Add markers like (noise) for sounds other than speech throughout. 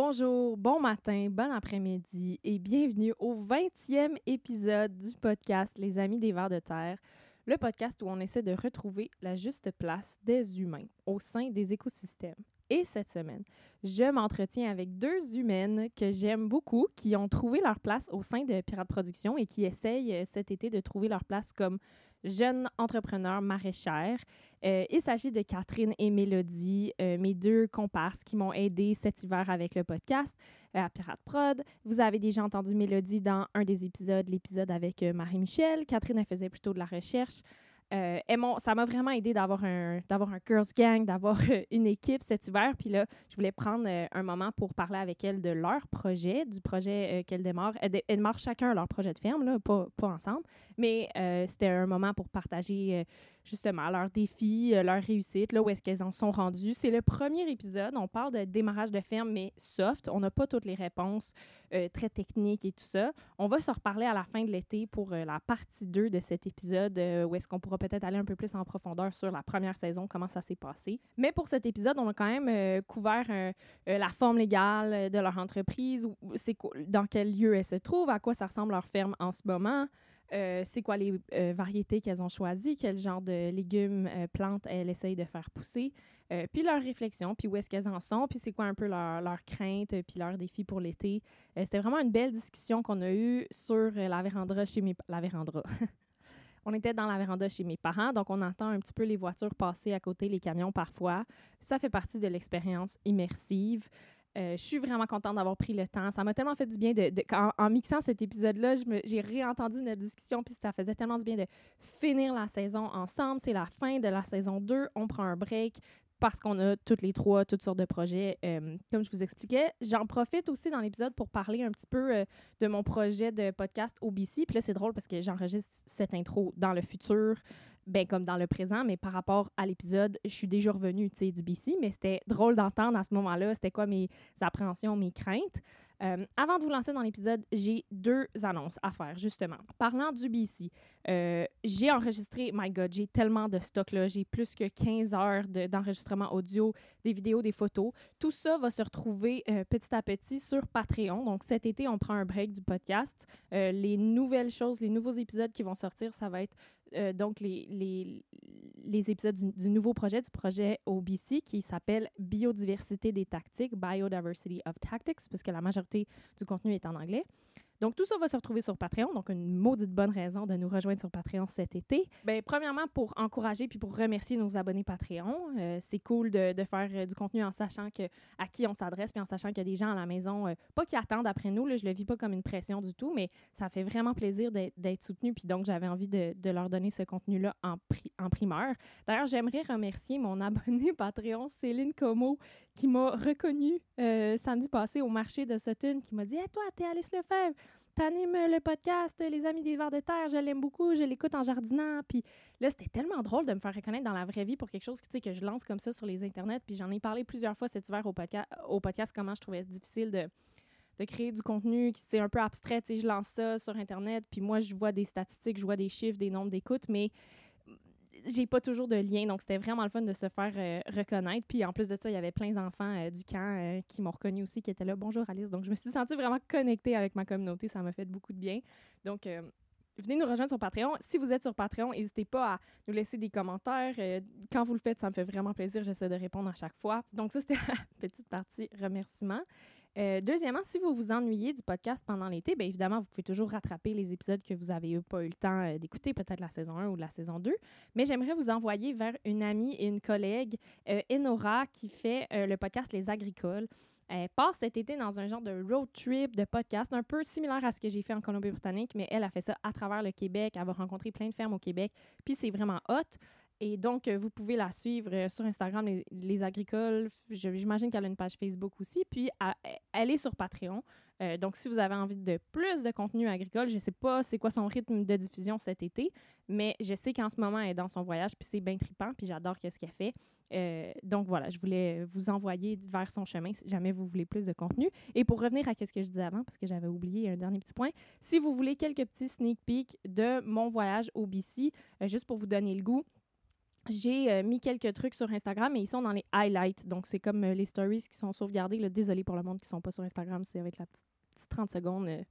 Bonjour, bon matin, bon après-midi et bienvenue au 20e épisode du podcast Les Amis des Vers de Terre, le podcast où on essaie de retrouver la juste place des humains au sein des écosystèmes. Et cette semaine, je m'entretiens avec deux humaines que j'aime beaucoup, qui ont trouvé leur place au sein de Pirate Production et qui essayent euh, cet été de trouver leur place comme jeunes entrepreneurs maraîchères. Euh, il s'agit de Catherine et Mélodie, euh, mes deux comparses qui m'ont aidé cet hiver avec le podcast à Pirate Prod. Vous avez déjà entendu Mélodie dans un des épisodes, l'épisode avec Marie-Michel. Catherine, elle faisait plutôt de la recherche. Euh, ça m'a vraiment aidé d'avoir un, d'avoir un girls gang, d'avoir une équipe cet hiver. Puis là, je voulais prendre euh, un moment pour parler avec elles de leur projet, du projet euh, qu'elles démarrent. Elles, démarrent chacun leur projet de ferme, là, pas, pas ensemble. Mais c'était un moment pour partager justement leurs défis, leurs réussites, là où est-ce qu'elles en sont rendues. C'est le premier épisode. On parle de démarrage de ferme, mais soft. On n'a pas toutes les réponses très techniques et tout ça. On va se reparler à la fin de l'été pour la partie 2 de cet épisode où est-ce qu'on pourra peut-être aller un peu plus en profondeur sur la première saison, comment ça s'est passé. Mais pour cet épisode, on a quand même euh, couvert euh, euh, la forme légale de leur entreprise, c'est dans quel lieu elle se trouve, à quoi ça ressemble leur ferme en ce moment. C'est quoi les variétés qu'elles ont choisies, quel genre de légumes, plantes elles essayent de faire pousser, puis leurs réflexions, puis où est-ce qu'elles en sont, puis c'est quoi un peu leurs leur craintes, puis leurs défis pour l'été. C'était vraiment une belle discussion qu'on a eue sur la véranda chez mes... La véranda. (laughs) On était dans la véranda chez mes parents, donc on entend un petit peu les voitures passer à côté, les camions parfois. Ça fait partie de l'expérience immersive. Euh, je suis vraiment contente d'avoir pris le temps. Ça m'a tellement fait du bien de, en, mixant cet épisode-là, j'ai réentendu notre discussion, puis ça faisait tellement du bien de finir la saison ensemble. C'est la fin de la saison 2. On prend un break parce qu'on a toutes les trois toutes sortes de projets, euh, comme je vous expliquais. J'en profite aussi dans l'épisode pour parler un petit peu euh, de mon projet de podcast OBC. Puis là, c'est drôle parce que j'enregistre cette intro dans le futur, ben comme dans le présent, mais par rapport à l'épisode, je suis déjà revenue, du BC, mais c'était drôle d'entendre à ce moment-là, c'était quoi mes appréhensions, mes craintes. Euh, avant de vous lancer dans l'épisode, j'ai deux annonces à faire, justement. Parlant du BC, euh, j'ai enregistré, my God, j'ai tellement de stock là, j'ai plus que 15 heures d'enregistrement audio, des vidéos, des photos. Tout ça va se retrouver euh, petit à petit sur Patreon. Donc cet été, on prend un break du podcast. les nouvelles choses, les nouveaux épisodes qui vont sortir, ça va être donc les, les, les épisodes du, du, nouveau projet, du projet OBC qui s'appelle Biodiversité des tactiques, Biodiversity of Tactics, puisque la majorité du contenu est en anglais. Donc, tout ça va se retrouver sur Patreon. Donc, une maudite bonne raison de nous rejoindre sur Patreon cet été. Bien, premièrement, pour encourager puis pour remercier nos abonnés Patreon. Euh, c'est cool de, faire euh, du contenu en sachant que, à qui on s'adresse puis en sachant qu'il y a des gens à la maison, euh, pas qui attendent après nous. Là, je le vis pas comme une pression du tout, mais ça fait vraiment plaisir d'être soutenu. Puis donc, j'avais envie de, leur donner ce contenu-là en, en primeur. D'ailleurs, j'aimerais remercier mon abonné (laughs) Patreon, Céline Como, qui m'a reconnu samedi passé au marché de Sutton, qui m'a dit hey, Toi, t'es Alice Lefebvre t'animes le podcast Les Amis des Vers de Terre, je l'aime beaucoup, je l'écoute en jardinant. Puis là, c'était tellement drôle de me faire reconnaître dans la vraie vie pour quelque chose que, que je lance comme ça sur les internets. Puis j'en ai parlé plusieurs fois cet hiver au, au podcast, comment je trouvais difficile de, de créer du contenu qui c'est un peu abstrait. je lance ça sur Internet, puis moi, je vois des statistiques, je vois des chiffres, des nombres d'écoutes, mais j'ai pas toujours de lien, donc c'était vraiment le fun de se faire euh, reconnaître. Puis en plus de ça, il y avait plein d'enfants euh, du camp euh, qui m'ont reconnu aussi, qui étaient là. Bonjour Alice. Donc je me suis sentie vraiment connectée avec ma communauté. Ça m'a fait beaucoup de bien. Donc venez nous rejoindre sur Patreon. Si vous êtes sur Patreon, n'hésitez pas à nous laisser des commentaires. quand vous le faites, ça me fait vraiment plaisir. J'essaie de répondre à chaque fois. Donc ça, c'était (laughs) la petite partie remerciement. Euh, deuxièmement, si vous vous ennuyez du podcast pendant l'été, bien évidemment, vous pouvez toujours rattraper les épisodes que vous n'avez pas eu le temps euh, d'écouter, peut-être la saison 1 ou la saison 2. Mais j'aimerais vous envoyer vers une amie et une collègue, euh, Enora, qui fait le podcast Les Agricoles. Elle passe cet été dans un genre de road trip de podcast, un peu similaire à ce que j'ai fait en Colombie-Britannique, mais elle a fait ça à travers le Québec. Elle va rencontrer plein de fermes au Québec, puis c'est vraiment hot. Et donc, euh, vous pouvez la suivre euh, sur Instagram, les, agricoles. J'imagine qu'elle a une page Facebook aussi. Puis, elle est sur Patreon. Euh, donc, si vous avez envie de plus de contenu agricole, je ne sais pas c'est quoi son rythme de diffusion cet été, mais je sais qu'en ce moment, elle est dans son voyage, puis c'est bien trippant, puis j'adore ce qu'elle fait. donc, voilà, je voulais vous envoyer vers son chemin si jamais vous voulez plus de contenu. Et pour revenir à ce que je disais avant, parce que j'avais oublié un dernier petit point, si vous voulez quelques petits sneak peeks de mon voyage au BC, juste pour vous donner le goût, j'ai euh, mis quelques trucs sur Instagram et ils sont dans les highlights. Donc, c'est comme euh, les stories qui sont sauvegardées. Là. Désolé pour le monde qui ne sont pas sur Instagram, c'est avec la petite, petite 30 secondes, euh,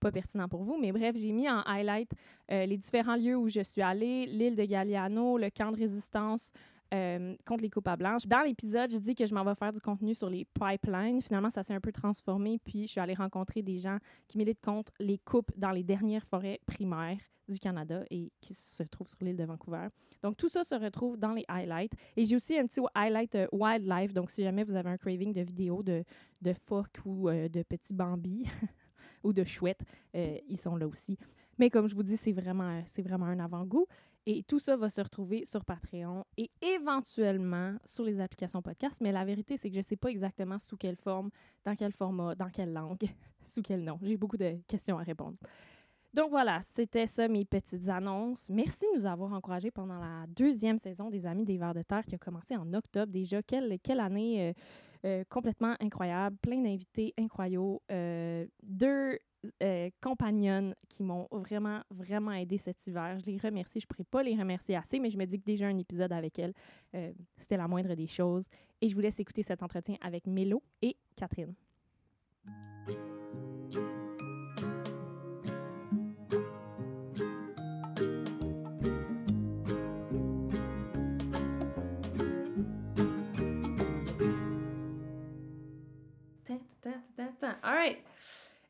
pas pertinent pour vous. Mais bref, j'ai mis en highlight les différents lieux où je suis allée, l'île de Galliano, le camp de résistance euh, contre les coupes à blanches. Dans l'épisode, je dis que je m'en vais faire du contenu sur les pipelines. Finalement, ça s'est un peu transformé. Puis, je suis allée rencontrer des gens qui militent contre les coupes dans les dernières forêts primaires du Canada et qui se trouvent sur l'île de Vancouver. Donc, tout ça se retrouve dans les highlights. Et j'ai aussi un petit highlight euh, wildlife. Donc, si jamais vous avez un craving de vidéos de, de phoques ou euh, de petits bambis (laughs) ou de chouettes, ils sont là aussi. Mais comme je vous dis, c'est vraiment, c'est vraiment un avant-goût. Et tout ça va se retrouver sur Patreon et éventuellement sur les applications podcast. Mais la vérité, c'est que je ne sais pas exactement sous quelle forme, dans quel format, dans quelle langue, (laughs) sous quel nom. J'ai beaucoup de questions à répondre. Donc voilà, c'était ça mes petites annonces. Merci de nous avoir encouragés pendant la deuxième saison des Amis des Vers de Terre qui a commencé en octobre déjà. Quelle, quelle année euh, euh, complètement incroyable, plein d'invités incroyables, euh, deux euh, compagnonnes qui m'ont vraiment, vraiment aidé cet hiver. Je les remercie. Je ne pourrais pas les remercier assez, mais je me dis que déjà un épisode avec elles, euh, c'était la moindre des choses. Et je vous laisse écouter cet entretien avec Mélo et Catherine. All right.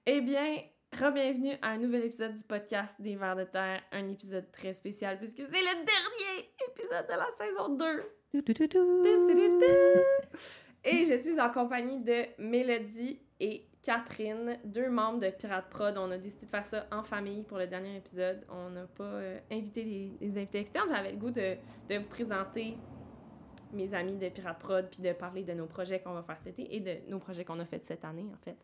Eh bien, re-bienvenue à un nouvel épisode du podcast des Vers de Terre, un épisode très spécial puisque c'est le dernier épisode de la saison 2. Tout, tout, tout, tout. Tu-tu-tu-tu. Et je suis en compagnie de Mélodie et Catherine, deux membres de Pirate Prod. On a décidé de faire ça en famille pour le dernier épisode. On n'a pas euh, invité des, des invités externes. J'avais le goût de, de vous présenter mes amis de Pirate Prod puis de parler de nos projets qu'on va faire cet été et de nos projets qu'on a fait cette année, en fait.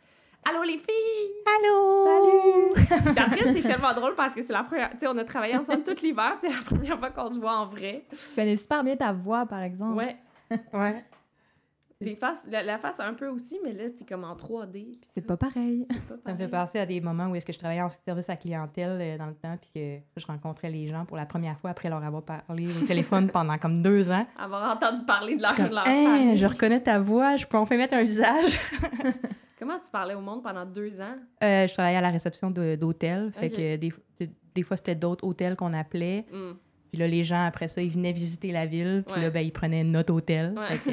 Allô les filles! Allô! Salut! (laughs) Catherine, c'est tellement drôle parce que c'est la première... Tu sais, on a travaillé ensemble tout l'hiver, puis c'est la première fois qu'on se voit en vrai. Je connais super bien ta voix, par exemple. Ouais. (laughs) Ouais. Les faces, la, la face un peu aussi, mais là, t'es comme en 3D. puis C'est pas pareil. C'est pas Ça me fait pareil. penser à des moments où est-ce que je travaillais en service à clientèle euh, dans le temps, puis que je rencontrais les gens pour la première fois après leur avoir parlé au téléphone (laughs) pendant comme deux ans. Avoir entendu parler de Je leur, de leur Hein, famille. je reconnais ta voix, je peux enfin mettre un visage. Comment tu parlais au monde pendant deux ans? Euh, je travaillais à la réception d'hôtels, fait que des, de- des fois c'était d'autres hôtels qu'on appelait. Hmm. Puis là, les gens après ça, ils venaient visiter la ville, puis Ouais. là, ben, ils prenaient notre hôtel. Ouais. Fait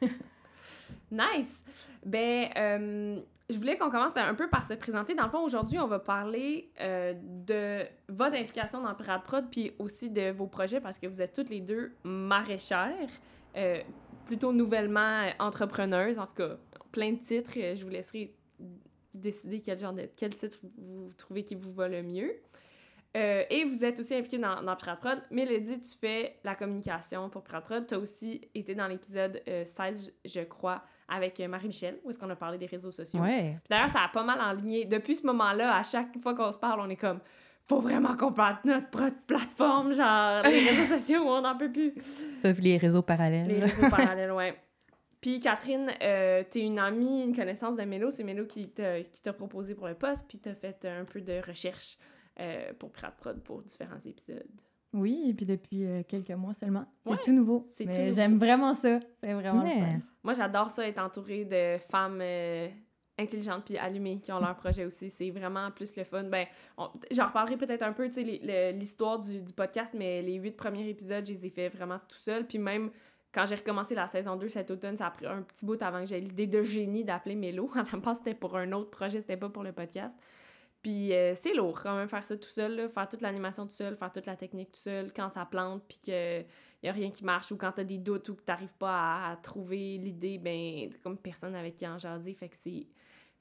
que- (laughs) Nice! Ben, euh, je voulais qu'on commence un peu par se présenter. Dans le fond, aujourd'hui, on va parler euh, de votre implication dans Pirate Prod, puis aussi de vos projets, parce que vous êtes toutes les deux maraîchères, euh, plutôt nouvellement euh, entrepreneuses, en tout cas, plein de titres. Euh, Je vous laisserai décider quel genre de quel titre vous, trouvez qui vous va le mieux. Euh, et vous êtes aussi impliqué dans, dans Pirate Prod. Mélodie, tu fais la communication pour Pirate Prod. Tu as aussi été dans l'épisode euh, 16, je crois, avec euh, Marie-Michel, où est-ce qu'on a parlé des réseaux sociaux. ouais. D'ailleurs, ça a pas mal enligné. Depuis ce moment-là, à chaque fois qu'on se parle, on est comme faut vraiment qu'on plante notre propre plateforme, genre les (laughs) réseaux sociaux, on n'en peut plus. Puis les réseaux parallèles. Les réseaux parallèles, ouais. Puis Catherine, euh, t'es une amie, une connaissance de Mélo. C'est Mélo qui t'a qui t'a proposé pour le poste, puis t'as fait un peu de recherche euh, pour Pirate Prod pour différents épisodes. Oui, et puis depuis euh, quelques mois seulement. C'est Ouais, tout nouveau. c'est tout Mais nouveau. j'aime vraiment ça. C'est vraiment le Ouais. fun. Moi, j'adore ça, être entourée de femmes euh, intelligentes puis allumées qui ont leur projet aussi. C'est vraiment plus le fun. Ben, on- j'en reparlerai peut-être un peu, tu sais, l'histoire du, du podcast, mais les huit premiers épisodes, je les ai fait vraiment tout seul. Puis même quand j'ai recommencé la saison 2 cet automne, ça a pris un petit bout avant que j'ai l'idée de génie d'appeler Mélo. (laughs) À la base, c'était pour un autre projet, c'était pas pour le podcast. Puis euh, c'est lourd quand même faire ça tout seul, faire toute l'animation tout seul, faire toute la technique tout seul, quand ça plante, puis que y a rien qui marche, ou quand t'as des doutes ou que t'arrives pas à, trouver l'idée, ben comme personne avec qui en jaser, fait que c'est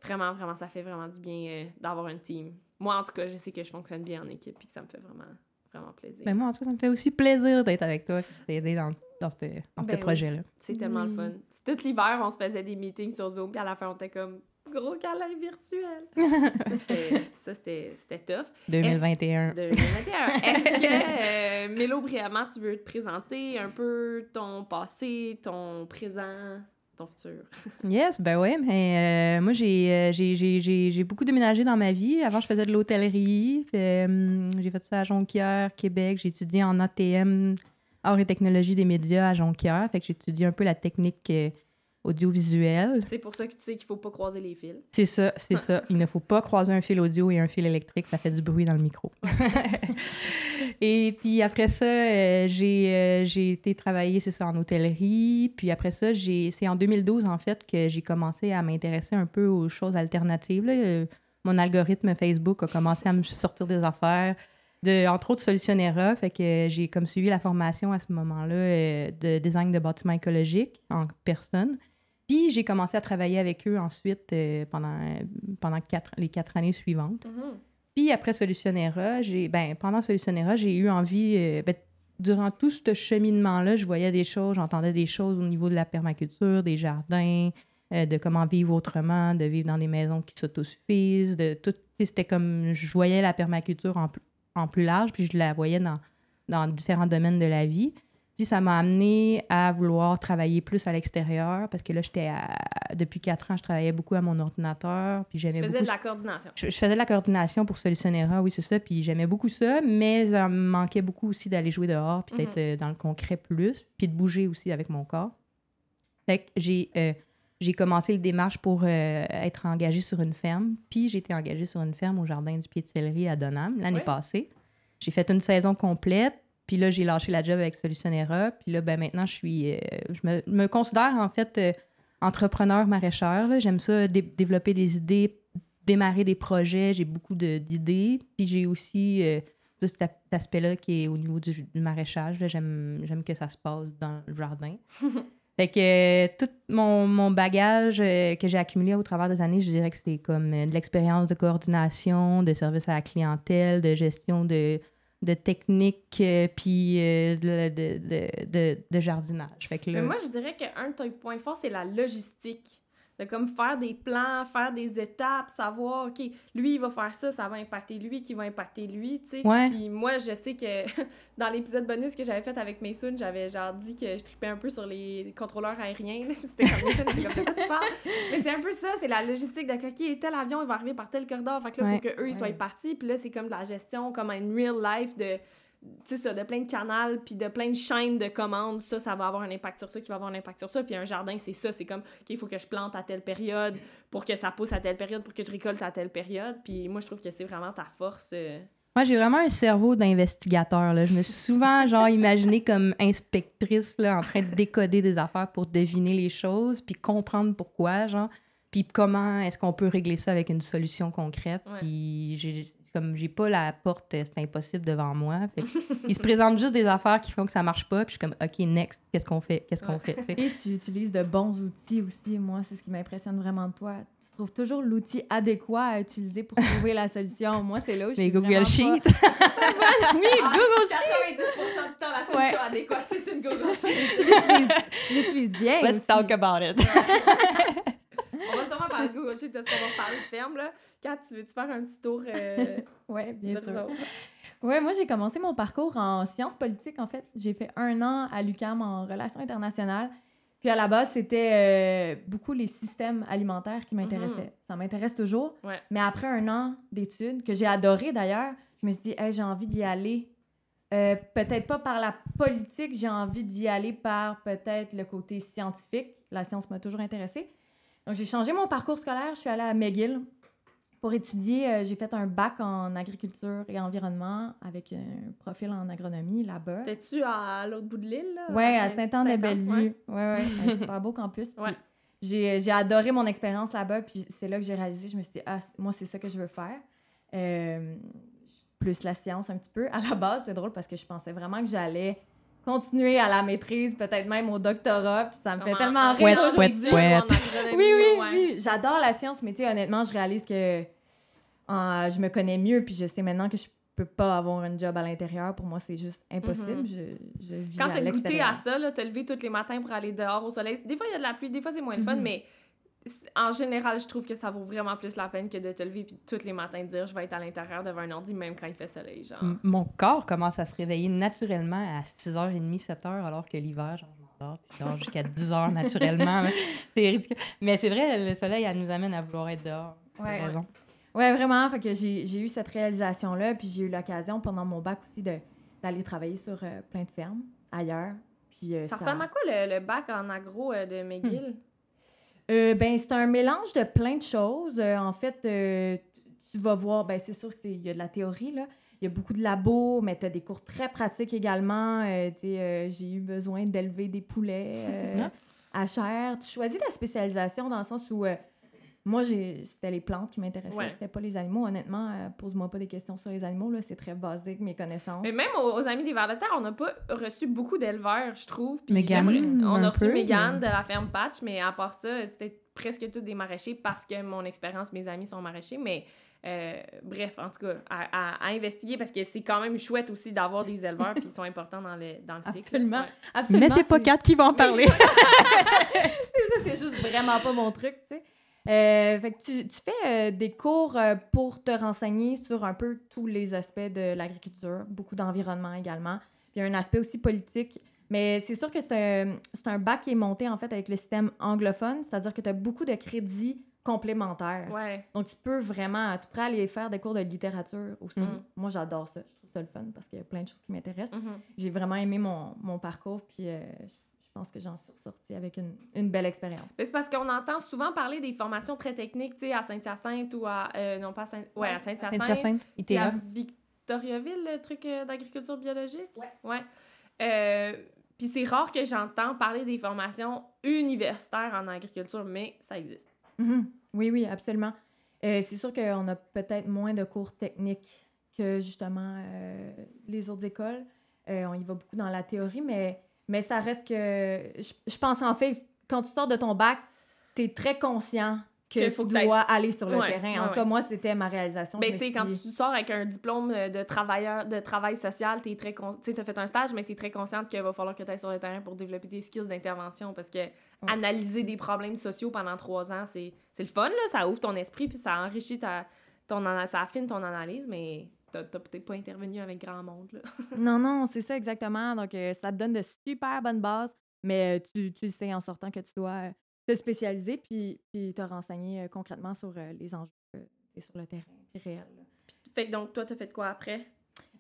vraiment, vraiment, ça fait vraiment du bien euh, d'avoir un team. Moi, en tout cas, je sais que je fonctionne bien en équipe, puis que ça me fait vraiment, vraiment plaisir. Ben moi, en tout cas, ça me fait aussi plaisir d'être avec toi, d'aider dans, dans ce, dans ce Ben oui. projet-là. C'est tellement le Oui. fun. C'est tout l'hiver, on se faisait des meetings sur Zoom, puis à la fin, on était comme gros câlin virtuel. (laughs) ça, c'était- ça, c'était c'était tough. 2021. 2021. Est-ce que, euh, Mélo, brièvement, tu veux te présenter un peu ton passé, ton présent, ton futur? (laughs) Yes, ben ouais, mais euh, moi, j'ai, euh, j'ai, j'ai, j'ai, j'ai beaucoup déménagé dans ma vie. Avant, je faisais de l'hôtellerie. Hum, j'ai fait ça à Jonquière, Québec. J'ai étudié en ATM, arts et technologies des médias à Jonquière. Fait que j'étudie un peu la technique audiovisuelle. C'est pour ça que tu sais qu'il faut pas croiser les fils. C'est ça, c'est ça. Il ne faut pas croiser un fil audio et un fil électrique, ça fait du bruit dans le micro. (laughs) et puis après ça, euh, j'ai euh, j'ai été travailler, c'est ça, en hôtellerie. Puis après ça, j'ai c'est en 2012, en fait, que j'ai commencé à m'intéresser un peu aux choses alternatives. là. Euh, Mon algorithme Facebook a commencé à me sortir des affaires, de, entre autres Solutionnera. Fait que j'ai comme suivi la formation à ce moment-là de design de bâtiments écologiques en personne. Puis j'ai commencé à travailler avec eux ensuite euh, pendant, pendant quatre, les quatre années suivantes. Puis après Solutionnera, j'ai ben pendant Solutionnera, j'ai eu envie euh, ben, durant tout ce cheminement-là, je voyais des choses, j'entendais des choses au niveau de la permaculture, des jardins, euh, de comment vivre autrement, de vivre dans des maisons qui s'autosuffisent, de tout. C'était comme je voyais la permaculture en, plus- en plus large, puis je la voyais dans, dans différents domaines de la vie. Puis ça m'a amené à vouloir travailler plus à l'extérieur parce que là, j'étais à- depuis quatre ans, je travaillais beaucoup à mon ordinateur. Puis Tu j'aimais faisais beaucoup de la coordination. je, je faisais de la coordination pour Solutionnera, oui, c'est ça. Puis j'aimais beaucoup ça, mais ça me manquait beaucoup aussi d'aller jouer dehors, puis d'être Mhm. euh, dans le concret plus, puis de bouger aussi avec mon corps. Fait que j'ai, euh, j'ai commencé le démarche pour euh, être engagée sur une ferme, puis j'ai été engagée sur une ferme au jardin du pied de céleri à Donham l'année passée. J'ai fait une saison complète, puis là, j'ai lâché la job avec Solutionnera, puis là, ben maintenant, je suis... euh, je me, me considère, en fait, euh, entrepreneur maraîchère. là. J'aime ça, dé- développer des idées, démarrer des projets. J'ai beaucoup d'idées. Puis j'ai aussi euh, tout cet aspect-là qui est au niveau du, du maraîchage. J'aime j'aime que ça se passe dans le jardin. (laughs) fait que tout mon, mon bagage que j'ai accumulé au travers des années, je dirais que c'est comme de l'expérience de coordination, de service à la clientèle, de gestion de, de techniques, euh, puis euh, de, de, de, jardinage. Fait que là, Mais moi, je dirais qu'un de tes points forts, c'est la logistique. De comme faire des plans, faire des étapes, savoir, OK, lui, il va faire ça, ça va impacter lui, qui va impacter lui, tu sais. Puis moi, je sais que (laughs) dans l'épisode bonus que j'avais fait avec Mason, j'avais genre dit que je tripais un peu sur les contrôleurs aériens. (laughs) C'était comme était comme, quoi tu parles? Mais c'est un peu ça, c'est la logistique de, OK, tel avion, il va arriver par tel corridor. Fait que là, il Ouais. faut qu'eux, ils soient partis. Puis là, c'est comme de la gestion, comme une real life de tu sais ça, de plein de canals, puis de plein de chaînes de commandes, ça, ça va avoir un impact sur ça, qui va avoir un impact sur ça. Puis un jardin, c'est ça, c'est comme, OK, il faut que je plante à telle période pour que ça pousse à telle période, pour que je récolte à telle période. Puis moi, je trouve que c'est vraiment ta force. euh. Moi, j'ai vraiment un cerveau d'investigateur. là. Je me suis souvent, genre, imaginée comme inspectrice, là, en train de décoder des affaires pour deviner les choses, puis comprendre pourquoi, genre, puis comment est-ce qu'on peut régler ça avec une solution concrète. Ouais. Puis, j'ai, comme j'ai pas la porte, euh, c'est impossible devant moi. Fait il se présente juste des affaires qui font que ça marche pas, puis je suis comme, OK, next, qu'est-ce qu'on fait? Qu'est-ce qu'on Ouais. fait? Et tu utilises de bons outils aussi. Moi, c'est ce qui m'impressionne vraiment de toi. Tu trouves toujours l'outil adéquat à utiliser pour trouver la solution. Moi, c'est là où je Les suis Google vraiment Sheets. pas- (laughs) oui, Google Sheets. 90% du temps, la solution adéquate, c'est une Google Sheet. Tu l'utilises, bien Let's aussi. talk about it. On va sûrement parler de Google Sheet, parce qu'on va parler de ferme, là. Quand tu veux-tu faire un petit tour euh, (laughs) Ouais, bien sûr. Ouais, moi, j'ai commencé mon parcours en sciences politiques, en fait. J'ai fait un an à l'UQAM en relations internationales. Puis à la base, c'était euh, beaucoup les systèmes alimentaires qui m'intéressaient. Ça m'intéresse toujours. Ouais. Mais après un an d'études, que j'ai adoré d'ailleurs, je me suis dit, Hey, j'ai envie d'y aller. Euh, peut-être pas par la politique, j'ai envie d'y aller par peut-être le côté scientifique. La science m'a toujours intéressée. Donc, j'ai changé mon parcours scolaire. Je suis allée à McGill pour étudier. Euh, j'ai fait un bac en agriculture et environnement avec un profil en agronomie là-bas. T'es-tu à l'autre bout de l'île, là? Ouais, à Saint- Saint-Anne-de-Bellevue. Ouais, ouais, un (laughs) super beau campus. Ouais. J'ai j'ai adoré mon expérience là-bas, puis c'est là que j'ai réalisé, je me suis dit, ah, moi, c'est ça que je veux faire. Euh, plus la science un petit peu. (laughs) À la base, c'est drôle parce que je pensais vraiment que j'allais continuer à la maîtrise, peut-être même au doctorat, puis ça me fait tellement en- en rire aujourd'hui. Oui, oui, ouais. oui. J'adore la science, mais tu sais, honnêtement, je réalise que euh, je me connais mieux, puis je sais maintenant que je peux pas avoir un job à l'intérieur. Pour moi, c'est juste impossible. Mhm. je, je vis Quand à t'as goûté à ça, là, t'as levé tous les matins pour aller dehors au soleil. Des fois, il y a de la pluie, des fois, c'est moins le fun, Mhm. mais en général, je trouve que ça vaut vraiment plus la peine que de te lever puis tous les matins de dire je vais être à l'intérieur devant un ordi, même quand il fait soleil. Genre. M- Mon corps commence à se réveiller naturellement à 6h30, 7h, alors que l'hiver, genre, je m'endors, puis dors jusqu'à 10h naturellement. (laughs) C'est ridicule. Mais c'est vrai, le soleil, elle nous amène à vouloir être dehors. Ouais. raison. Ouais, vraiment. Fait que j'ai j'ai eu cette réalisation-là, puis j'ai eu l'occasion pendant mon bac aussi de- d'aller travailler sur euh, plein de fermes. ailleurs. Puis, euh, Ça ressemble à quoi le, le bac en agro euh, de McGill? Euh, ben, c'est un mélange de plein de choses. Euh, en fait, euh, tu- vas voir, ben, c'est sûr qu'il y a de la théorie, là. Il y a beaucoup de labos, mais tu as des cours très pratiques également. J'ai eu besoin d'élever des poulets (laughs) Ah. à chair. Tu choisis ta spécialisation dans le sens où moi, c'était les plantes qui m'intéressaient, Ouais. c'était pas les animaux. Honnêtement, euh, pose-moi pas des questions sur les animaux, là, c'est très basique, mes connaissances. Mais même aux, aux Amis des Vers de Terre, on n'a pas reçu beaucoup d'éleveurs, je trouve. Puis Mégane, On a reçu Mégane mais- de la ferme Patch, mais à part ça, c'était presque tous des maraîchers parce que mon expérience, mes amis sont maraîchers. Mais euh, bref, en tout cas, à, à- à investiguer parce que c'est quand même chouette aussi d'avoir des éleveurs (laughs) puis ils sont importants dans le, dans le cycle. Absolument. Ouais. Absolument, Mais c'est pas Kat qui va en parler. (laughs) ça, c'est juste vraiment pas mon truc, tu sais. Euh, fait que tu, tu fais euh, des cours euh, pour te renseigner sur un peu tous les aspects de l'agriculture, beaucoup d'environnement également. Il y a un aspect aussi politique. Mais c'est sûr que c'est un, un bac qui est monté en fait avec le système anglophone, c'est-à-dire que tu as beaucoup de crédits complémentaires. Ouais. Donc tu peux vraiment, tu pourrais aller faire des cours de littérature aussi. Mm. Moi j'adore ça, je trouve ça le fun parce qu'il y a plein de choses qui m'intéressent Mhm. j'ai vraiment aimé mon, mon parcours, puis je pense que j'en suis ressortie avec une, une belle expérience. C'est parce qu'on entend souvent parler des formations très techniques, tu sais, à Saint-Hyacinthe ou à. euh, non, pas à Saint... Ouais, à Saint-Hyacinthe. Sainte-Hyacinthe, Puis à ITA. Victoriaville, le truc euh, d'agriculture biologique? Ouais. Ouais. Euh, Puis c'est rare que j'entends parler des formations universitaires en agriculture, mais ça existe. Mhm. Oui, oui, absolument. Euh, c'est sûr qu'on a peut-être moins de cours techniques que justement euh, les autres écoles. Euh, on y va beaucoup dans la théorie, mais, mais ça reste que. Je, je pense en fait, quand tu sors de ton bac, tu es très conscient que, Que faut tu que dois aller sur le Ouais, terrain. En tout cas, moi, c'était ma réalisation. Ben, me tu sais, quand dit- tu sors avec un diplôme de travailleur, de travail social, très con... tu sais, t'as fait un stage, mais t'es très consciente qu'il va falloir que tu ailles sur le terrain pour développer des skills d'intervention parce que analyser des problèmes sociaux pendant trois ans, c'est c'est le fun, là, ça ouvre ton esprit puis ça enrichit ta, ton, ça affine ton analyse, mais t'as peut-être pas intervenu avec grand monde, là. (laughs) Non, non, c'est ça exactement. Donc, euh, ça te donne de super bonnes bases, mais euh, tu, tu sais en sortant que tu dois euh, te spécialiser puis, puis te renseigner concrètement sur les enjeux et sur le terrain, puis réel. là. Fait donc, toi, t'as fait quoi après?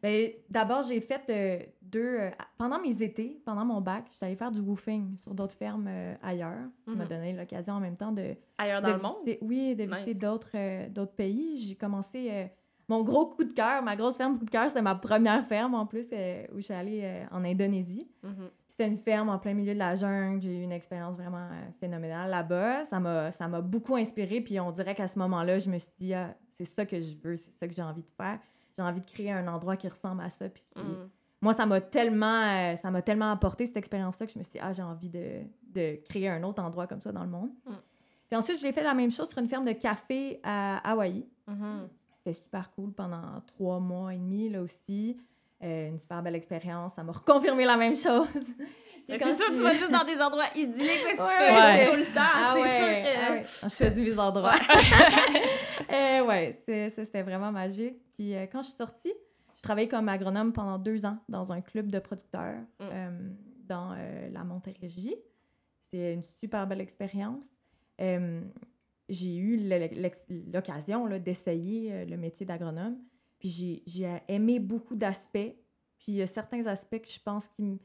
Ben, D'abord, j'ai fait euh, deux. euh, pendant mes étés, pendant mon bac, j'étais allée faire du woofing sur d'autres fermes euh, ailleurs. Ça m'a Mhm. donné l'occasion en même temps de, Ailleurs de dans le monde? oui, de visiter d'autres d'autres pays. J'ai commencé mon gros coup de cœur, ma grosse ferme coup de cœur, c'était ma première ferme en plus euh, où je suis allée euh, en Indonésie. Mhm. C'était une ferme en plein milieu de la jungle. J'ai eu une expérience vraiment euh, phénoménale là-bas. Ça m'a, ça m'a beaucoup inspirée. Puis on dirait qu'à ce moment-là, je me suis dit, Ah, c'est ça que je veux, c'est ça que j'ai envie de faire. J'ai envie de créer un endroit qui ressemble à ça. Puis Mhm. moi, ça m'a tellement, ça m'a tellement apporté cette expérience-là que je me suis dit, ah, j'ai envie de, de créer un autre endroit comme ça dans le monde. Mm. Puis ensuite, j'ai fait la même chose sur une ferme de café à Hawaï. Mhm. C'était super cool pendant trois mois et demi, là aussi. Euh, une super belle expérience. Ça m'a reconfirmé la même chose. (laughs) Quand C'est sûr je que tu vas juste dans des endroits idylliques parce que tu Ouais, ouais. ça tout le temps. Ah c'est ouais, sûr que. ah ouais. (laughs) Je choisis mes endroits. (laughs) Euh, ouais, c'était- vraiment magique. Puis euh, quand je suis sortie, je travaillais comme agronome pendant deux ans dans un club de producteurs Mm. euh, dans la Montérégie. C'était une super belle expérience. Euh, j'ai eu l'occasion d'essayer euh, le métier d'agronome. Puis j'ai- aimé beaucoup d'aspects. Puis il y a certains aspects que je pense qui me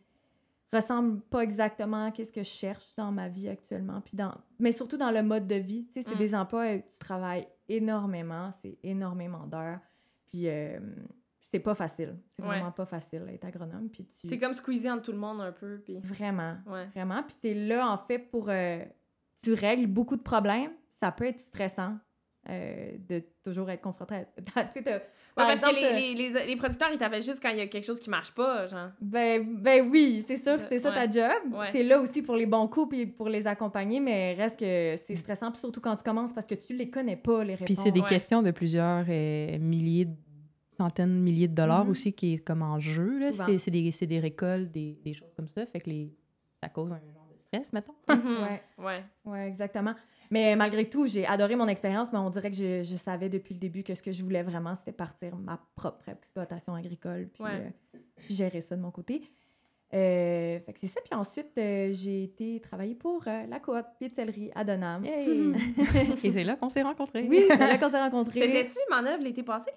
ressemblent pas exactement à ce que je cherche dans ma vie actuellement. Puis dans, mais surtout dans le mode de vie. Tu sais, c'est Mm. des emplois où tu travailles énormément, c'est énormément d'heures. Puis euh, c'est pas facile. C'est Ouais. vraiment pas facile être agronome. Puis tu... T'es comme squeezé entre tout le monde un peu. Puis... Vraiment, Ouais. vraiment. Puis t'es là, en fait, pour... euh, tu règles beaucoup de problèmes. Ça peut être stressant euh, de toujours être confronté à... (laughs) tu sais, t'as- Ouais, par parce exemple, que les, les, les, les producteurs, ils t'appellent juste quand il y a quelque chose qui marche pas, genre. Ben, ben oui, c'est sûr que c'est ça ouais. ta job. Ouais. T'es là aussi pour les bons coups puis pour les accompagner, mais reste que c'est stressant, puis surtout quand tu commences parce que tu les connais pas, les réponses. Puis c'est des Ouais. questions de plusieurs euh, milliers, de- centaines de milliers de dollars Mhm. aussi qui est comme en jeu. là. C'est c'est des, c'est des récoltes, des, des choses comme ça. Fait que les, ça cause un genre de stress, mettons. Mhm. Ouais. Ouais. Ouais, exactement. Mais malgré tout, j'ai adoré mon expérience, mais on dirait que je, je savais depuis le début que ce que je voulais vraiment, c'était partir ma propre exploitation agricole, puis, Ouais. euh, puis gérer ça de mon côté. Euh, fait que c'est ça. Puis ensuite, euh, j'ai été travailler pour euh, la coop Pied à Donham. (laughs) Et c'est là qu'on s'est rencontrés. Oui, c'est là qu'on s'est rencontrés. T'étais-tu manœuvre l'été passé?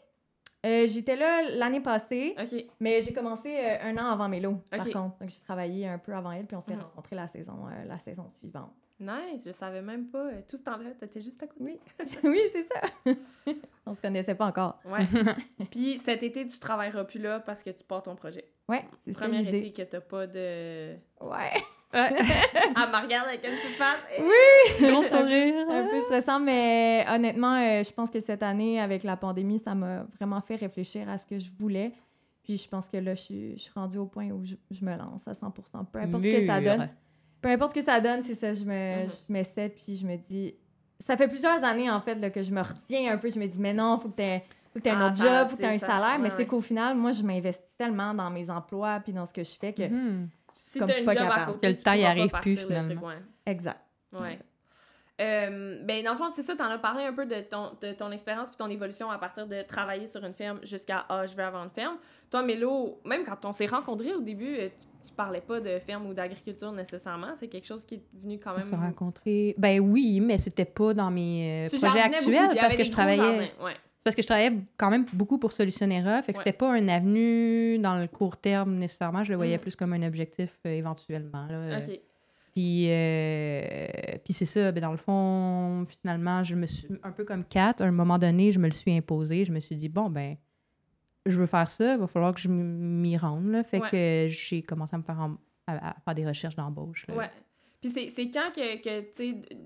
J'étais là l'année passée, mais j'ai commencé un an avant Mélo, par Ok. contre. Donc, j'ai travaillé un peu avant elle, puis on s'est Mhm. rencontrés la saison, la saison suivante. Nice, je savais même pas. Tout ce temps-là, t'étais juste à côté. Oui, (laughs) oui c'est ça. (laughs) on se connaissait pas encore. Ouais. (laughs) Puis cet été, tu travailleras plus là parce que tu pars ton projet. Ouais, c'est ça Premier l'idée. été que t'as pas de. Ouais. Elle me regarde avec une petite face. Gros sourire. un peu stressant, mais honnêtement, euh, je pense que cette année, avec la pandémie, ça m'a vraiment fait réfléchir à ce que je voulais. Puis je pense que là, je suis, je suis rendue au point où je, je me lance à 100% Peu importe ce que ça donne. Peu importe ce que ça donne, c'est ça, je me, Mhm. je m'essaie, puis je me dis... Ça fait plusieurs années, en fait, là, que je me retiens un peu. Je me dis, mais non, faut que tu faut que un Ah, autre ça, job, faut que tu un sais, ça- salaire. mais ouais, c'est qu'au final, moi, je m'investis tellement dans mes emplois puis dans ce que je fais que... Mhm. Si comme t'as une pas job à capable. côté, Que le temps y pourras pas arrive plus, truc, finalement. ouais. Exact. Ouais. Euh, ben, dans le fond, c'est ça, t'en as parlé un peu de ton, de ton expérience puis ton évolution à partir de travailler sur une ferme jusqu'à Ah, je vais avoir une ferme. Toi, Mélo, même quand on s'est rencontrés au début, euh, tu, tu parlais pas de ferme ou d'agriculture nécessairement. C'est quelque chose qui est venu quand On même. s'est rencontrés. Ben oui, mais c'était pas dans mes euh, Tu projets beaucoup, actuels parce que je travaillais. Ouais. Parce que je travaillais quand même beaucoup pour Solutionnera, fait que Ouais. c'était pas un avenue dans le court terme nécessairement. Je le voyais Mhm. plus comme un objectif euh, éventuellement. là. Euh, OK. Puis, euh, puis c'est ça, ben dans le fond, finalement, je me suis, un peu comme Kat, à un moment donné, je me le suis imposé. Je me suis dit, bon, ben, je veux faire ça, il va falloir que je m'y rende. Là. Fait Ouais. que j'ai commencé à me faire, en- à, à faire des recherches d'embauche. Ouais. Puis c'est, c'est quand que, que tu sais,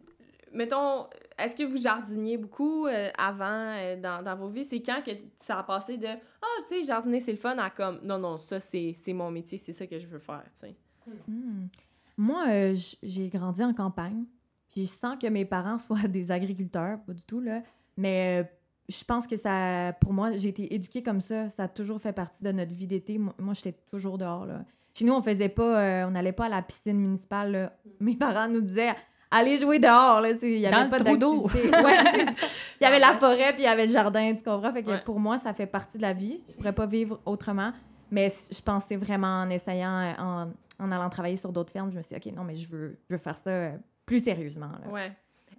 mettons, est-ce que vous jardiniez beaucoup euh, avant euh, dans, dans vos vies? C'est quand que ça a passé de Ah, tu sais, jardiner, c'est le fun à comme non, non, ça, c'est, c'est mon métier, c'est ça que je veux faire, tu sais. Hmm. Moi, euh, j'ai grandi en campagne. Puis je sens que mes parents (laughs) soient des agriculteurs, pas du tout, là. Mais euh, je pense que ça, pour moi, j'ai été éduquée comme ça. Ça a toujours fait partie de notre vie d'été. Moi, moi, j'étais toujours dehors, là. Chez nous, on faisait pas, euh, on n'allait pas à la piscine municipale. là. Mes parents nous disaient, allez jouer dehors, là. Il y Dans avait le pas d'eau. Ouais. Il y avait (laughs) la forêt, puis il y avait le jardin, tu comprends? Fait que Ouais. pour moi, ça fait partie de la vie. Je pourrais pas vivre autrement. Mais je pensais vraiment en essayant, euh, en, allant travailler sur d'autres fermes, je me suis dit, OK, non, mais je veux, je veux faire ça euh, plus sérieusement.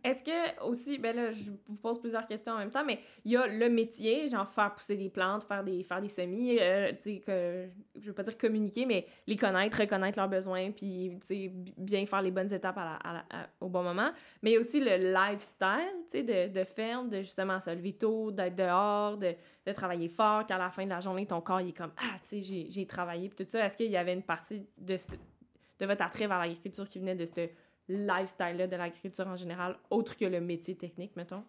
Est-ce que aussi, ben là, je vous pose plusieurs questions en même temps, mais il y a le métier, genre faire pousser des plantes, faire des, faire des semis, euh, tu sais, que, je veux pas dire communiquer, mais les connaître, reconnaître leurs besoins, puis, tu sais, bi- bien faire les bonnes étapes au bon moment. Mais il y a aussi le lifestyle, tu sais, de, ferme, de justement se lever tôt, d'être dehors, de, travailler fort, qu'à la fin de la journée, ton corps, il est comme, ah, tu sais, j'ai- travaillé, puis tout ça. Est-ce qu'il y avait une partie de, de votre attrait vers l'agriculture qui venait de ce lifestyle-là de l'agriculture en général, autre que le métier technique, mettons?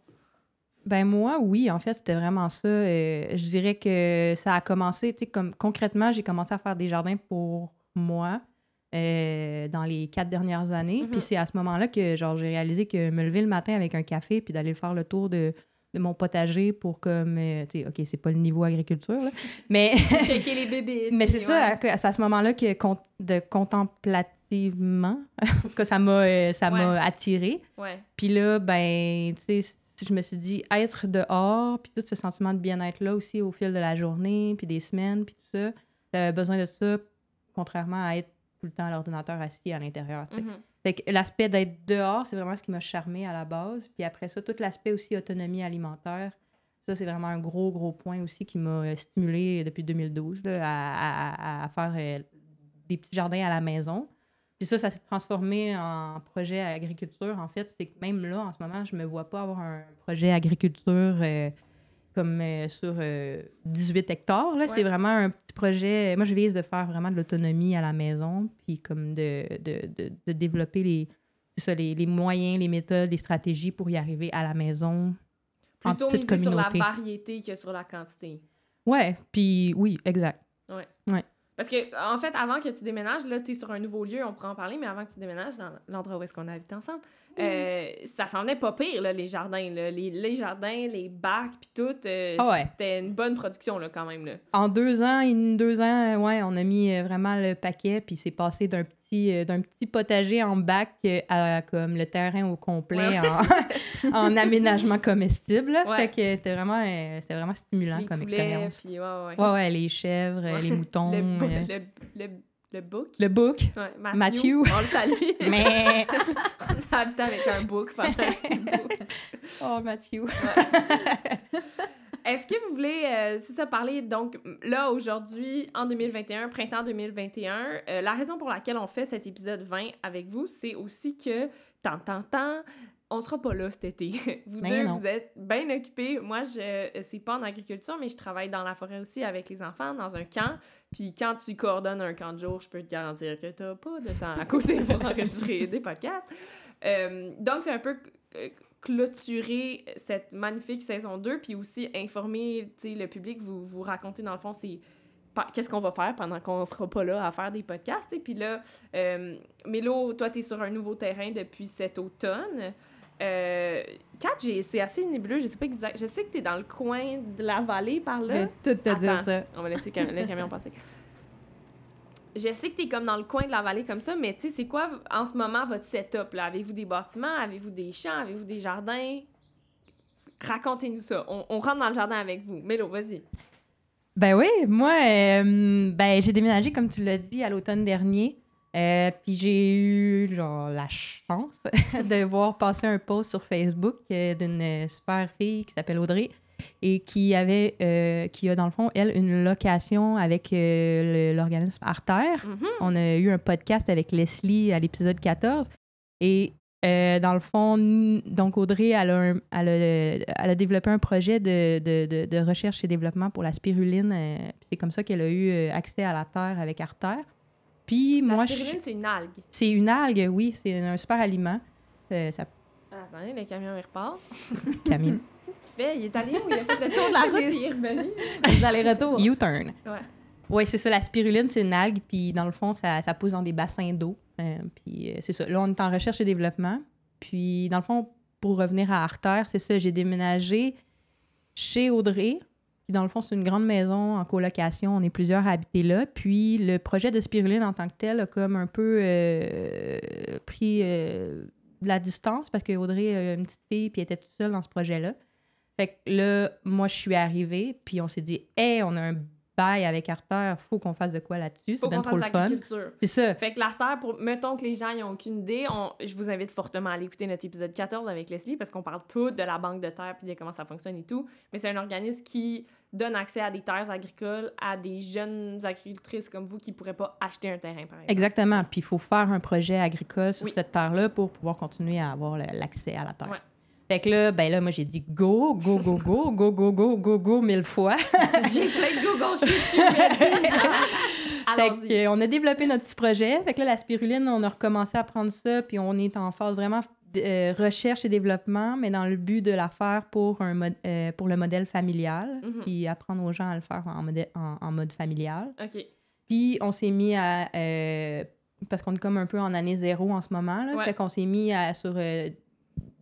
Ben moi, oui, en fait, c'était vraiment ça. Euh, je dirais que ça a commencé, tu sais, comme concrètement, j'ai commencé à faire des jardins pour moi euh, dans les quatre dernières années. Mhm. Puis c'est à ce moment-là que, genre, j'ai réalisé que me lever le matin avec un café puis d'aller faire le tour de, de mon potager pour comme, euh, OK, c'est pas le niveau agriculture, là, mais... (laughs) Checker les bébés. Mais c'est ça, que- c'est à ce moment-là que con- de contemplativement, (laughs) en tout cas, ça m'a euh, ça m'a attiré. Ouais. Puis là, ben, tu sais, je me suis dit, être dehors, puis tout ce sentiment de bien-être-là aussi au fil de la journée, puis des semaines, puis tout ça, j'avais besoin de ça, contrairement à être tout le temps à l'ordinateur assis à l'intérieur. tu sais. Fait que l'aspect d'être dehors, c'est vraiment ce qui m'a charmé à la base. Puis après ça, tout l'aspect aussi autonomie alimentaire, ça, c'est vraiment un gros, gros point aussi qui m'a euh, stimulé depuis 2012 là, à, à- à faire euh, des petits jardins à la maison. Puis ça, ça s'est transformé en projet agriculture. En fait, c'est que même là, en ce moment, je me vois pas avoir un projet agriculture euh, comme euh, sur euh, 18 hectares. Là. Ouais. C'est vraiment un petit projet. Moi, je vise de faire vraiment de l'autonomie à la maison, puis comme de, de, de, de développer les, ça, les, les moyens, les méthodes, les stratégies pour y arriver à la maison. En Plutôt petite miser sur la variété que sur la quantité. Ouais, puis oui, exact. Parce que, en fait, avant que tu déménages, là, tu es sur un nouveau lieu, on pourra en parler, mais avant que tu déménages dans l'endroit où est-ce qu'on habite ensemble, euh, ça semblait pas pire, là, les jardins, là. Les, les jardins, les bacs, puis tout. euh, Ah ouais. C'était une bonne production, là, quand même, là. En deux ans, in- deux ans, ouais, on a mis euh, vraiment le paquet, puis c'est passé d'un petit, euh, d'un petit potager en bac euh, à comme le terrain au complet Ouais, en, (laughs) en aménagement comestible. Ouais. Fait que c'était vraiment, euh, c'était vraiment stimulant les comme poulets, expérience. puis ouais, ouais. Ouais, les chèvres, les (laughs) moutons, Le, bou- euh, le, le, le book. le bouc. Ouais, Matthew. Matthew. On le salue. (laughs) Mais. on a avec un book pendant un petit bout. Oh, Mathieu. Est-ce que vous voulez, euh, c'est ça, parler, donc là, aujourd'hui, en 2021, printemps 2021, euh, la raison pour laquelle on fait cet épisode 20 avec vous, c'est aussi que, tant, tant, tant, on sera pas là cet été. (laughs) Vous Mais deux, non. vous êtes bien occupés. Moi, je c'est pas en agriculture, mais je travaille dans la forêt aussi avec les enfants, dans un camp. Puis quand tu coordonnes un camp de jour, je peux te garantir que t'as pas de temps à côté pour (laughs) enregistrer des podcasts. Euh, donc, c'est un peu clôturer cette magnifique saison 2, puis aussi informer le public, vous, vous raconter dans le fond, c'est qu'est-ce qu'on va faire pendant qu'on sera pas là à faire des podcasts. Et puis là, euh, Mélo, toi, tu es sur un nouveau terrain depuis cet automne. Euh, Kat, c'est assez nébuleux, je sais pas exact. Je sais que tu es dans le coin de la vallée par Je là. vais tout te dire ça. On va laisser le camion (laughs) passer. Je sais que tu es comme dans le coin de la vallée comme ça, mais tu sais, c'est quoi en ce moment votre setup? Avez-vous des bâtiments? Avez-vous des champs? Avez-vous des jardins? Racontez-nous ça. On, rentre dans le jardin avec vous. Mélo, vas-y. Ben oui, moi, euh, ben, j'ai déménagé, comme tu l'as dit, à l'automne dernier. Euh, puis j'ai eu genre la chance (laughs) de voir passer un post sur Facebook euh, d'une super fille qui s'appelle Audrey et qui avait, euh, qui a dans le fond, elle, une location avec euh, l'organisme Artère. Mhm. On a eu un podcast avec Leslie à l'épisode 14. Et euh, dans le fond, donc Audrey, elle a, un- elle a, elle a développé un projet de, de- de- de recherche et développement pour la spiruline. c'est comme ça qu'elle a eu accès à la terre avec Artère. Puis La moi, je- spiruline, c'est une algue. c'est une algue, oui, c'est un super aliment. Ça, Ah, attendez, le camion, il repasse. Camille. (laughs) Qu'est-ce qu'il fait? Il est allé où? Il a fait le tour de la (laughs) route et il est revenu. Les allers-retours. U-turn. Ouais. Oui, c'est ça. La spiruline, c'est une algue, puis dans le fond, ça, ça pousse dans des bassins d'eau. Euh, puis euh, c'est ça. Là, on est en recherche et développement. Puis, dans le fond, pour revenir à Artère, c'est ça, j'ai déménagé chez Audrey. Puis, dans le fond, c'est une grande maison en colocation. On est plusieurs à habiter là. Puis, le projet de spiruline en tant que tel a comme un peu euh, pris euh, de la distance parce que Audrey a une petite fille, puis elle était toute seule dans ce projet-là. Fait que là, moi, je suis arrivée, puis on s'est dit, hey, on a un bail avec Artère, faut qu'on fasse de quoi là-dessus. C'est bien trop le fun. C'est ça. Fait que l'artère, pour... mettons que les gens n'ont aucune idée, on... je vous invite fortement à aller écouter notre épisode 14 avec Leslie parce qu'on parle tout de la banque de terre puis de comment ça fonctionne et tout. Mais c'est un organisme qui donne accès à des terres agricoles à des jeunes agricultrices comme vous qui pourraient pas acheter un terrain, par exemple. Exactement. Puis il faut faire un projet agricole sur Oui. cette terre-là pour pouvoir continuer à avoir l'accès à la terre. Ouais. Fait que là, ben là, moi, j'ai dit go, go, go, go, go, go, go, go, go, mille fois. (laughs) J'ai plein de Google Sheets, je suis. (laughs) (laughs) Fait euh, on a développé notre petit projet. Fait que là, la spiruline, on a recommencé à prendre ça, puis on est en phase vraiment euh, recherche et développement, mais dans le but de la faire pour, un mod- euh, pour le modèle familial, Mhm. puis apprendre aux gens à le faire en, en- en mode familial. OK. Puis on s'est mis à. euh, parce qu'on est comme un peu en année zéro en ce moment. Là, Ouais. Fait qu'on s'est mis à, sur euh,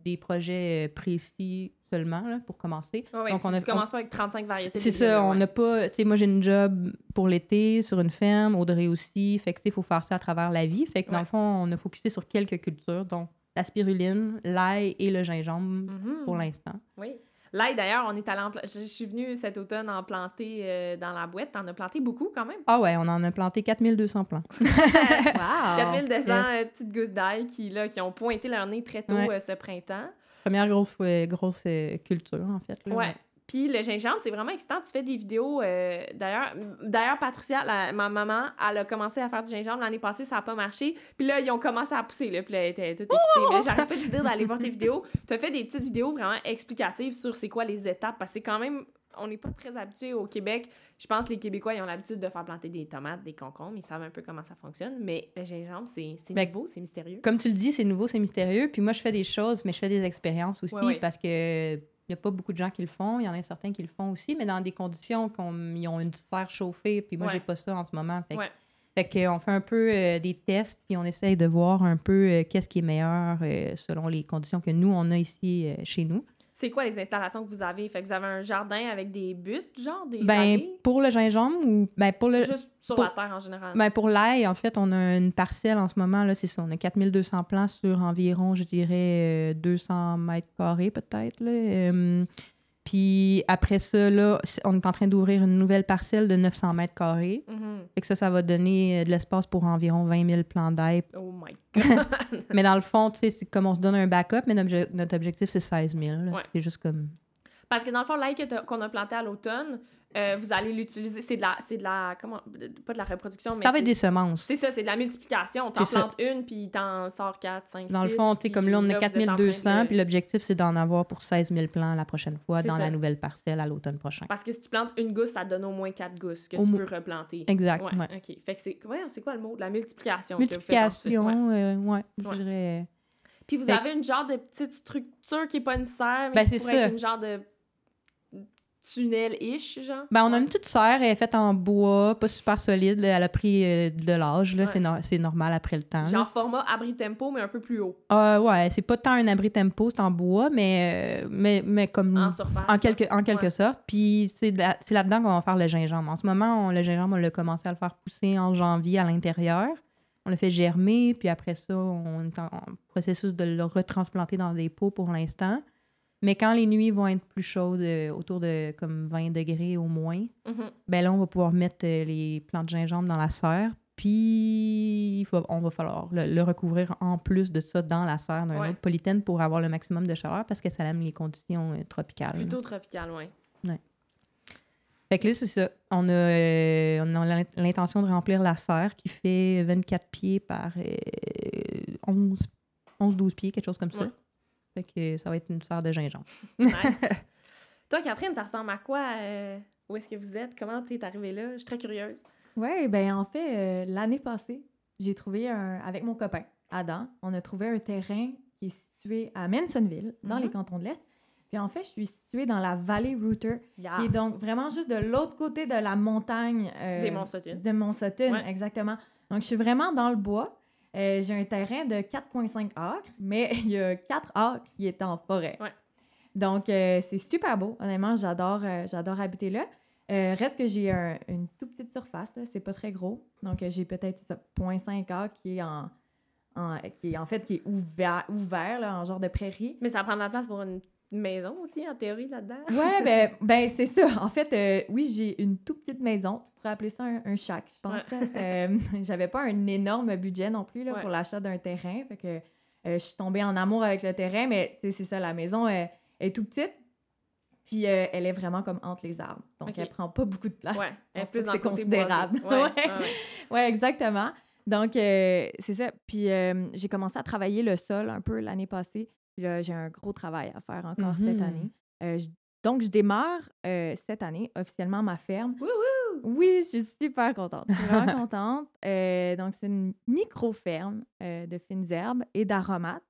des projets euh, précis seulement là, pour commencer. Ouais, ouais, Donc, on tu a- commences pas avec 35 variétés. C'est ça, on ouais. n'a pas. Tu sais, moi, j'ai une job pour l'été sur une ferme, Audrey aussi. Fait que, tu sais, il faut faire ça à travers la vie. Fait que, dans le fond, on a focusé sur quelques cultures, dont la spiruline, l'ail et le gingembre Mhm. pour l'instant. Oui. L'ail, d'ailleurs, on est allé en Je suis venue cet automne en planter euh, dans la boîte. T'en as planté beaucoup quand même? Ah ouais, on en a planté 4200 plants. (laughs) Wow! 4200 yes. euh, petites gousses d'ail qui, là, qui ont pointé leur nez très tôt Ouais. euh, ce printemps. Première grosse, grosse euh, culture, en fait. là. Ouais. Puis le gingembre, c'est vraiment excitant. Tu fais des vidéos. euh, d'ailleurs, d'ailleurs, Patricia, la- ma maman, elle a commencé à faire du gingembre l'année passée, ça n'a pas marché. Puis là, ils ont commencé à pousser. Là, puis là, elle était toute excitée. Mais j'arrête pas de te dire d'aller voir tes vidéos. Tu as fait des petites vidéos vraiment explicatives sur c'est quoi les étapes. Parce que c'est quand même. On n'est pas très habitué au Québec. Je pense que les Québécois, ils ont l'habitude de faire planter des tomates, des concombres. Ils savent un peu comment ça fonctionne. Mais le gingembre, c'est c'est Ben, nouveau, c'est mystérieux. Comme tu le dis, c'est nouveau, c'est mystérieux. Puis moi, je fais des choses, mais je fais des expériences aussi Ouais, ouais. parce que il n'y a pas beaucoup de gens qui le font. Il y en a certains qui le font aussi, mais dans des conditions qu'on ils ont une serre chauffée. Puis moi, Ouais. j'ai pas ça en ce moment. Fait, Ouais. fait qu'on fait un peu euh, des tests, puis on essaye de voir un peu euh, qu'est-ce qui est meilleur euh, selon les conditions que nous, on a ici chez nous. C'est quoi les installations que vous avez? Fait que vous avez un jardin avec des buttes, genre des Ben, allées? pour le gingembre ou ben, pour le. Juste sur pour- la terre en général. Ben, pour l'ail, en fait, on a une parcelle en ce moment, là, c'est ça. On a 4200 plants sur environ, je dirais, euh, 200 mètres carrés peut-être. là. Euh, puis après ça, là, on est en train d'ouvrir une nouvelle parcelle de 900 mètres carrés. Mhm. Fait que ça, ça va donner euh, de l'espace pour environ 20 000 plants d'ail. Oh my (laughs) god. mais dans le fond, tu sais, c'est comme on se donne un backup, mais notre, obje- notre objectif, c'est 16 000. là. Ouais. C'est juste comme... Parce que dans le fond, l'ail qu'on a planté à l'automne, euh, vous allez l'utiliser. C'est de la. C'est de la. Comment. Pas de la reproduction, mais. Ça va être des semences. C'est ça, c'est de la multiplication. T'en plantes une, puis t'en sors 4, 5, 6. Dans le fond, tu sais, comme là, on a 4200, puis l'objectif, c'est d'en avoir pour 16 000 plants la prochaine fois dans ça. la nouvelle parcelle à l'automne prochain. Parce que si tu plantes une gousse, ça te donne au moins 4 gousses que Au tu peux replanter. Exact, Ouais, ouais. OK. Fait que c'est. Ouais, c'est quoi le mot? La multiplication. que vous. Multiplication, euh, ouais, je dirais. Puis vous Fait- avez une genre de petite structure qui est pas nécessaire, mais Ben, qui c'est pourrait ça. être une genre de tunnel-ish, genre? Ben, on a une petite serre, elle est faite en bois, pas super solide. là, elle a pris euh, de l'âge, là, Ouais. c'est, no- c'est normal après le temps. là. Genre format abri tempo, mais un peu plus haut. Euh, ouais, c'est pas tant un abri tempo, c'est en bois, mais, euh, mais, mais comme. En surface. En quelque, en quelque Ouais. sorte. Puis c'est, là-dedans qu'on va faire le gingembre. En ce moment, on- le gingembre, on l'a commencé à le faire pousser en janvier à l'intérieur. On l'a fait germer, puis après ça, on est en, en processus de le retransplanter dans des pots pour l'instant. Mais quand les nuits vont être plus chaudes, euh, autour de comme 20 degrés au moins, Mhm. ben là, on va pouvoir mettre euh, les plants de gingembre dans la serre. Puis il faut- on va falloir le, le recouvrir en plus de ça dans la serre d'un Ouais. autre polythène pour avoir le maximum de chaleur parce que ça aime les conditions euh, tropicales. Plutôt tropical, ouais. Fait que là, c'est ça. On a, euh, on a l'in- l'intention de remplir la serre qui fait 24 pieds par euh, 11, 11-12 pieds, quelque chose comme ça. Ouais. Fait que ça va être une serre de gingembre. Nice. (laughs) Toi, Catherine, ça ressemble à quoi? euh, où est-ce que vous êtes? Comment t'es arrivée là? Je suis très curieuse. Oui, ben en fait, euh, l'année passée, j'ai trouvé un, avec mon copain, Adam, on a trouvé un terrain qui est situé à Mansonville, dans Mhm. les cantons de l'Est. Puis en fait, je suis située dans la vallée Router, Yeah. qui est donc vraiment juste de l'autre côté de la montagne. euh, Des Monts-Sutton. De Ouais. exactement. Donc, je suis vraiment dans le bois. Euh, j'ai un terrain de 4,5 acres, mais (laughs) il y a 4 acres qui est en forêt. Ouais. Donc, euh, c'est super beau. Honnêtement, j'adore euh, j'adore habiter là. Reste que j'ai un- une toute petite surface, là. c'est pas très gros. Donc, j'ai peut-être c'est ça, 0,5 acres qui est en, en- qui est en fait qui est ouvert, ouvert là, en genre de prairie. Mais ça prend de la place pour une maison aussi, en théorie, là-dedans. Ouais, (laughs) ben, ben c'est ça. En fait, euh, oui, j'ai une toute petite maison. Tu pourrais appeler ça un, un shack, je pense. Euh, (laughs) J'avais pas un énorme budget non plus là, Ouais. pour l'achat d'un terrain. Fait que euh, je suis tombée en amour avec le terrain, mais c'est ça, la maison est tout petite. Puis elle est vraiment comme entre les arbres. Donc, Ok. elle prend pas beaucoup de place. Ouais, elle plus c'est considérable. Ouais, (laughs) Ouais. ouais, ouais. Ouais, exactement. Donc, c'est ça. Puis, j'ai commencé à travailler le sol un peu l'année passée. Puis là, j'ai un gros travail à faire encore cette Mhm. année. Euh, je- donc, je démarre euh, cette année officiellement ma ferme. Wouhou! Oui, je suis super contente. Je suis vraiment (laughs) contente. Euh, donc, c'est une micro-ferme de fines herbes et d'aromates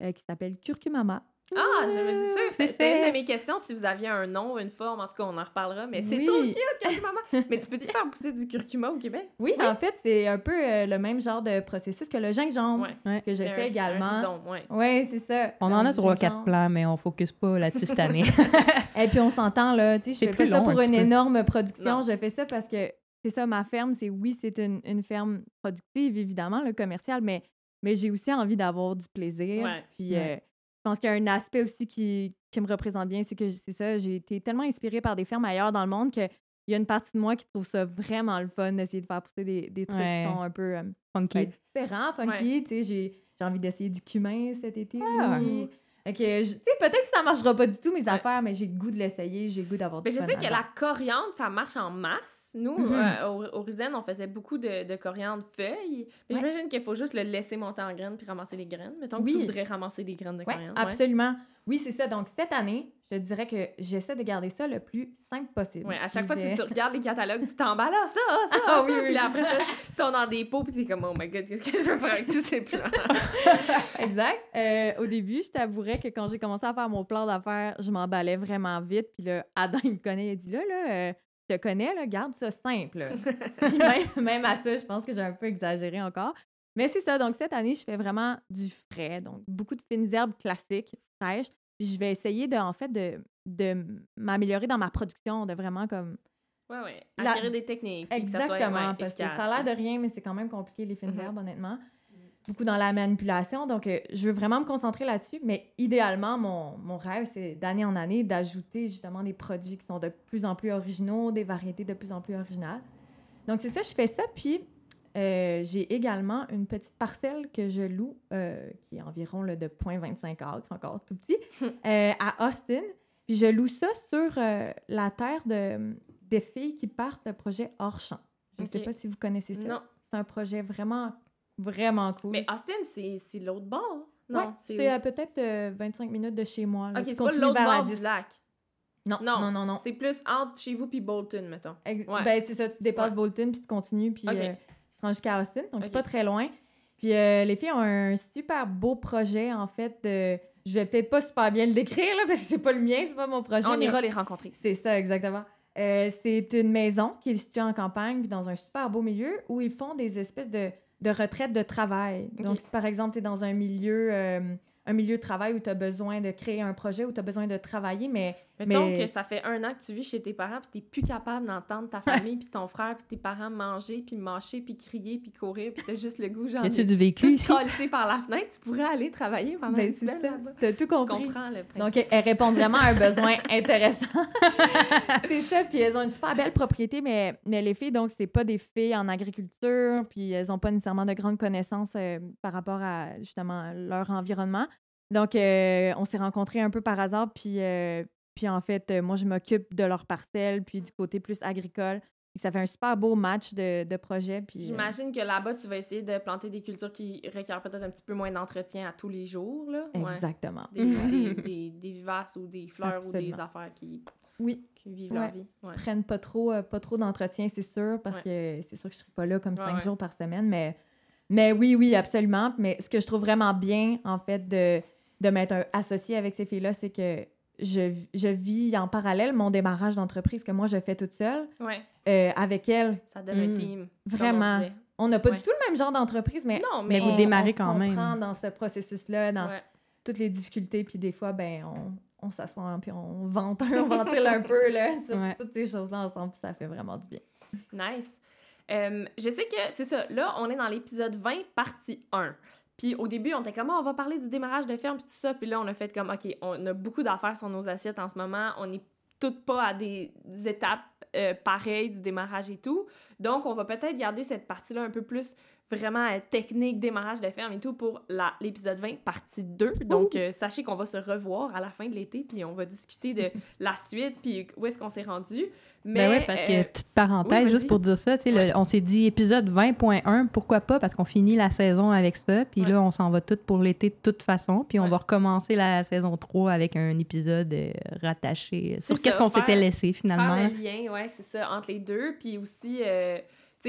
qui s'appelle Curcumama. Ah, je me sûre, C'est c'était une fait. de mes questions si vous aviez un nom ou une forme. En tout cas, on en reparlera. Mais c'est Oui. trop cute, curcuma. mais tu peux-tu faire pousser du curcuma au Québec? Oui, en fait, c'est un peu euh, le même genre de processus que le gingembre Ouais. Que fais un également. rhizome, ouais. Oui, c'est ça. On en a 3-4 gingembre. plans, mais on focus pas là-dessus cette année. (laughs) Et puis on s'entend là, tu sais, C'est je fais plus pas ça pour un une peu. énorme production, Non. je fais ça parce que c'est ça ma ferme, c'est oui, c'est une, une ferme productive évidemment, le commercial, mais mais j'ai aussi envie d'avoir du plaisir. Ouais. Puis Ouais. euh, je pense qu'il y a un aspect aussi qui, qui me représente bien, c'est que c'est ça, j'ai été tellement inspirée par des fermes ailleurs dans le monde que il y a une partie de moi qui trouve ça vraiment le fun d'essayer de faire pousser des, des trucs Ouais. qui sont un peu euh, Funky. ben, différents, funky. Tu sais, j'ai, j'ai envie d'essayer du cumin cet été Ah. aussi. Que, je- tu sais, peut-être que ça marchera pas du tout, mes Ouais. affaires, mais j'ai le goût de l'essayer, j'ai le goût d'avoir du Mais je sais que la coriandre, ça marche en masse. Nous, Mhm. euh, au, Risen, on faisait beaucoup de, de coriandre feuilles. Mais Ouais. j'imagine qu'il faut juste le laisser monter en graines puis ramasser les graines. Mettons que Oui. tu voudrais ramasser des graines de Ouais, coriandre. absolument. Oui, c'est ça. Donc, cette année, je te dirais que j'essaie de garder ça le plus simple possible. Ouais, à chaque fois que vais- tu regardes les catalogues, tu t'emballes, (laughs) ah, ça, ah, ça, Ah, oui, ça. oui. Puis là, après ça, ils sont dans des pots, puis t'es comme, oh my god, qu'est-ce que je veux faire avec tous ces plants? (laughs) exact. Euh, au début, je t'avouerais que quand j'ai commencé à faire mon plan d'affaires, je m'emballais vraiment vite. Puis là, Adam, il me connaît, il dit là, là, euh, je te connais, là, garde ça simple. (laughs) Puis même, même à ça, je pense que j'ai un peu exagéré encore. Mais c'est ça. Donc, cette année, je fais vraiment du frais. Donc, beaucoup de fines herbes classiques, fraîches. Puis je vais essayer de, en fait, de, de m'améliorer dans ma production, de vraiment comme ouais. La- Acquérir des techniques. puis que ça soit, Exactement, ouais, parce que ça a l'air de rien, mais c'est quand même compliqué, les fines herbes, honnêtement. Beaucoup dans la manipulation. Donc, euh, je veux vraiment me concentrer là-dessus. Mais idéalement, mon, mon rêve, c'est d'année en année d'ajouter justement des produits qui sont de plus en plus originaux, des variétés de plus en plus originales. Donc, c'est ça, je fais ça. Puis, euh, j'ai également une petite parcelle que je loue, euh, qui est environ là, de 0.25 acres, encore tout petit, (laughs) euh, à Austin. Puis je loue ça sur la terre de, des filles qui partent le projet Hors Champ. Je ne sais pas si vous connaissez ça. Non. C'est un projet vraiment, vraiment cool. Mais Austin, c'est c'est l'autre bord. Non, Ouais, c'est peut-être euh, 25 minutes de chez moi. là. Ok, c'est pas l'autre bord 10. du lac. Non, Non. non, non, non. C'est plus entre chez vous puis Bolton, mettons. Ouais. Ben, c'est ça, tu dépasses Ouais. Bolton, puis tu continues, puis. Jusqu'à Austin, donc c'est pas très loin. Puis euh, les filles ont un super beau projet, en fait, de... Je vais peut-être pas super bien le décrire, là, parce que c'est pas le mien, c'est pas mon projet. On mais ira les rencontrer. C'est ça, exactement. Euh, c'est une maison qui est située en campagne, puis dans un super beau milieu, où ils font des espèces de, de retraites de travail. Donc, si par exemple, tu es dans un milieu, euh, un milieu de travail où tu as besoin de créer un projet, où tu as besoin de travailler, mais Mettons Mais- que ça fait un an que tu vis chez tes parents, puis t'es plus capable d'entendre ta (laughs) famille, puis ton frère, puis tes parents manger, puis mâcher, puis crier, puis courir, puis t'as juste le goût, genre, de du vécu ici? par la fenêtre, tu pourrais aller travailler pendant ben, une semaine là-bas. Tu as tout Je compris. comprends le principe. Donc, elles répondent vraiment à un besoin (laughs) intéressant. (laughs) c'est ça. Puis elles ont une super belle propriété, mais, mais les filles, donc, c'est pas des filles en agriculture, puis elles ont pas nécessairement de grandes connaissances euh, par rapport à, justement, leur environnement. Donc, euh, on s'est rencontrés un peu par hasard, puis, euh, puis en fait, euh, moi, je m'occupe de leur parcelle, puis du côté plus agricole. Et ça fait un super beau match de, de projet. Puis, euh, J'imagine que là-bas, tu vas essayer de planter des cultures qui requièrent peut-être un petit peu moins d'entretien à tous les jours, là. Ouais. exactement. Des, (laughs) des, des, des vivaces ou des fleurs ou des affaires qui, Oui. qui vivent leur vie. Ouais. prennent pas trop, euh, pas trop d'entretien, c'est sûr, parce que c'est sûr que je serai pas là comme cinq jours par semaine, mais, mais oui, oui, absolument. Mais ce que je trouve vraiment bien, en fait, de, de m'être associée avec ces filles-là, c'est que je, je vis en parallèle mon démarrage d'entreprise que moi, je fais toute seule Ouais, euh, avec elles. ça donne un Mm. team. Vraiment. On n'a pas Ouais. du tout le même genre d'entreprise, mais, Non, Mais mais, vous on, démarrez on se quand même. comprend dans ce processus-là, dans Ouais. toutes les difficultés, puis des fois, ben, on, on s'assoit, puis on vente, on ventile un peu, là, (laughs) sur toutes ces choses-là ensemble, puis ça fait vraiment du bien. Nice. Euh, je sais que c'est ça. Là, on est dans l'épisode 20, partie 1. Puis au début, on était comme, Ah, on va parler du démarrage de ferme, puis tout ça. Puis là, on a fait comme, OK, on a beaucoup d'affaires sur nos assiettes en ce moment. On n'est toutes pas à des étapes euh, pareilles du démarrage et tout. Donc, on va peut-être garder cette partie-là un peu plus vraiment euh, technique, démarrage de ferme et tout pour l'épisode 20, partie 2. Donc, euh, sachez qu'on va se revoir à la fin de l'été, puis on va discuter de (laughs) la suite, puis où est-ce qu'on s'est rendu. Mais, ben ouais, parce que, euh, petite parenthèse, oui, juste pour dire ça, tu sais, le- Ouais. on s'est dit épisode 20.1, pourquoi pas, parce qu'on finit la saison avec ça, puis Ouais. là, on s'en va tout pour l'été de toute façon, puis on Ouais. va recommencer la saison 3 avec un épisode rattaché sur qu'est-ce qu'on s'était laissé finalement. Faire le lien, ouais, c'est ça, entre les deux. Puis aussi, euh,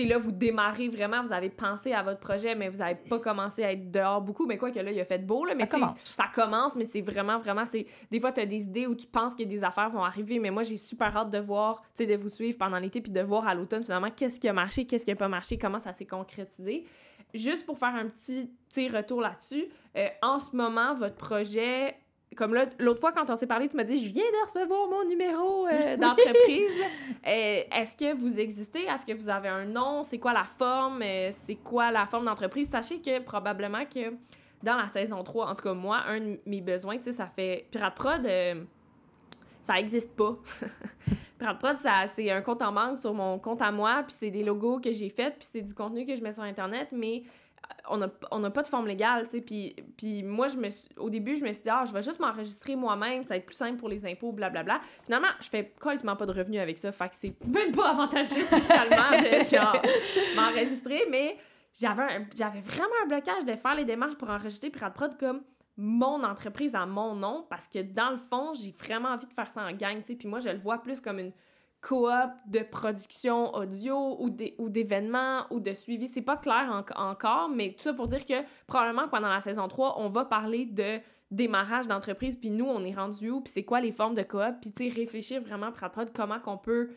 sais, là, vous démarrez vraiment, vous avez pensé à votre projet, mais vous n'avez pas commencé à être dehors beaucoup. Mais quoi que là, il a fait beau, là. Mais Ça commence. ça commence, mais c'est vraiment, vraiment, c'est... Des fois, tu as des idées où tu penses que des affaires vont arriver, mais moi, j'ai super hâte de voir, tu sais, de vous suivre pendant l'été, puis de voir à l'automne, finalement, qu'est-ce qui a marché, qu'est-ce qui a pas marché, comment ça s'est concrétisé. Juste pour faire un petit, retour là-dessus, euh, en ce moment, votre projet... Comme là, l'autre fois, quand on s'est parlé, tu m'as dit, je viens de recevoir mon numéro euh, d'entreprise. (laughs) Euh, Est-ce que vous existez? Est-ce que vous avez un nom? C'est quoi la forme? Euh, c'est quoi la forme d'entreprise? Sachez que probablement que dans la saison 3, en tout cas moi, un de mes besoins, tu sais, ça fait Pirate Prod, ça existe pas. (laughs) Ça- c'est un compte en banque sur mon compte à moi, puis c'est des logos que j'ai faits, puis c'est du contenu que je mets sur Internet, mais euh, on n'a on n'a pas de forme légale, tu sais, puis, puis moi, je me au début, je me suis dit, ah, je vais juste m'enregistrer moi-même, ça va être plus simple pour les impôts, blablabla. Finalement, je fais quasiment pas de revenus avec ça, fait que c'est même pas avantageux (laughs) fiscalement de m'enregistrer, mais j'avais vraiment un blocage de faire les démarches pour enregistrer Pirate comme mon entreprise à mon nom parce que dans le fond, j'ai vraiment envie de faire ça en gang, tu sais, puis moi je le vois plus comme une coop de production audio ou des- ou d'événements ou de suivi, c'est pas clair en- encore, mais tout ça pour dire que probablement pendant la saison 3, on va parler de démarrage d'entreprise, puis nous, on est rendu où, puis c'est quoi les formes de coop, puis tu sais, réfléchir vraiment Pirate Prod, comment qu'on peut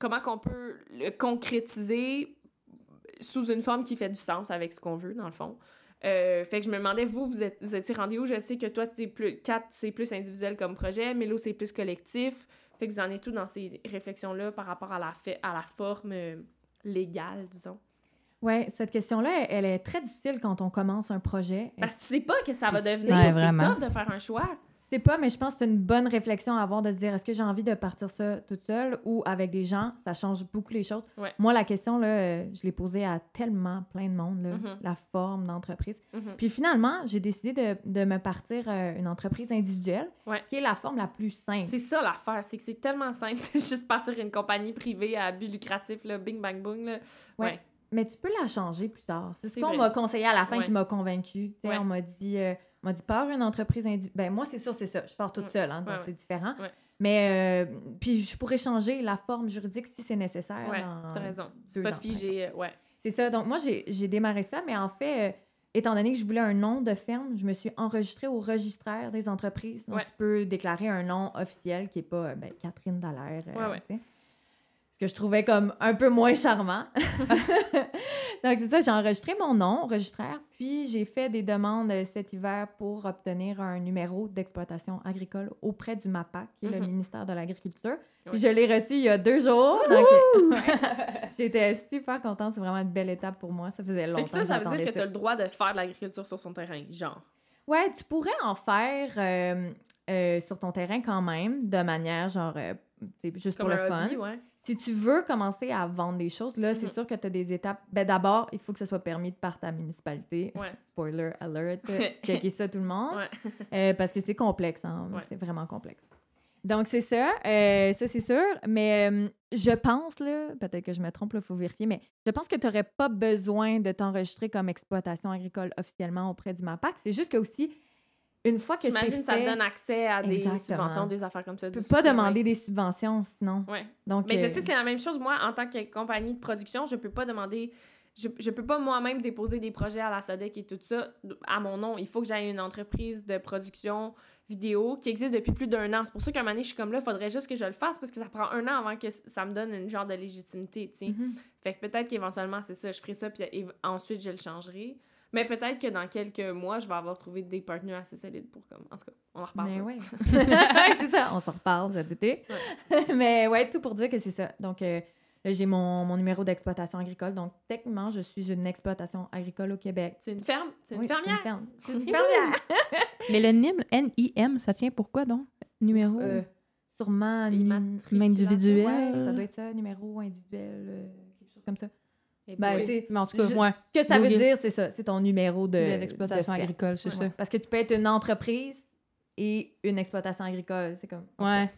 comment qu'on peut le concrétiser sous une forme qui fait du sens avec ce qu'on veut, dans le fond. Euh, fait que je me demandais, vous, vous, êtes, vous étiez rendu où? Je sais que toi, t'es plus, Kat, c'est plus individuel comme projet, Mélo, c'est plus collectif. Fait que vous en êtes tout dans ces réflexions-là par rapport à la, fait, à la forme euh, légale, disons? Oui, cette question-là, elle est très difficile quand on commence un projet. Parce que tu sais pas que ça va devenir. Ouais, c'est tough de faire un choix. Sais pas, mais je pense que c'est une bonne réflexion à avoir de se dire est-ce que j'ai envie de partir ça toute seule ou avec des gens Ça change beaucoup les choses. Ouais. Moi, la question, là, euh, je l'ai posée à tellement plein de monde, là, Mhm. la forme d'entreprise. Mhm. Puis finalement, j'ai décidé de, de me partir euh, une entreprise individuelle, Ouais. qui est la forme la plus simple. C'est ça l'affaire, c'est que c'est tellement simple de (laughs) juste partir une compagnie privée à but lucratif, là, bing bang boom. Là. Ouais. Ouais. Mais tu peux la changer plus tard. C'est ce qu'on m'a conseillé à la fin qui m'a Ouais. On m'a dit, euh, m'a dit, pars une entreprise individuelle. Ben, moi, c'est sûr, c'est ça. Je pars toute seule, hein, donc Ouais, c'est différent. Ouais. Mais, euh, puis je pourrais changer la forme juridique si c'est nécessaire. T'as raison. C'est pas ans, figé, euh, ouais. C'est ça. Donc, moi, j'ai j'ai démarré ça, mais en fait, euh, étant donné que je voulais un nom de ferme, je me suis enregistrée au registraire des entreprises. Donc, Ouais. tu peux déclarer un nom officiel qui n'est pas ben, Catherine Dallaire. euh, Ouais, ouais. tu sais. Ce que je trouvais comme un peu moins charmant. (laughs) Donc, c'est ça, j'ai enregistré mon nom au registraire, puis j'ai fait des demandes euh, cet hiver pour obtenir un numéro d'exploitation agricole auprès du MAPAC, qui est le Mhm. ministère de l'Agriculture. Je l'ai reçu il y a deux jours. Donc, euh, (laughs) j'étais super contente. C'est vraiment une belle étape pour moi. Ça faisait longtemps Fait que ça, ça veut dire que ça. t'as le droit de faire de l'agriculture sur son terrain, genre. Ouais, tu pourrais en faire euh, euh, sur ton terrain quand même, de manière genre, euh, juste Comme pour le un fun. hobby, ouais. Si tu veux commencer à vendre des choses, là, c'est Mhm. sûr que tu as des étapes. Ben, d'abord, il faut que ce soit permis par ta municipalité. Ouais. Spoiler alert. (laughs) Checker ça, tout le monde. Ouais. Euh, parce que c'est complexe, hein. Ouais. C'est vraiment complexe. Donc, c'est ça. euh, ça, c'est sûr. Mais euh, je pense, là, peut-être que je me trompe, il faut vérifier, mais je pense que tu n'aurais pas besoin de t'enregistrer comme exploitation agricole officiellement auprès du MAPAC. C'est juste que aussi, une fois que c'est J'imagine que ça fait, donne accès à des Exactement. subventions, des affaires comme ça. tu peux pas demander des subventions sinon. Ouais. Donc, Mais je euh, sais que c'est la même chose, moi, en tant que compagnie de production, je peux pas demander. Je, je peux pas moi-même déposer des projets à la SADEC et tout ça à mon nom. Il faut que j'aille une entreprise de production vidéo qui existe depuis plus d'un an. C'est pour ça qu'à un moment donné, je suis comme là, il faudrait juste que je le fasse parce que ça prend un an avant que ça me donne une genre de légitimité, tu sais. mhm. Fait que peut-être qu'éventuellement, c'est ça, je ferai ça, puis ensuite, je le changerai. Mais peut-être que dans quelques mois, je vais avoir trouvé des partenaires assez solides pour comme. En tout cas, on en reparle. Mais ouais. (laughs) Ouais, c'est ça, on s'en reparle cet été. (laughs) Mais ouais, tout pour dire que c'est ça. Donc, euh, là, j'ai mon, mon numéro d'exploitation agricole. Donc, techniquement, je suis une exploitation agricole au Québec. C'est une ferme, c'est une Oui, fermière. une fermière. (laughs) Mais le NIM, N-I-M, ça tient pourquoi donc? Numéro? Euh, sûrement individuel. Ouais, ça doit être ça, numéro individuel, euh, quelque chose comme ça. Et Ben, sais, Mais en tout cas, je- ouais, que ça veut dire, c'est ça, c'est ton numéro de, de l'exploitation agricole, c'est Ouais. ça. Parce que tu peux être une entreprise et une exploitation agricole. C'est comme. Ouais.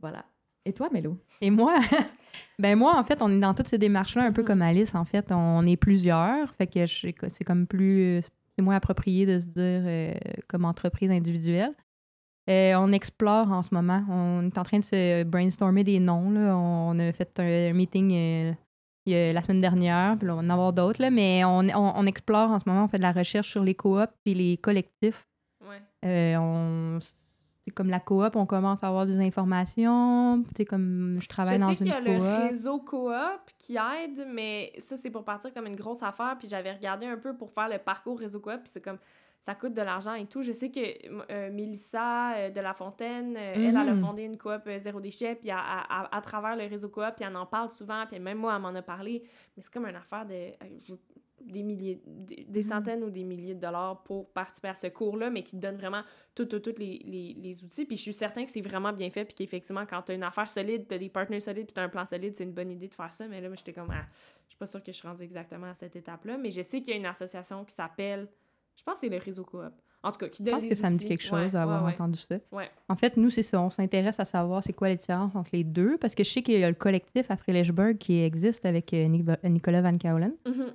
Voilà. Et toi, Mélo? Et moi, (laughs) ben moi, en fait, on est dans toutes ces démarches-là, un peu Mhm. comme Alice, en fait. On est plusieurs, fait que c'est comme plus... C'est moins approprié de se dire euh, comme entreprise individuelle. Euh, on explore en ce moment. On est en train de se brainstormer des noms. Là. On a fait un meeting euh, il y a- la semaine dernière, puis là, on va en avoir d'autres, là, mais on, on, on explore en ce moment. On fait de la recherche sur les coops et les collectifs. Ouais. Euh, on, c'est comme la coop, on commence à avoir des informations. Sais, comme je travaille Je dans sais qu'il une y a coop. le réseau coop qui aide, mais ça, c'est pour partir comme une grosse affaire. Puis j'avais regardé un peu pour faire le parcours réseau coop, puis c'est comme ça coûte de l'argent et tout. Je sais que euh, Mélissa euh, de La Fontaine, euh, elle, elle a Mhm. fondé une coop zéro déchet, puis à, à- à- travers le réseau coop, puis elle en parle souvent, puis même moi, elle m'en a parlé. Mais c'est comme une affaire de des milliers, des, des Mhm. centaines ou des milliers de dollars pour participer à ce cours-là, mais qui te donne vraiment tous tout, tout les, les, les outils. Puis je suis certain que c'est vraiment bien fait, puis qu'effectivement, quand tu as une affaire solide, tu as des partenaires solides, puis tu as un plan solide, c'est une bonne idée de faire ça. Mais là, moi, j'étais comme, ah, je suis pas sûre que je suis rendue exactement à cette étape-là. Mais je sais qu'il y a une association qui s'appelle, je pense que c'est le réseau coop. En tout cas, qui Je donne pense les que ça me dit quelque chose d'avoir ouais, ouais. entendu ça. Ouais. En fait, nous, c'est ça. On s'intéresse à savoir c'est quoi la différence entre les deux. Parce que je sais qu'il y a le collectif à Frelichburg qui existe avec euh, Nic- Nicolas Van Kaulen. Mhm.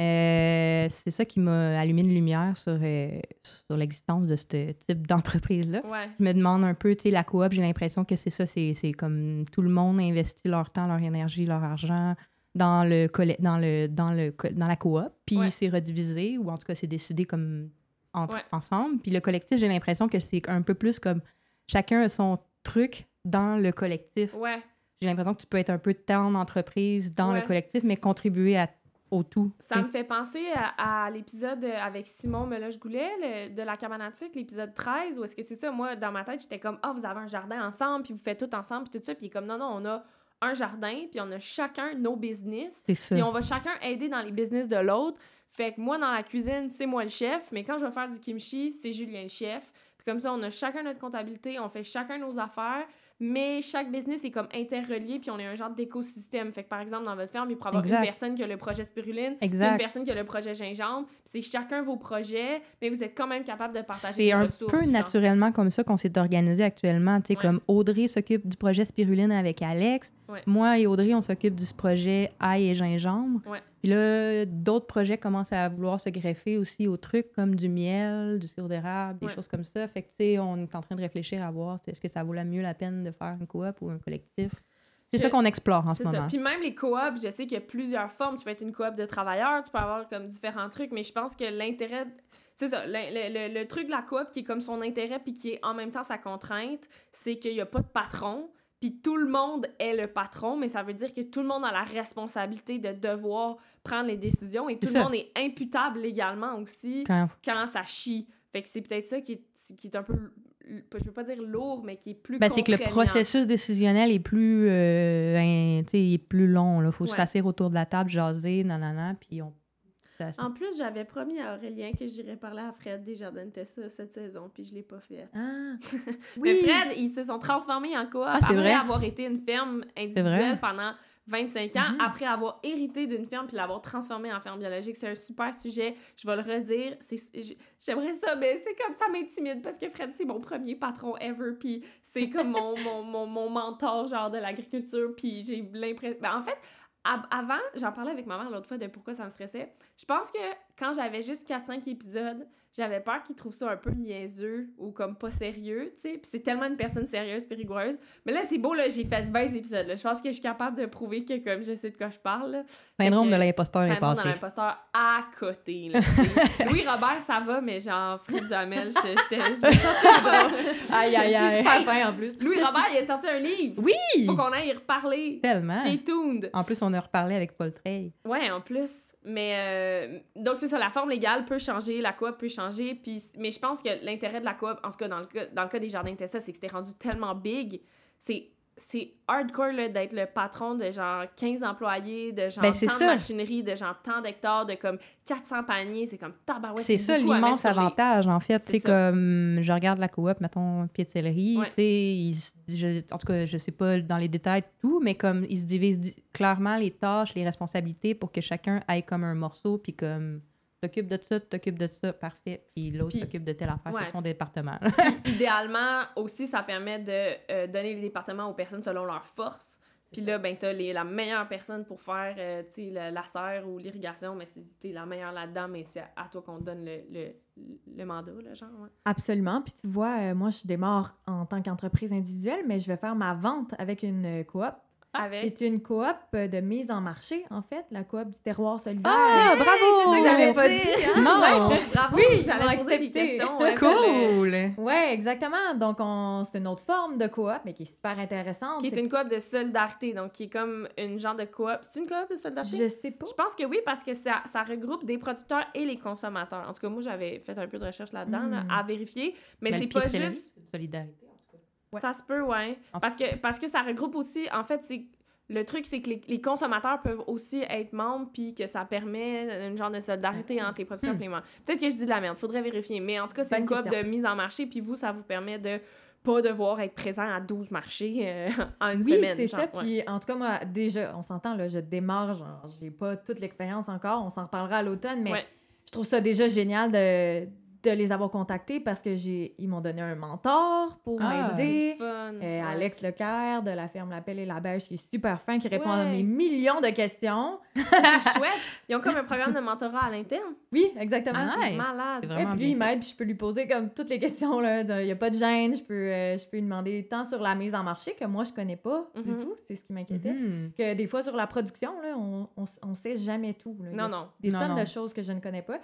Euh, c'est ça qui m'a allumé une lumière sur, euh, sur l'existence de ce type d'entreprise-là. Ouais. Je me demande un peu, tu sais, la coop, j'ai l'impression que c'est ça, c'est c'est comme tout le monde investit leur temps, leur énergie, leur argent dans le dans le dans le dans la coop, puis Ouais. c'est redivisé ou en tout cas c'est décidé comme entre- Ouais. ensemble. Puis le collectif, j'ai l'impression que c'est un peu plus comme chacun a son truc dans le collectif. Ouais. J'ai l'impression que tu peux être un peu ton entreprise dans le collectif, mais contribuer à, au tout. Ça me fait penser à, à l'épisode avec Simon Meloche-Goulet le- de la cabane à l'épisode 13, où est-ce que c'est ça, moi, dans ma tête, j'étais comme, ah, vous avez un jardin ensemble, puis vous faites tout ensemble, puis tout ça, puis il est comme, non, non, on a un jardin, puis on a chacun nos business, puis on va chacun aider dans les business de l'autre. Fait que moi, dans la cuisine, c'est moi le chef, mais quand je vais faire du kimchi, c'est Julien le chef. Puis comme ça, on a chacun notre comptabilité, on fait chacun nos affaires, mais chaque business est comme interrelié, puis on est un genre d'écosystème. Fait que par exemple, dans votre ferme, il pourrait y avoir Exact. une personne qui a le projet spiruline, une personne qui a le projet gingembre, puis c'est chacun vos projets, mais vous êtes quand même capable de partager C'est un ressources. peu genre. naturellement comme ça qu'on s'est organisé actuellement. Tu sais, Ouais. comme Audrey s'occupe du projet spiruline avec Alex. Ouais. Moi et Audrey, on s'occupe du projet ail et gingembre. Ouais. Puis là, d'autres projets commencent à vouloir se greffer aussi aux trucs comme du miel, du sirop d'érable, des Ouais. choses comme ça. Fait que, tu sais, on est en train de réfléchir à voir est-ce que ça vaut la mieux la peine de faire une coop ou un collectif? C'est ça qu'on explore en ce C'est ça. moment. Puis même les coops, je sais qu'il y a plusieurs formes. Tu peux être une coop de travailleurs, tu peux avoir comme différents trucs, mais je pense que l'intérêt. C'est ça, le, le- le- le truc de la coop qui est comme son intérêt puis qui est en même temps sa contrainte, c'est qu'il n'y a pas de patron, puis tout le monde est le patron, mais ça veut dire que tout le monde a la responsabilité de devoir prendre les décisions et tout le monde est imputable légalement aussi Quand- quand ça chie. Fait que c'est peut-être ça qui est, qui est un peu, je veux pas dire lourd, mais qui est plus Ben, c'est que le processus décisionnel est plus, euh, hein, il est plus long. Il faut Ouais. s'asseoir autour de la table, jaser, nanana, puis on... En plus, j'avais promis à Aurélien que j'irais parler à Fred Desjardins de Tessa cette saison, puis je l'ai pas fait. Ah, (laughs) Mais oui. Fred, ils se sont transformés en coop Ah, après vrai? avoir été une ferme individuelle pendant 25 ans, Mhm. après avoir hérité d'une ferme puis l'avoir transformée en ferme biologique. C'est un super sujet. Je vais le redire. J'aimerais ça, mais c'est comme ça m'intimide parce que Fred, c'est mon premier patron ever. Puis c'est comme mon, mon, mon, mon mentor, genre, de l'agriculture. Puis j'ai l'impression... Ben, en fait, avant, j'en parlais avec ma mère l'autre fois de pourquoi ça me stressait. Je pense que quand j'avais juste 4-5 épisodes, j'avais peur qu'ils trouvent ça un peu niaiseux ou comme pas sérieux, tu sais. Puis c'est tellement une personne sérieuse puis rigoureuse. Mais là, c'est beau, là, j'ai fait 20 épisodes. Là. Je pense que je suis capable de prouver que comme je sais de quoi je parle. là. Syndrome Fait de l'imposteur est Syndrome passé. dans l'imposteur à côté. Là. Louis (laughs) Robert, ça va, mais genre Fred Duhamel, je, j'étais- je. (laughs) Aïe, aïe, Il aïe. fin en plus. Louis Robert, il a sorti un livre. Oui! Faut qu'on aille y reparler. Tellement. Stay tuned. En plus, on a reparlé avec Paul Trey. Ouais, en plus. Mais euh, donc c'est ça, la forme légale peut changer, la coop peut changer. Puis, mais je pense que l'intérêt de la coop, en tout cas dans le cas, dans le cas des jardins de Tessa, c'est que c'était rendu tellement big. C'est c'est hardcore d'être le patron de genre 15 employés, de genre Ben, tant de machinerie, de genre tant d'hectares, de comme 400 paniers. C'est comme tabarouette. c'est ça l'immense les- avantage, en fait. C'est comme, je regarde la coop, mettons, Ouais. tu sais, en tout cas, je sais pas dans les détails tout, mais comme ils se divisent di- clairement les tâches, les responsabilités pour que chacun aille comme un morceau, puis comme, t'occupes de ça, t'occupes de ça, parfait, puis l'autre s'occupe de telle affaire ouais. sur son département. Puis, (laughs) idéalement, aussi, ça permet de euh, donner les départements aux personnes selon leurs forces. Puis là, ben, t'as les- la meilleure personne pour faire, euh, tu sais, le- la serre ou l'irrigation, mais c'est t'es la meilleure là-dedans, mais c'est à toi qu'on donne le, le, le mandat, là, genre. ouais. Absolument. Puis tu vois, euh, moi, je démarre en tant qu'entreprise individuelle, mais je vais faire ma vente avec une euh, coop. Avec... C'est une coop euh, de mise en marché, en fait, la coop du terroir solidaire. Ah, c'est ça bravo! que pas dit, hein? Non! Ouais, bravo! Oui, j'allais poser des accepté. questions. ouais, le- Cool! Ouais, exactement. Donc, on... c'est une autre forme de coop, mais qui est super intéressante. Qui est C'est- une coop de solidarité, donc qui est comme une genre de coop. C'est une coop de solidarité? Je sais pas. Je pense que oui, parce que ça, ça regroupe des producteurs et les consommateurs. En tout cas, moi, j'avais fait un peu de recherche là-dedans, là, Mm. à vérifier. Mais, le c'est pas juste... c'est une solidarité. Ouais. Ça se peut, ouais. En Parce que, parce que ça regroupe aussi... En fait, c'est... Le truc, c'est que les, les consommateurs peuvent aussi être membres, puis que ça permet une genre de solidarité entre les producteurs Hmm. et les membres. Peut-être que je dis de la merde, faudrait vérifier. Mais en tout cas, c'est une coop de mise en marché, puis vous, ça vous permet de pas devoir être présent à 12 marchés euh, (laughs) en une oui, semaine. c'est ça. Puis, en tout cas, moi, déjà, on s'entend, là, je démarre, genre, j'ai pas toute l'expérience encore. On s'en reparlera à l'automne, mais Ouais. je trouve ça déjà génial de, de les avoir contactés parce que j'ai ils m'ont donné un mentor pour Ah. m'aider. C'est fun. Euh, ouais. Alex Leclerc de la ferme La Pelle et la Beige qui est super fin, qui répond à mes millions de questions. (laughs) C'est chouette. Ils ont comme un programme de mentorat à l'interne. Oui, exactement. Ah, C'est nice. malade. Et puis lui, bien il m'aide, puis je peux lui poser comme toutes les questions. Il n'y a pas de gêne. Je peux, euh, je peux lui demander tant sur la mise en marché que moi, je connais pas du Mhm. tout. C'est ce qui m'inquiétait. Mhm. Que des fois, sur la production, là, on, on, on sait jamais tout. là. Non, non. Des Non, tonnes non. de choses que je ne connais pas.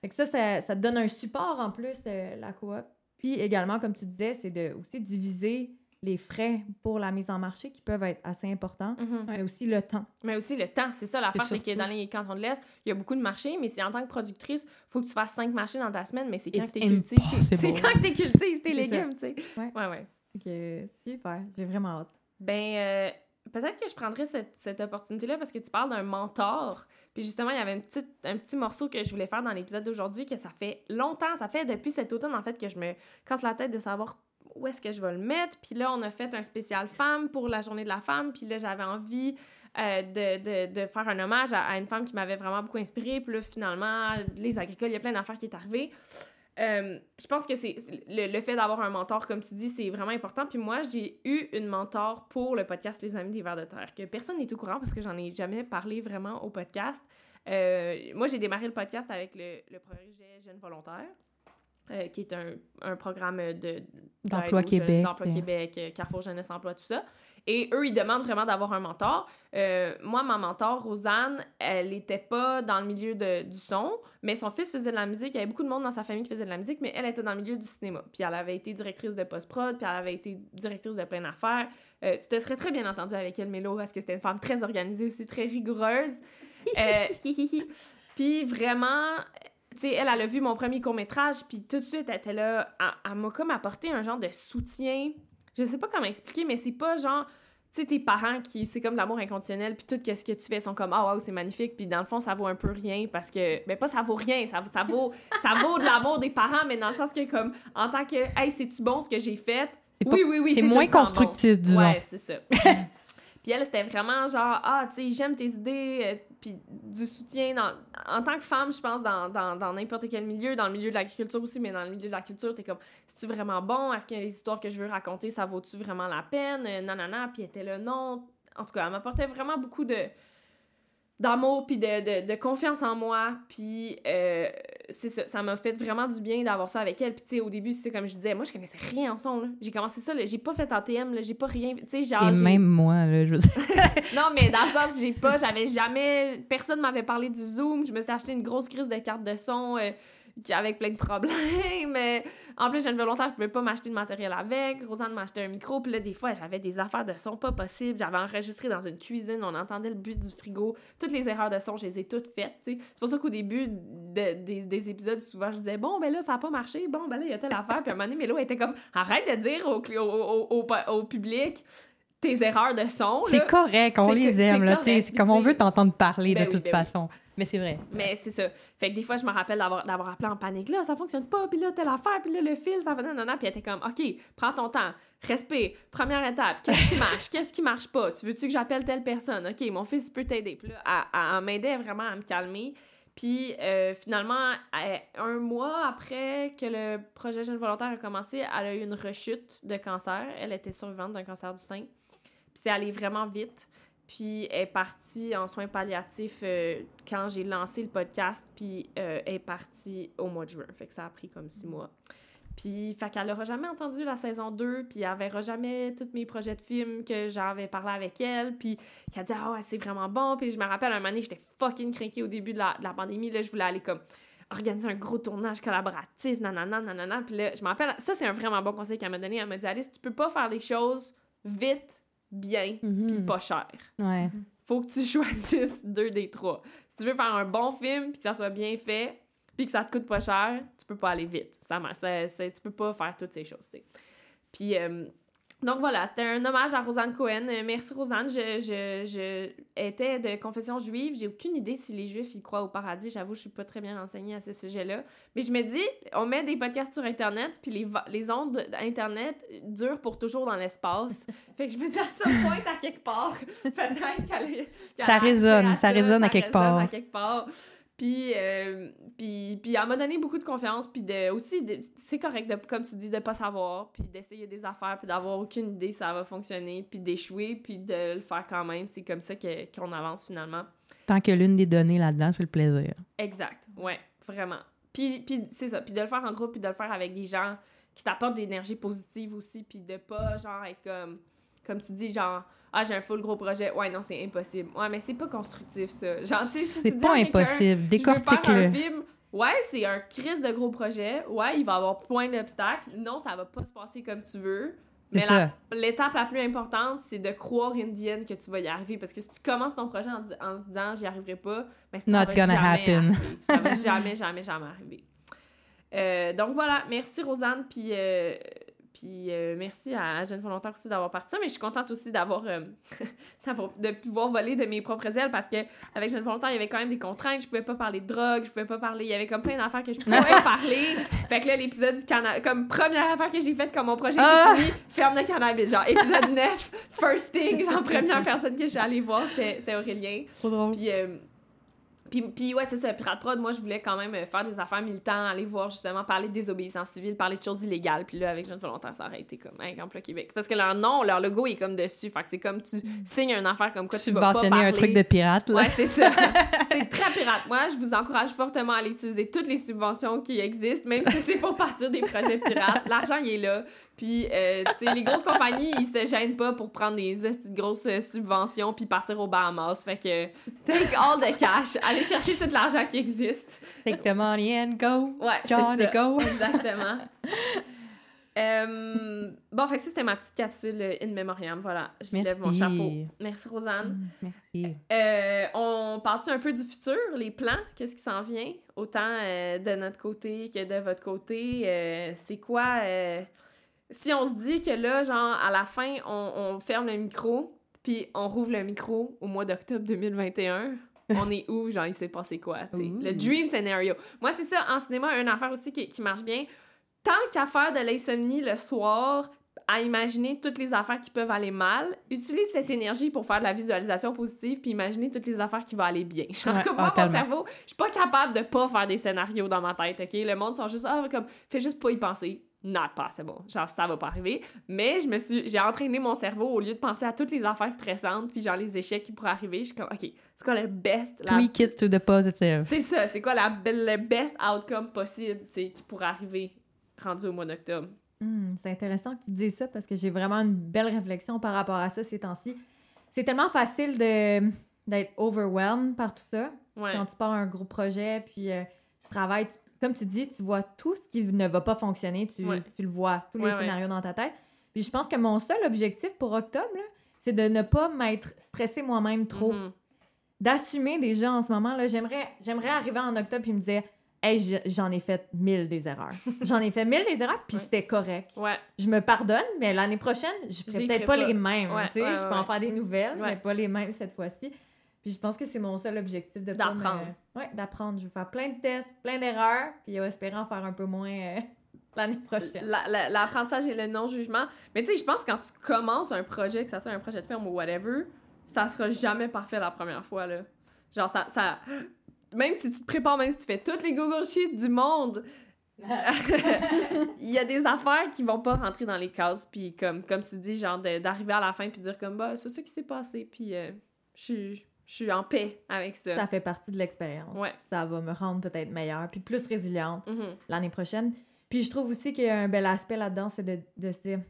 Fait que ça, ça, ça te donne un support en plus, euh, la coop. Puis également, comme tu disais, c'est de aussi diviser les frais pour la mise en marché qui peuvent être assez importants, Mhm. mais aussi le temps. Mais aussi le temps, c'est ça l'affaire, Et c'est que dans les cantons de l'Est, il y a beaucoup de marchés, mais c'est en tant que productrice, faut que tu fasses cinq marchés dans ta semaine, mais c'est quand que tu cultives. C'est quand que tu cultives tes légumes, tu sais. Ouais. Ouais, ouais. Fait que, super, j'ai vraiment hâte. Ben, euh, peut-être que je prendrais cette, cette opportunité-là parce que tu parles d'un mentor. Puis justement, il y avait une petite, un petit morceau que je voulais faire dans l'épisode d'aujourd'hui que ça fait longtemps, ça fait depuis cet automne en fait que je me casse la tête de savoir où est-ce que je vais le mettre. Puis là, on a fait un spécial femme pour la journée de la femme. Puis là, j'avais envie euh, de, de, de, faire un hommage à, une femme qui m'avait vraiment beaucoup inspirée. Puis là, finalement, les agricoles, il y a plein d'affaires qui est arrivé. Euh, je pense que c'est le, le, fait d'avoir un mentor, comme tu dis, c'est vraiment important. Puis moi, j'ai eu une mentor pour le podcast Les Amis des Vers de Terre, que personne n'est au courant parce que j'en ai jamais parlé vraiment au podcast. Euh, moi, j'ai démarré le podcast avec le, le projet Jeunes Volontaires. Euh, qui est un, un programme de d'emploi Québec, d'emploi Québec, Carrefour Jeunesse Emploi, tout ça. Et eux, ils demandent vraiment d'avoir un mentor. Euh, moi, ma mentor, Rosanne, elle n'était pas dans le milieu du son, mais son fils faisait de la musique. Il y avait beaucoup de monde dans sa famille qui faisait de la musique, mais elle était dans le milieu du cinéma. Puis elle avait été directrice de post-prod, puis elle avait été directrice de plein d'affaires. Euh, tu te serais très bien entendu avec elle, Mélo, parce que c'était une femme très organisée aussi, très rigoureuse. euh, (laughs) puis vraiment, tu sais, elle, elle a vu mon premier court-métrage, puis tout de suite, elle était là, elle, elle m'a comme apporté un genre de soutien. Je sais pas comment expliquer, mais c'est pas genre, tu sais, tes parents qui, c'est comme l'amour inconditionnel, puis tout ce que tu fais sont comme, ah, oh, wow, c'est magnifique, puis dans le fond, ça vaut un peu rien, parce que, ben pas ça vaut rien, ça, ça vaut, (laughs) ça vaut de l'amour des parents, mais dans le sens que, comme, en tant que, hey, c'est-tu bon ce que j'ai fait? Oui, oui, oui. C'est moins constructif, bon. disons. Ouais, c'est ça. (laughs) Puis elle, c'était vraiment genre, ah, tu sais, j'aime tes idées, euh, puis du soutien. En tant que femme, je pense, dans, n'importe quel milieu, dans le milieu de l'agriculture aussi, mais dans le milieu de la culture, t'es comme, c'est-tu vraiment bon? Est-ce qu'il y a des histoires que je veux raconter, ça vaut-tu vraiment la peine? Euh, nanana, puis était là, non. En tout cas, elle m'apportait vraiment beaucoup de d'amour puis de, de, de, confiance en moi puis euh, c'est ça ça m'a fait vraiment du bien d'avoir ça avec elle. Puis tu sais au début c'est comme je disais moi je connaissais rien en son là. J'ai commencé ça là. J'ai pas fait ATM là. J'ai pas rien tu sais genre et même moi là je (laughs) non mais dans le sens j'ai pas j'avais jamais personne m'avait parlé du zoom. Je me suis acheté une grosse crise de carte de son euh, avec plein de problèmes. Mais en plus, j'ai une volontaire, je pouvais pas m'acheter de matériel avec. Rosanne m'a acheté un micro. Puis là, des fois, j'avais des affaires de son pas possibles. J'avais enregistré dans une cuisine, on entendait le but du frigo. Toutes les erreurs de son, je les ai toutes faites. C'est pour ça qu'au début de, des, des, épisodes, souvent, je disais Bon, ben là, ça a pas marché. Bon, ben là, il y a telle affaire. Puis à un moment donné, Mélo était comme Arrête de dire au, au, au, au public tes erreurs de son. C'est correct, on les aime. Là, correct, comme on veut t'entendre parler ben de oui, toute ben façon. Oui. Mais c'est vrai. Mais c'est ça. Fait que des fois, je me rappelle d'avoir, appelé en panique. Là, ça fonctionne pas, puis là, telle affaire, puis là, le fil, ça va non, non, non. Puis elle était comme, OK, prends ton temps, respire, première étape, qu'est-ce qui marche, (laughs) qu'est-ce qui marche pas, tu veux-tu que j'appelle telle personne? OK, mon fils peut t'aider. Puis là, elle, elle m'aidait vraiment à me calmer. Puis euh, finalement, un mois après que le projet Jeune Volontaire a commencé, elle a eu une rechute de cancer. Elle était survivante d'un cancer du sein. Puis c'est allé vraiment vite. Puis elle est partie en soins palliatifs euh, quand j'ai lancé le podcast, puis euh, elle est partie au mois de juin. Fait que ça a pris comme six mois. Puis, fait qu'elle n'aura jamais entendu la saison 2, puis elle verra jamais tous mes projets de films que j'avais parlé avec elle, puis qu'elle dit « Ah ouais, c'est vraiment bon », puis je me rappelle, un moment donné, j'étais fucking craquée au début de la, de la pandémie, là, je voulais aller comme organiser un gros tournage collaboratif, nanana, nanana, puis là, je me rappelle, ça, c'est un vraiment bon conseil qu'elle m'a donné, elle m'a dit « Alice, tu peux pas faire les choses vite, bien Mhm. puis pas cher. Ouais. Faut que tu (laughs) choisisses deux des trois. Si tu veux faire un bon film puis que ça soit bien fait puis que ça te coûte pas cher, tu peux pas aller vite. Ça, ça, ça tu peux pas faire toutes ces choses, tu. Puis euh, donc voilà, c'était un hommage à Rosanne Cohen. Euh, merci Rosanne. Je, je, je étais de confession juive. J'ai aucune idée si les juifs y croient au paradis. J'avoue, je suis pas très bien renseignée à ce sujet-là. Mais je me dis, on met des podcasts sur Internet, puis les, les ondes d'Internet durent pour toujours dans l'espace. (laughs) fait que je me dis, ça pointe à quelque part. (laughs) Peut-être qu'elle Ça résonne, ça, résonne à quelque part. à quelque part. Puis, euh, puis, puis elle m'a donné beaucoup de confiance, puis de, aussi, c'est correct, de, comme tu dis, de pas savoir, puis d'essayer des affaires, puis d'avoir aucune idée ça va fonctionner, puis d'échouer, puis de le faire quand même. C'est comme ça que, qu'on avance finalement. Tant que l'une des données là-dedans, c'est le plaisir. Exact, ouais, vraiment. Puis, puis c'est ça, puis de le faire en groupe, puis de le faire avec des gens qui t'apportent de l'énergie positive aussi, puis de pas, genre, être comme, comme tu dis, genre ah, j'ai un full gros projet. Ouais, non, c'est impossible. Ouais, mais c'est pas constructif, ça. (laughs) Genre, c'est pas impossible. Décortique-le. un film, ouais, c'est un crise de gros projet. Ouais, il va y avoir point d'obstacles. Non, ça va pas se passer comme tu veux. Mais l'étape la plus importante, c'est de croire Indienne que tu vas y arriver. Parce que si tu commences ton projet en, en se disant j'y arriverai pas, ben, ça Not va gonna jamais happen. arriver. Ça va (laughs) jamais, jamais, jamais arriver. Euh, donc voilà, merci Rosanne. Puis. Euh, puis euh, merci à, Jeune Volontaire aussi d'avoir parti ça, mais je suis contente aussi d'avoir euh, (laughs) de pouvoir voler de mes propres ailes parce que avec Jeune Volontaire, il y avait quand même des contraintes. Je pouvais pas parler de drogue, je pouvais pas parler. Il y avait comme plein d'affaires que je pouvais pas (laughs) parler. Fait que là, l'épisode du cannabis, comme première affaire que j'ai faite comme mon projet ah! fini, ferme de cannabis. Genre, épisode 9, first thing, genre, première personne que je suis allée voir, c'était Aurélien. Trop drôle. Puis, euh, puis, puis ouais, c'est ça. Pirate Prod, moi, je voulais quand même euh, faire des affaires militantes, aller voir justement, parler de désobéissance civile, parler de choses illégales. Puis là, avec Jeune Volontaire, ça aurait été comme un Emploi Québec. Parce que leur nom, leur logo est comme dessus. Fait que c'est comme tu mm. signes une affaire comme quoi tu vas pas parler. un truc de pirate, là. Ouais, c'est ça. (laughs) c'est très pirate. Moi, je vous encourage fortement à aller utiliser toutes les subventions qui existent, même si c'est pour partir des projets pirates. L'argent, il est là. Puis, euh, tu sais, les grosses compagnies, ils se gênent pas pour prendre des grosses euh, subventions puis partir aux Bahamas. Fait que, take all the cash, allez chercher tout l'argent qui existe. Take the money and go. Ouais, John ça. go. Exactement. (laughs) euh, bon, fait que ça, c'était ma petite capsule euh, in memoriam. Voilà, je Merci. lève mon chapeau. Merci, Rosanne. Mm, merci. Euh, on parle-tu un peu du futur, les plans? Qu'est-ce qui s'en vient? Autant de notre côté que de votre côté. c'est quoi si on se dit que là, genre, à la fin, on, on ferme le micro, puis on rouvre le micro au mois d'octobre 2021, (laughs) on est où? Genre, il s'est passé quoi? sais? Le dream scenario. Moi, c'est ça, en cinéma, une affaire aussi qui, qui marche bien. Tant qu'à faire de l'insomnie le soir, à imaginer toutes les affaires qui peuvent aller mal, utilise cette énergie pour faire de la visualisation positive puis imaginer toutes les affaires qui vont aller bien. (laughs) Genre, comme moi, ah, mon cerveau, je suis pas capable de pas faire des scénarios dans ma tête, OK? Le monde sont juste, ah, comme, fais juste pas y penser not possible. Genre, ça va pas arriver. Mais je me suis, j'ai entraîné mon cerveau au lieu de penser à toutes les affaires stressantes, puis genre les échecs qui pourraient arriver. Je suis comme, OK, c'est quoi le best? La... Tweak it to the positive. C'est ça, c'est quoi la, le best outcome possible, tu sais, qui pourrait arriver? Rendu au mois d'octobre? Hmm, c'est intéressant que tu dises ça parce que j'ai vraiment une belle réflexion par rapport à ça ces temps-ci. C'est tellement facile de, d'être overwhelmed par tout ça. Quand tu pars un gros projet, puis euh, tu travailles, tu comme tu dis, tu vois tout ce qui ne va pas fonctionner, tu, tu le vois, tous les scénarios dans ta tête. Puis je pense que mon seul objectif pour octobre, c'est de ne pas m'être stressée moi-même trop. Mm-hmm. D'assumer déjà en ce moment, là, j'aimerais, j'aimerais arriver en octobre et me dire Hey, j'en ai fait mille des erreurs. (laughs) j'en ai fait mille des erreurs, puis c'était correct. Je me pardonne, mais l'année prochaine, je ferai peut-être pas, les mêmes. je peux en faire des nouvelles, mais pas les mêmes cette fois-ci. Puis je pense que c'est mon seul objectif de d'apprendre. Oui, d'apprendre. Je vais faire plein de tests, plein d'erreurs, puis espérer en faire un peu moins euh, (laughs) l'année prochaine. L'apprentissage et le non-jugement. Mais tu sais, je pense que quand tu commences un projet, que ça soit un projet de film ou whatever, ça sera jamais parfait la première fois, là. Genre, ça... ça... Même si tu te prépares, même si tu fais toutes les Google Sheets du monde, il y a des affaires qui vont pas rentrer dans les cases puis comme comme tu dis genre d'arriver à la fin puis dire comme bah c'est ça qui s'est passé puis euh, je suis en paix avec ça. Ça fait partie de l'expérience. Ouais. Ça va me rendre peut-être meilleure, puis plus résiliente mm-hmm. l'année prochaine. Puis je trouve aussi qu'il y a un bel aspect là-dedans, c'est de, de, se dire,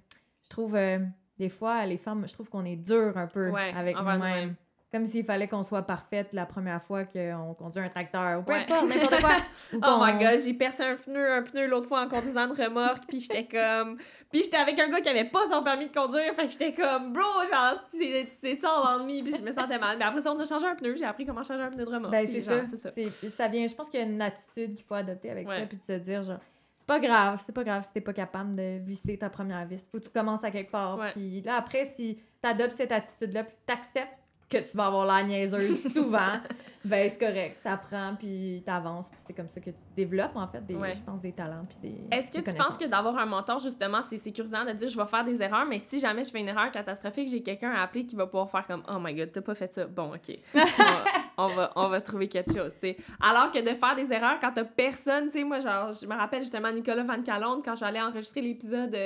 je trouve, euh, des fois, les femmes, je trouve qu'on est dur un peu avec nous-mêmes. Comme s'il fallait qu'on soit parfaite la première fois qu'on conduit un tracteur ou peu importe, n'importe quoi. (laughs) oh my god, j'ai percé un pneu, un pneu l'autre fois en conduisant une remorque, puis j'étais comme. Puis j'étais avec un gars qui avait pas son permis de conduire, fait que j'étais comme, bro, genre, c'est ça en me, puis je me sentais mal. Mais après ça, on a changé un pneu, j'ai appris comment changer un pneu de remorque. Ben, c'est ça. ça. ça vient, je pense qu'il y a une attitude qu'il faut adopter avec ça, puis de se dire, genre, c'est pas grave, c'est pas grave si t'es pas capable de visser ta première vis. Faut que tu commences à quelque part. Puis là, après, si t'adoptes cette attitude-là, puis t'acceptes que tu vas avoir la niaiseuse (laughs) souvent, ben c'est correct. T'apprends puis t'avances. Puis c'est comme ça que tu développes, en fait, des, je pense, des talents puis des Est-ce que tu penses que d'avoir un mentor, justement, c'est sécurisant de dire je vais faire des erreurs, mais si jamais je fais une erreur catastrophique, j'ai quelqu'un à appeler qui va pouvoir faire comme oh my god, t'as pas fait ça. Bon, ok. (laughs) on, va, on, va, trouver quelque chose, tu sais. Alors que de faire des erreurs quand t'as personne, tu sais, moi, genre, je me rappelle justement Nicolas Van Calonde quand j'allais enregistrer l'épisode.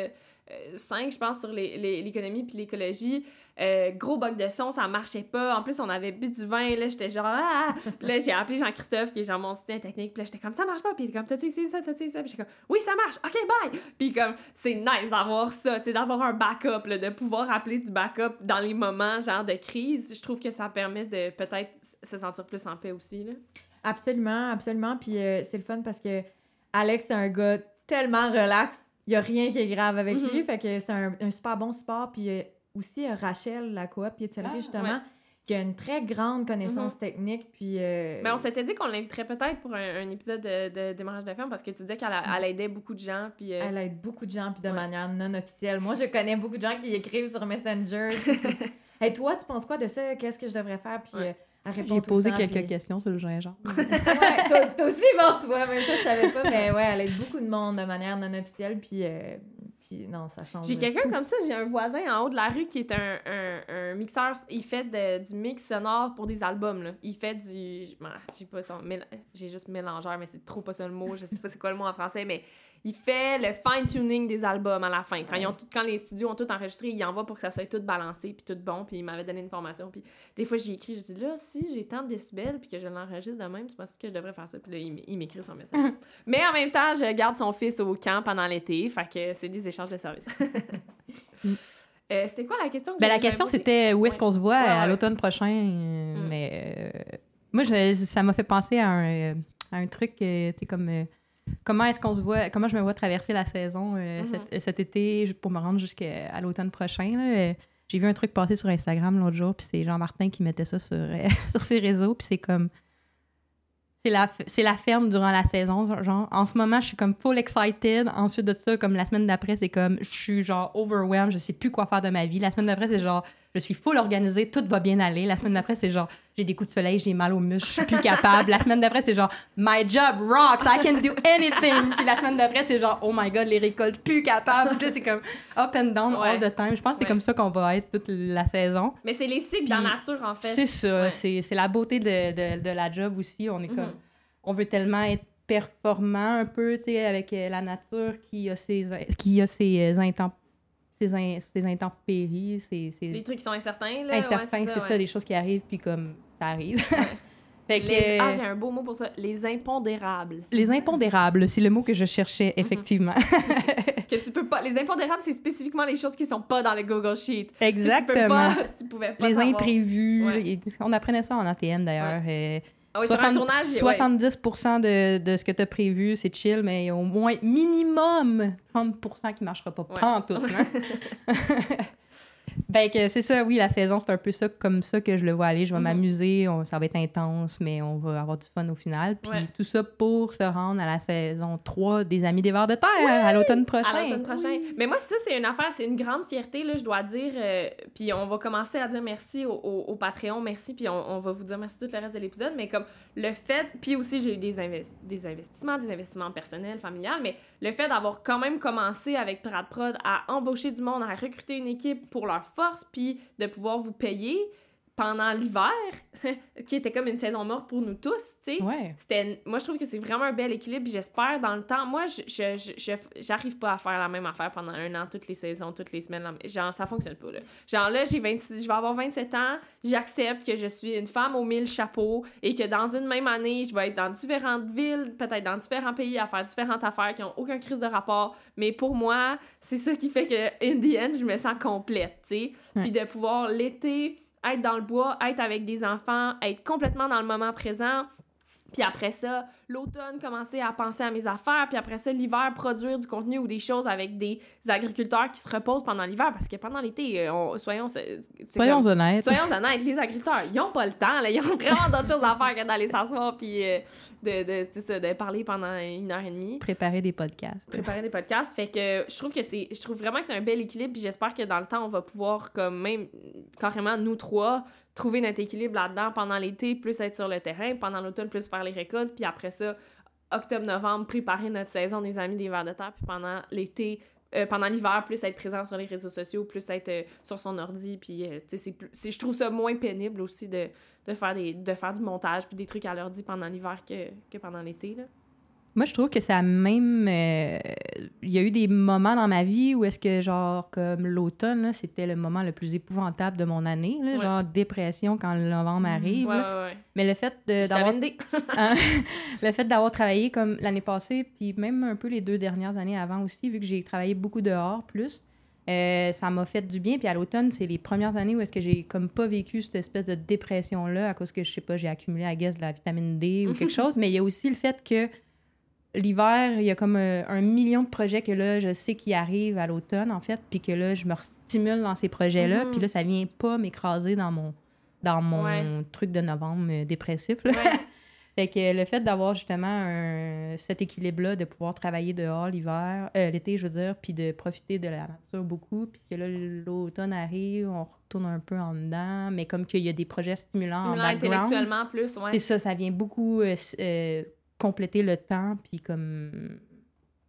5, euh, je pense, sur l'économie les, puis l'écologie. Euh, gros bug de son, ça marchait pas. En plus, on avait bu du vin, là, j'étais genre, ah! là, j'ai appelé Jean-Christophe, qui est genre mon soutien technique, puis là, j'étais comme, ça marche pas. Puis il comme, t'as-tu essayé ça, t'as-tu essayé ça? Puis j'étais comme, oui, ça marche, ok, bye! Puis comme, c'est nice d'avoir ça, tu sais, d'avoir un backup, là, de pouvoir appeler du backup dans les moments, genre, de crise. Je trouve que ça permet de peut-être se sentir plus en paix aussi, là. Absolument, absolument. Puis euh, c'est le fun parce que Alex, c'est un gars tellement relax. Il n'y a rien qui est grave avec mm-hmm. lui. Fait que c'est un, super bon support. Puis euh, aussi Rachel, la coop, puis ah, justement, qui a une très grande connaissance technique. Puis, euh, Mais on s'était dit qu'on l'inviterait peut-être pour un, un épisode de, de démarrage de ferme parce que tu disais qu'elle a- elle aidait beaucoup de gens. Puis, euh, elle aide beaucoup de gens, puis de Ouais. manière non officielle. Moi, je connais beaucoup de gens qui écrivent sur Messenger. Et (laughs) toi, tu penses quoi de ça? Qu'est-ce que je devrais faire? Puis Ouais. euh, J'ai posé temps, quelques puis- questions sur le gingembre. (laughs) ouais, toi, toi aussi, bon, tu vois, même ça, je savais pas, mais ouais, elle aide beaucoup de monde de manière non officielle, puis, euh, puis non, ça change. J'ai quelqu'un comme ça, j'ai un voisin en haut de la rue qui est un, un, un mixeur, il fait de- du mix sonore pour des albums. Là. Il fait du. J'ai pas son. J'ai juste mélangeur, mais c'est trop pas ça le mot, je sais pas c'est quoi le mot en français, mais il fait le fine-tuning des albums à la fin. Quand, ils ont tout- quand les studios ont tout enregistré, il envoie pour que ça soit tout balancé puis tout bon, puis il m'avait donné une formation. Puis des fois, j'ai écrit, je dis là, si j'ai tant de décibels puis que je l'enregistre de même, tu penses que je devrais faire ça? Puis là, il m'écrit son message. (laughs) mais en même temps, je garde son fils au camp pendant l'été, fait que c'est des échanges de services. (laughs) Euh, c'était quoi la question? que Ben, la question, c'était où est-ce qu'on se voit Ouais, à l'automne prochain? euh, Mm. Mais euh, moi, je- ça m'a fait penser à un, euh, à un truc, euh, tu sais, comme euh, comment est-ce qu'on se voit, comment je me vois traverser la saison euh, Mhm. cet, cet été pour me rendre jusqu'à l'automne prochain. là. Euh, J'ai vu un truc passer sur Instagram l'autre jour, puis c'est Jean-Martin qui mettait ça sur, euh, (laughs) sur ses réseaux, puis c'est comme. C'est la, c'est la ferme durant la saison. Genre, en ce moment, je suis comme full excited. Ensuite de ça, comme la semaine d'après, c'est comme je suis genre overwhelmed, je sais plus quoi faire de ma vie. La semaine d'après, c'est genre je suis full organisée, tout va bien aller. La semaine d'après, c'est genre j'ai des coups de soleil, j'ai mal aux muscles, je suis plus capable. La semaine d'après, c'est genre my job rocks, I can do anything. Puis la semaine d'après, c'est genre oh my god, les récoltes, plus capable. Puis là, c'est comme up and down all Ouais. the time. Je pense que c'est Ouais. comme ça qu'on va être toute la saison. Mais c'est les cycles de la nature, en fait. C'est ça, Ouais. c'est c'est la beauté de, de, de la job aussi. On est comme Mhm. on veut tellement être performant un peu, tu sais, avec euh, la nature qui a ses, qui a ses, euh, ses, in- ses intempéries, ses Les trucs qui sont incertains, là. incertains, ouais, c'est ça, ouais. des choses qui arrivent, puis comme ça arrive. (laughs) fait que, Les- Ah, euh, j'ai un beau mot pour ça. Les impondérables. les impondérables, c'est le mot que je cherchais, effectivement. (laughs) que tu peux pas... Les impondérables, c'est spécifiquement les choses qui sont pas dans le Google Sheet. Que Tu, peux Exactement. pas, (laughs) tu pouvais pas Les savoir. imprévus. Ouais. On apprenait ça en ATM, d'ailleurs. euh, Ah oui, sur un 60 tournage, ouais. 70 de, de ce que tu as prévu, c'est chill, mais au moins minimum 30% qui ne marchera pas. Pas en tout. hein. (laughs) (laughs) ben, que c'est ça, oui, la saison, c'est un peu ça, comme ça que je le vois aller. Je vais Mhm. m'amuser, ça va être intense, mais on va avoir du fun au final. Puis Ouais. tout ça pour se rendre à la saison 3 des Amis des Vers de Terre à l'automne prochain. À l'automne prochain. Mais moi, ça, c'est une affaire, c'est une grande fierté, là, je dois dire. euh, puis on va commencer à dire merci au, au- au Patreon, merci, puis on, on va vous dire merci tout le reste de l'épisode. Mais comme le fait, puis aussi, j'ai eu des, invest- des investissements, des investissements personnels, familiales, mais le fait d'avoir quand même commencé avec Prad Prod à embaucher du monde, à recruter une équipe pour leur force, puis de pouvoir vous payer pendant l'hiver, (laughs) qui était comme une saison morte pour nous tous, tu sais. Ouais. c'était moi je trouve que c'est vraiment un bel équilibre j'espère dans le temps moi je je- j'arrive pas à faire la même affaire pendant un an toutes les saisons toutes les semaines genre ça fonctionne pas là. Genre là j'ai 26 je vais avoir 27 ans j'accepte que je suis une femme aux mille chapeaux et que dans une même année je vais être dans différentes villes peut-être dans différents pays à faire différentes affaires qui ont aucun crise de rapport mais pour moi c'est ça qui fait que in the end je me sens complète tu sais. Puis de pouvoir l'été être dans le bois, être avec des enfants, être complètement dans le moment présent. Puis après ça, l'automne, commencer à penser à mes affaires. Puis après ça, l'hiver, produire du contenu ou des choses avec des agriculteurs qui se reposent pendant l'hiver. Parce que pendant l'été, euh, on- soyons, Soyons comme- honnêtes. soyons honnêtes, les agriculteurs, ils ont pas le temps. Là. Ils ont vraiment d'autres choses à faire que d'aller s'asseoir puis euh, de, de, c'est ça, de parler pendant une heure et demie Préparer des podcasts. préparer des podcasts. Fait que je trouve que c'est je trouve vraiment que c'est un bel équilibre puis j'espère que dans le temps on va pouvoir comme même carrément nous trois trouver notre équilibre là-dedans pendant l'été plus être sur le terrain, pendant l'automne plus faire les récoltes puis après ça octobre novembre préparer notre saison des amis des vers de terre puis pendant l'été euh, pendant l'hiver, plus être présent sur les réseaux sociaux, plus être euh, sur son ordi, puis euh, c'est je trouve ça moins pénible aussi de, faire des, de du montage puis des trucs à l'ordi pendant l'hiver que, pendant l'été. Moi, je trouve que ça a même. euh, Il y a eu des moments dans ma vie où est-ce que, genre, comme l'automne, c'était le moment le plus épouvantable de mon année. là, Ouais. Genre, dépression quand le novembre arrive. Ouais. Mais le fait d'avoir. (laughs) Hein? (laughs) le fait d'avoir travaillé comme l'année passée, puis même un peu les deux dernières années avant aussi, vu que j'ai travaillé beaucoup dehors plus, euh, ça m'a fait du bien. Puis à l'automne, c'est les premières années où est-ce que j'ai comme pas vécu cette espèce de dépression-là à cause que, je sais pas, j'ai accumulé, à guess, de la vitamine D ou (laughs) quelque chose. Mais il y a aussi le fait que l'hiver, il y a comme euh, un million de projets que là, je sais qui arrivent à l'automne, en fait, puis que là, je me stimule dans ces projets-là, Mhm. puis là, ça vient pas m'écraser dans mon dans mon Ouais. truc de novembre euh, dépressif. là. Ouais. (laughs) Fait que le fait d'avoir justement un- cet équilibre-là, de pouvoir travailler dehors l'hiver, euh, l'été, je veux dire, puis de profiter de la nature beaucoup, puis que là, l'automne arrive, on retourne un peu en dedans, mais comme qu'il y a des projets stimulants Stimulant en background. intellectuellement plus, ouais. C'est ça, ça vient beaucoup euh, compléter le temps, puis comme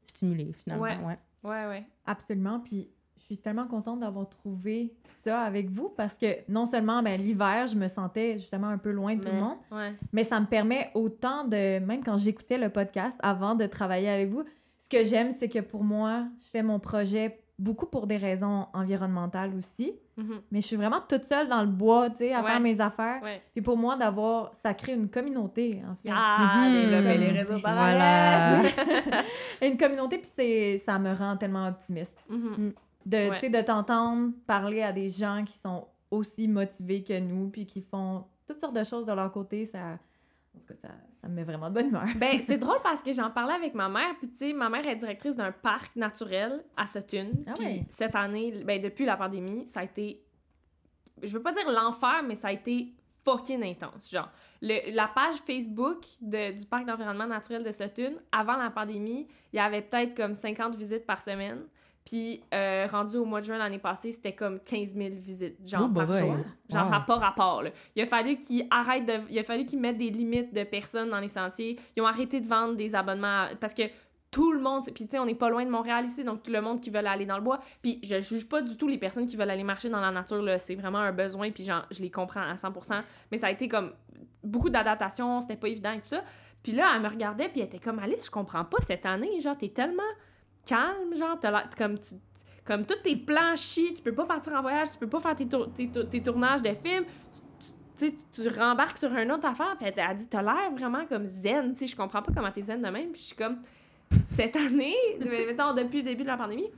stimuler finalement. Ouais. ouais. Ouais, ouais. Absolument. Puis je suis tellement contente d'avoir trouvé ça avec vous parce que non seulement ben, l'hiver, je me sentais justement un peu loin de tout le monde, Ouais. mais ça me permet autant de, même quand j'écoutais le podcast avant de travailler avec vous, ce que j'aime, c'est que pour moi, je fais mon projet beaucoup pour des raisons environnementales aussi, Mhm. mais je suis vraiment toute seule dans le bois, tu sais, à Ouais. faire mes affaires. Ouais. Puis pour moi, d'avoir, ça crée une communauté, en fait. Ah, Mhm. développer les réseaux parallèles. Voilà. (laughs) une communauté, puis ça me rend tellement optimiste. Mhm. De, Ouais. tu sais, de t'entendre parler à des gens qui sont aussi motivés que nous, puis qui font toutes sortes de choses de leur côté, ça, en tout cas, ça, ça me met vraiment de bonne humeur. (laughs) Ben, c'est drôle parce que j'en parlais avec ma mère, puis tu sais, ma mère est directrice d'un parc naturel à Sutton. Ah Puis cette année, ben, depuis la pandémie, ça a été. Je veux pas dire l'enfer, mais ça a été fucking intense. Genre, le- la page Facebook de- du parc d'environnement naturel de Sutton, avant la pandémie, il y avait peut-être comme 50 visites par semaine. Puis, euh, rendu au mois de juin l'année passée, c'était comme 15 000 visites, genre Oh, bah par ouais. jour. Genre, Wow. ça n'a pas rapport, là. Il a fallu qu'ils arrêtent de... Il a fallu qu'ils mettent des limites de personnes dans les sentiers. Ils ont arrêté de vendre des abonnements à- parce que tout le monde... Puis, tu sais, on n'est pas loin de Montréal ici, donc tout le monde qui veut aller dans le bois. Puis, je juge pas du tout les personnes qui veulent aller marcher dans la nature, là. C'est vraiment un besoin, puis genre, je les comprends à 100%. Mais ça a été comme beaucoup d'adaptation, c'était pas évident et tout ça. Puis là, elle me regardait, puis elle était comme, Alice, je comprends pas cette année, genre, t'es tellement calme, genre, t'as comme tu... Comme tous tes plans tu peux pas partir en voyage, tu peux pas faire tes, tes, tour- tes tournages de films, tu, tu, tu rembarques sur une autre affaire, puis elle t'a dit, t'as l'air vraiment comme zen, tu sais, je comprends pas comment t'es zen de même, puis je suis comme, cette année, (laughs) mettons, depuis le début de la pandémie,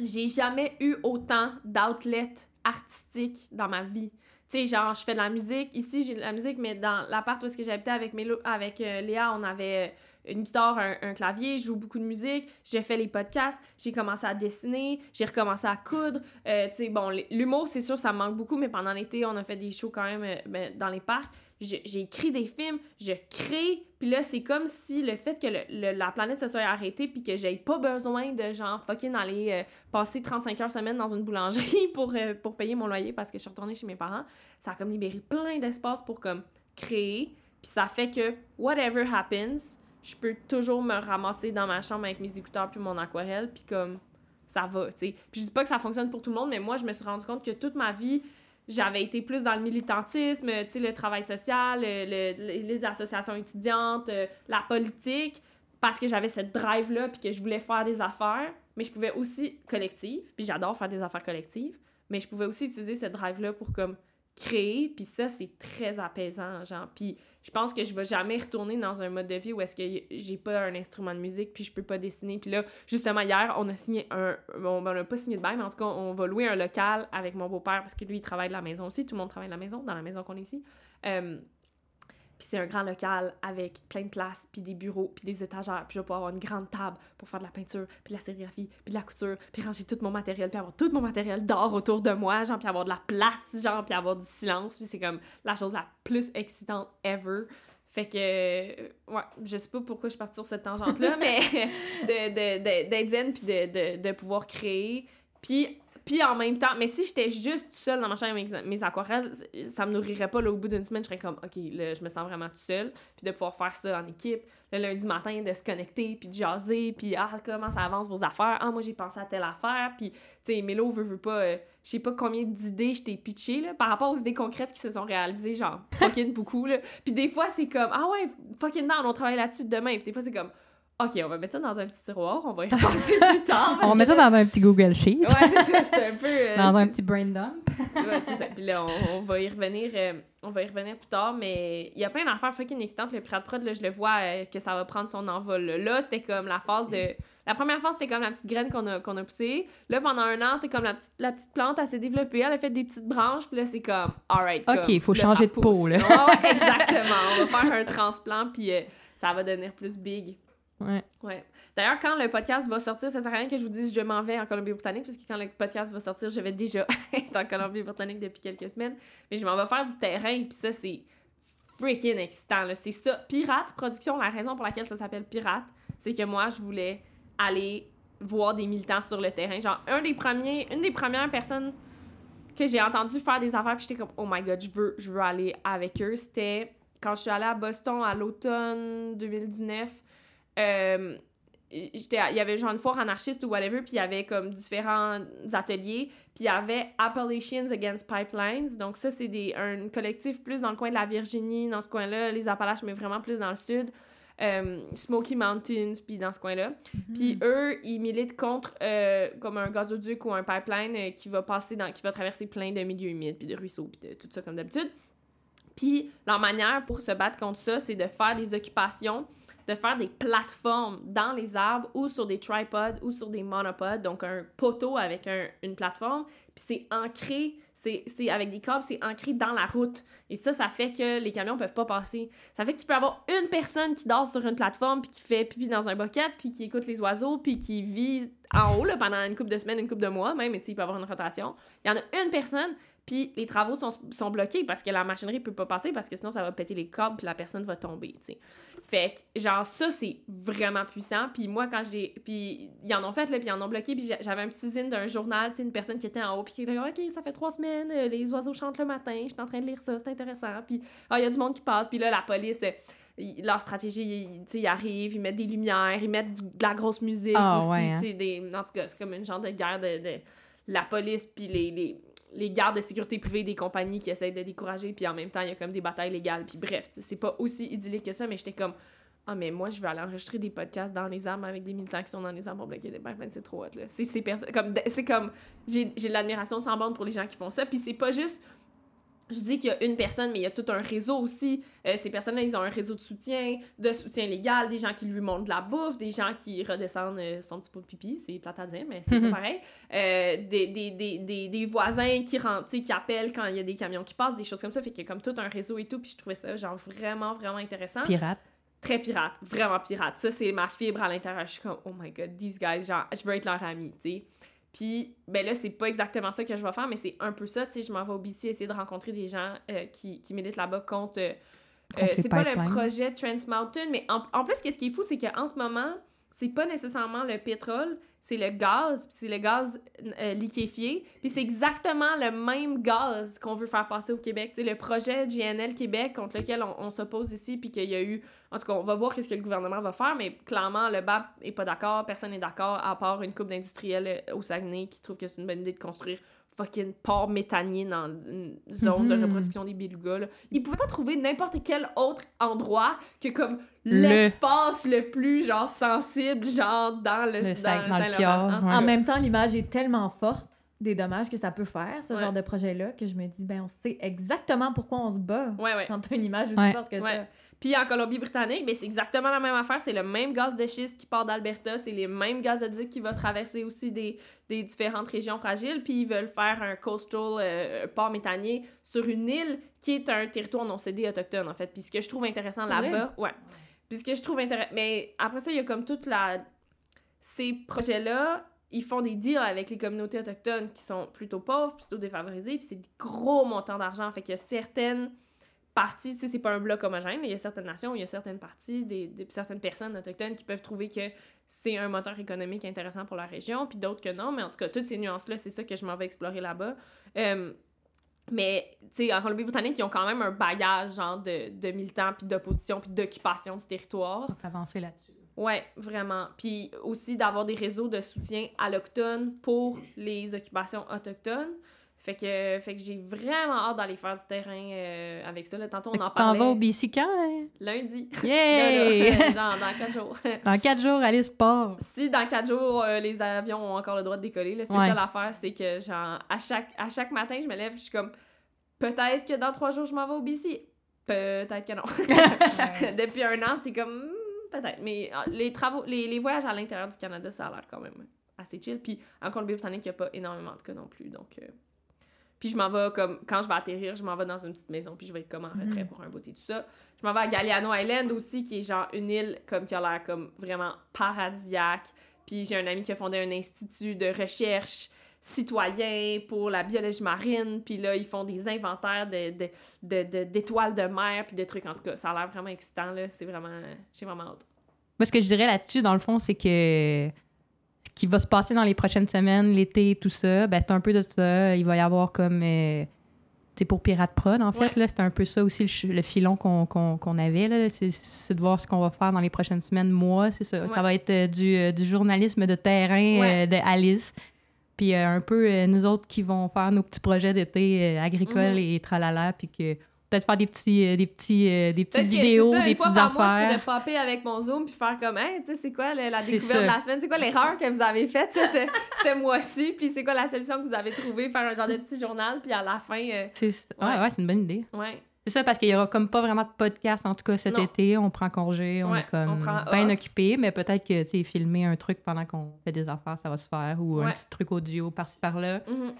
j'ai jamais eu autant d'outlets artistiques dans ma vie. Tu sais, genre, je fais de la musique. Ici, j'ai de la musique, mais dans l'appart où est-ce que j'habitais avec, Mélo, avec euh, Léa, on avait euh, une guitare, un, clavier, je joue beaucoup de musique, j'ai fait les podcasts, j'ai commencé à dessiner, j'ai recommencé à coudre. Euh, tu sais, bon, l'humour, c'est sûr, ça me manque beaucoup, mais pendant l'été, on a fait des shows quand même euh, ben, dans les parcs. J'ai écrit des films, je crée, puis là, c'est comme si le fait que la planète se soit arrêtée, puis que j'aie pas besoin de, genre, fucking aller euh, passer 35 heures semaine dans une boulangerie (laughs) pour, pour payer mon loyer parce que je suis retournée chez mes parents, ça a comme libéré plein d'espace pour, comme, créer, puis ça fait que, whatever happens, je peux toujours me ramasser dans ma chambre avec mes écouteurs puis mon aquarelle, puis comme, ça va, tu sais. Puis je dis pas que ça fonctionne pour tout le monde, mais moi, je me suis rendu compte que toute ma vie, j'avais été plus dans le militantisme, tu sais, le travail social, le- le- les associations étudiantes, euh, la politique, parce que j'avais cette drive-là, puis que je voulais faire des affaires, mais je pouvais aussi, collective, puis j'adore faire des affaires collectives, mais je pouvais aussi utiliser cette drive-là pour, comme, créer, puis ça, c'est très apaisant, genre, puis je pense que je vais jamais retourner dans un mode de vie où est-ce que j'ai pas un instrument de musique, puis je peux pas dessiner, puis là, justement, hier, on a signé un... Bon, ben, on n'a pas signé de bail, mais en tout cas, on va louer un local avec mon beau-père, parce que lui, il travaille de la maison aussi, tout le monde travaille de la maison, dans la maison qu'on est ici. Euh, puis c'est un grand local avec plein de places, puis des bureaux, puis des étagères. Puis je vais pouvoir avoir une grande table pour faire de la peinture, puis de la sérigraphie, puis de la couture, puis ranger tout mon matériel, puis avoir tout mon matériel d'or autour de moi, genre, puis avoir de la place, genre, puis avoir du silence. Puis c'est comme la chose la plus excitante ever. Fait que, euh, ouais, je sais pas pourquoi je suis partie sur cette tangente-là, (laughs) mais (laughs) de, de, de- d'être zen, puis de, de, de pouvoir créer. Puis puis en même temps, mais si j'étais juste seule dans ma chambre avec mes, aquarelles, ça me nourrirait pas. Là, au bout d'une semaine, je serais comme, OK, là, je me sens vraiment toute seule. Puis de pouvoir faire ça en équipe. Le lundi matin, de se connecter, puis de jaser, puis ah, comment ça avance vos affaires? Ah, moi, j'ai pensé à telle affaire. Puis, tu sais, Mélo veut, veut pas. euh, je sais pas combien d'idées je t'ai pitché, là, par rapport aux idées concrètes qui se sont réalisées, genre, fucking beaucoup, là. Puis des fois, c'est comme, ah ouais, fucking non, on travaille là-dessus demain. Puis des fois, c'est comme, OK, on va mettre ça dans un petit tiroir, on va y (laughs) repenser plus tard. On que met ça dans un petit Google Sheet, Ouais, c'est ça, c'est un peu. euh, (laughs) dans un petit brain dump. (laughs) Ouais, c'est ça. Puis là, on, on va y revenir. euh, on va y revenir plus tard, mais il y a plein d'affaires fucking excitantes. Le Pirate Prod, là, je le vois euh, que ça va prendre son envol. Là, Là, c'était comme la phase de. La première phase, c'était comme la petite graine qu'on a, qu'on a poussée. Là, pendant un an, c'était comme la petite, la petite plante, elle s'est développée, elle a fait des petites branches, puis là, c'est comme, alright. Ok, comme, faut là, changer de peau, là. Exactement. On va faire un transplant, puis ça va devenir plus big. Ouais. Ouais. D'ailleurs, quand le podcast va sortir, ça sert à rien que je vous dise je m'en vais en Colombie-Britannique, puisque quand le podcast va sortir, je vais déjà (laughs) être en Colombie-Britannique depuis quelques semaines. Mais je m'en vais faire du terrain, puis ça, c'est freaking excitant. là. C'est ça. Pirate Production, la raison pour laquelle ça s'appelle Pirate, c'est que moi, je voulais aller voir des militants sur le terrain. Genre, un des premiers, une des premières personnes que j'ai entendu faire des affaires, puis j'étais comme, oh my god, je veux, je veux aller avec eux. C'était quand je suis allée à Boston à l'automne 2019. Euh, j'étais il y avait genre une foire anarchiste ou whatever, puis il y avait comme différents ateliers, puis il y avait Appalachians Against Pipelines. Donc ça, c'est des un collectif plus dans le coin de la Virginie, dans ce coin-là, les Appalaches, mais vraiment plus dans le sud. Euh, Smoky Mountains, puis dans ce coin-là. Puis eux, ils militent contre euh, comme un gazoduc ou un pipeline euh, qui va passer dans, qui va traverser plein de milieux humides, puis de ruisseaux, puis de tout ça comme d'habitude. Puis leur manière pour se battre contre ça, c'est de faire des occupations, de faire des plateformes dans les arbres ou sur des tripods ou sur des monopods, donc un poteau avec un- une plateforme. Puis c'est ancré, c'est avec des câbles, c'est ancré dans la route. Et ça, ça fait que les camions peuvent pas passer. Ça fait que tu peux avoir une personne qui dort sur une plateforme, puis qui fait pipi dans un bucket, puis qui écoute les oiseaux, puis qui vit en haut là, pendant une couple de semaines, une couple de mois même, et tu il peut avoir une rotation. Il y en a une personne, puis les travaux sont, sont bloqués parce que la machinerie peut pas passer, parce que sinon ça va péter les câbles, puis la personne va tomber, tu sais. Fait que, genre, ça, c'est vraiment puissant. Puis moi, quand j'ai... Puis ils en ont fait, là, puis ils en ont bloqué, puis j'a- j'avais un petit zine d'un journal, tu sais, une personne qui était en haut, puis qui était OK, ça fait trois semaines, euh, les oiseaux chantent le matin, je suis en train de lire ça, c'est intéressant. Puis, ah, il y a du monde qui passe, puis là, la police... euh, leur stratégie, ils, ils arrivent, ils mettent des lumières, ils mettent du- de la grosse musique Ah, aussi, ouais, hein. des... En tout cas, c'est comme une genre de guerre de... de la police puis les, les, les gardes de sécurité privée des compagnies qui essayent de décourager, puis en même temps, il y a comme des batailles légales, puis bref, c'est pas aussi idyllique que ça, mais j'étais comme, ah, mais moi, je veux aller enregistrer des podcasts dans les arbres avec des militants qui sont dans les arbres pour bloquer des pipelines, c'est trop hot, là. C'est comme, comme, j'ai de l'admiration sans bande pour les gens qui font ça, puis c'est pas juste je dis qu'il y a une personne, mais il y a tout un réseau aussi. Euh, ces personnes-là, ils ont un réseau de soutien, de soutien légal, des gens qui lui montrent de la bouffe, des gens qui redescendent euh, son petit pot de pipi, c'est plate à dire, mais c'est ça Mhm. pareil. Euh, des, des, des, des, des voisins qui rentrent, qui appellent quand il y a des camions qui passent, des choses comme ça. Fait qu'il y a comme tout un réseau et tout, puis je trouvais ça, genre, vraiment, vraiment intéressant. Pirate. Très pirate, vraiment pirate. Ça, c'est ma fibre à l'intérieur. Je suis comme, oh my god, these guys, genre, je veux être leur ami, tu sais. Puis, ben là, c'est pas exactement ça que je vais faire, mais c'est un peu ça, tu sais. Je m'en vais au BC essayer de rencontrer des gens euh, qui, qui militent là-bas contre. euh, c'est pas le projet Trans Mountain, mais en, en plus, qu'est-ce qui est fou, c'est qu'en ce moment, c'est pas nécessairement le pétrole, c'est le gaz, puis c'est le gaz euh, liquéfié, puis c'est exactement le même gaz qu'on veut faire passer au Québec. Sais, le projet GNL Québec contre lequel on, s'oppose ici, puis qu'il y a eu... En tout cas, on va voir qu'est-ce que le gouvernement va faire, mais clairement, le BAP est pas d'accord, personne n'est d'accord, à part une couple d'industriels euh, au Saguenay qui trouvent que c'est une bonne idée de construire fucking port méthanier dans une zone de Mhm. reproduction des belugas. Là. Ils pouvaient pas trouver n'importe quel autre endroit que comme Le- l'espace le plus genre sensible genre dans le, Le dans dans le fjord, En ouais. même temps, l'image est tellement forte des dommages que ça peut faire, ce Ouais. genre de projet-là, que je me dis, ben, on sait exactement pourquoi on se bat Ouais, ouais. quand t'as une image aussi Ouais. forte que Ouais. ça. Puis en Colombie-Britannique, ben, c'est exactement la même affaire. C'est le même gaz de schiste qui part d'Alberta. C'est les mêmes gazoducs qui va traverser aussi des, des différentes régions fragiles. Puis ils veulent faire un coastal euh, port méthanier sur une île qui est un territoire non cédé autochtone, en fait. Puis ce que je trouve intéressant là-bas... Ouais. Puis ce que je trouve intéressant... Mais après ça, il y a comme toute la... Ces projets-là, ils font des deals avec les communautés autochtones qui sont plutôt pauvres, plutôt défavorisées, puis c'est des gros montants d'argent. Fait qu'il y a certaines parties, tu sais, c'est pas un bloc homogène, mais il y a certaines nations, il y a certaines parties, des, des- certaines personnes autochtones qui peuvent trouver que c'est un moteur économique intéressant pour la région, puis d'autres que non, mais en tout cas, toutes ces nuances-là, c'est ça que je m'en vais explorer là-bas. Euh, mais, tu sais, en Colombie-Britannique, ils ont quand même un bagage, genre, de, de militants, puis d'opposition, puis d'occupation du territoire. Faut avancer là-dessus. Ouais, vraiment. Puis aussi d'avoir des réseaux de soutien allochtones pour les occupations autochtones. Fait que, fait que j'ai vraiment hâte d'aller faire du terrain euh, avec ça. Là, tantôt, on Fait en tu t'en parlait vas au BC quand? hein? lundi. Yay! (laughs) Là, là, genre dans quatre jours. (laughs) Dans quatre jours, allez sport. si dans quatre jours, euh, les avions ont encore le droit de décoller, c'est Ouais. ça l'affaire, c'est que genre, à chaque, à chaque matin, je me lève, je suis comme, peut-être que dans trois jours, je m'en vais au BC. Peut-être que non. (laughs) Depuis un an, c'est comme, hmm, peut-être. Mais ah, les travaux, les, les voyages à l'intérieur du Canada, ça a l'air quand même assez chill. Puis en Colombie-Britannique, il n'y a pas énormément de cas non plus. Donc, euh, Puis je m'en vais comme quand je vais atterrir, je m'en vais dans une petite maison puis je vais être comme en retrait Mhm. pour un beauté tout ça. Je m'en vais à Galliano Island aussi qui est genre une île comme qui a l'air comme vraiment paradisiaque. Puis j'ai un ami qui a fondé un institut de recherche citoyen pour la biologie marine, puis là, ils font des inventaires de, de, de, de- d'étoiles de mer, puis de trucs. En tout cas, ça a l'air vraiment excitant, là. C'est vraiment... J'ai vraiment hâte. Moi, ce que je dirais là-dessus, dans le fond, c'est que ce qui va se passer dans les prochaines semaines, l'été, tout ça, ben, c'est un peu de ça. Il va y avoir comme. euh, sais, pour Pirate Prod, en fait, Ouais. c'est un peu ça aussi le, filon qu'on avait. C'est c'est de voir ce qu'on va faire dans les prochaines semaines, mois, c'est ça. Ouais. Ça va être euh, du, euh, du journalisme de terrain Ouais. euh, de Alice. Puis un peu nous autres qui vont faire nos petits projets d'été agricoles Mhm. et tralala, puis que peut-être faire des petits, euh, des petits, euh, des petites vidéos, ça, des petites affaires. je pourrais popper avec mon Zoom puis faire comme, hey, tu sais, c'est quoi la découverte de la semaine? C'est quoi l'erreur que vous avez faite? Cette (laughs) mois-ci? Puis c'est quoi la solution que vous avez trouvée? Faire un genre de petit journal, puis à la fin, euh, C'est ouais, Ouais. ouais, c'est une bonne idée. ouais. C'est ça, parce qu'il y aura comme pas vraiment de podcast, en tout cas cet Non. été. On prend congé, on Ouais, est comme on bien off. occupé, mais peut-être que, tu sais, filmer un truc pendant qu'on fait des affaires, ça va se faire, ou un petit truc audio par-ci par-là. Mhm.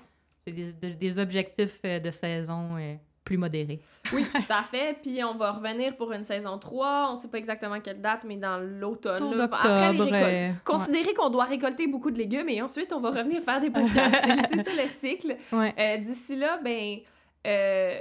C'est des, de- des objectifs de saison plus modérés. Oui, (laughs) tout à fait. Puis on va revenir pour une saison 3. On sait pas exactement quelle date, mais dans l'automne. Après les récoltes. Considérez qu'on doit récolter beaucoup de légumes et ensuite on va revenir faire des podcasts. (laughs) c'est ça le cycle. ouais. Euh, D'ici là, ben, euh,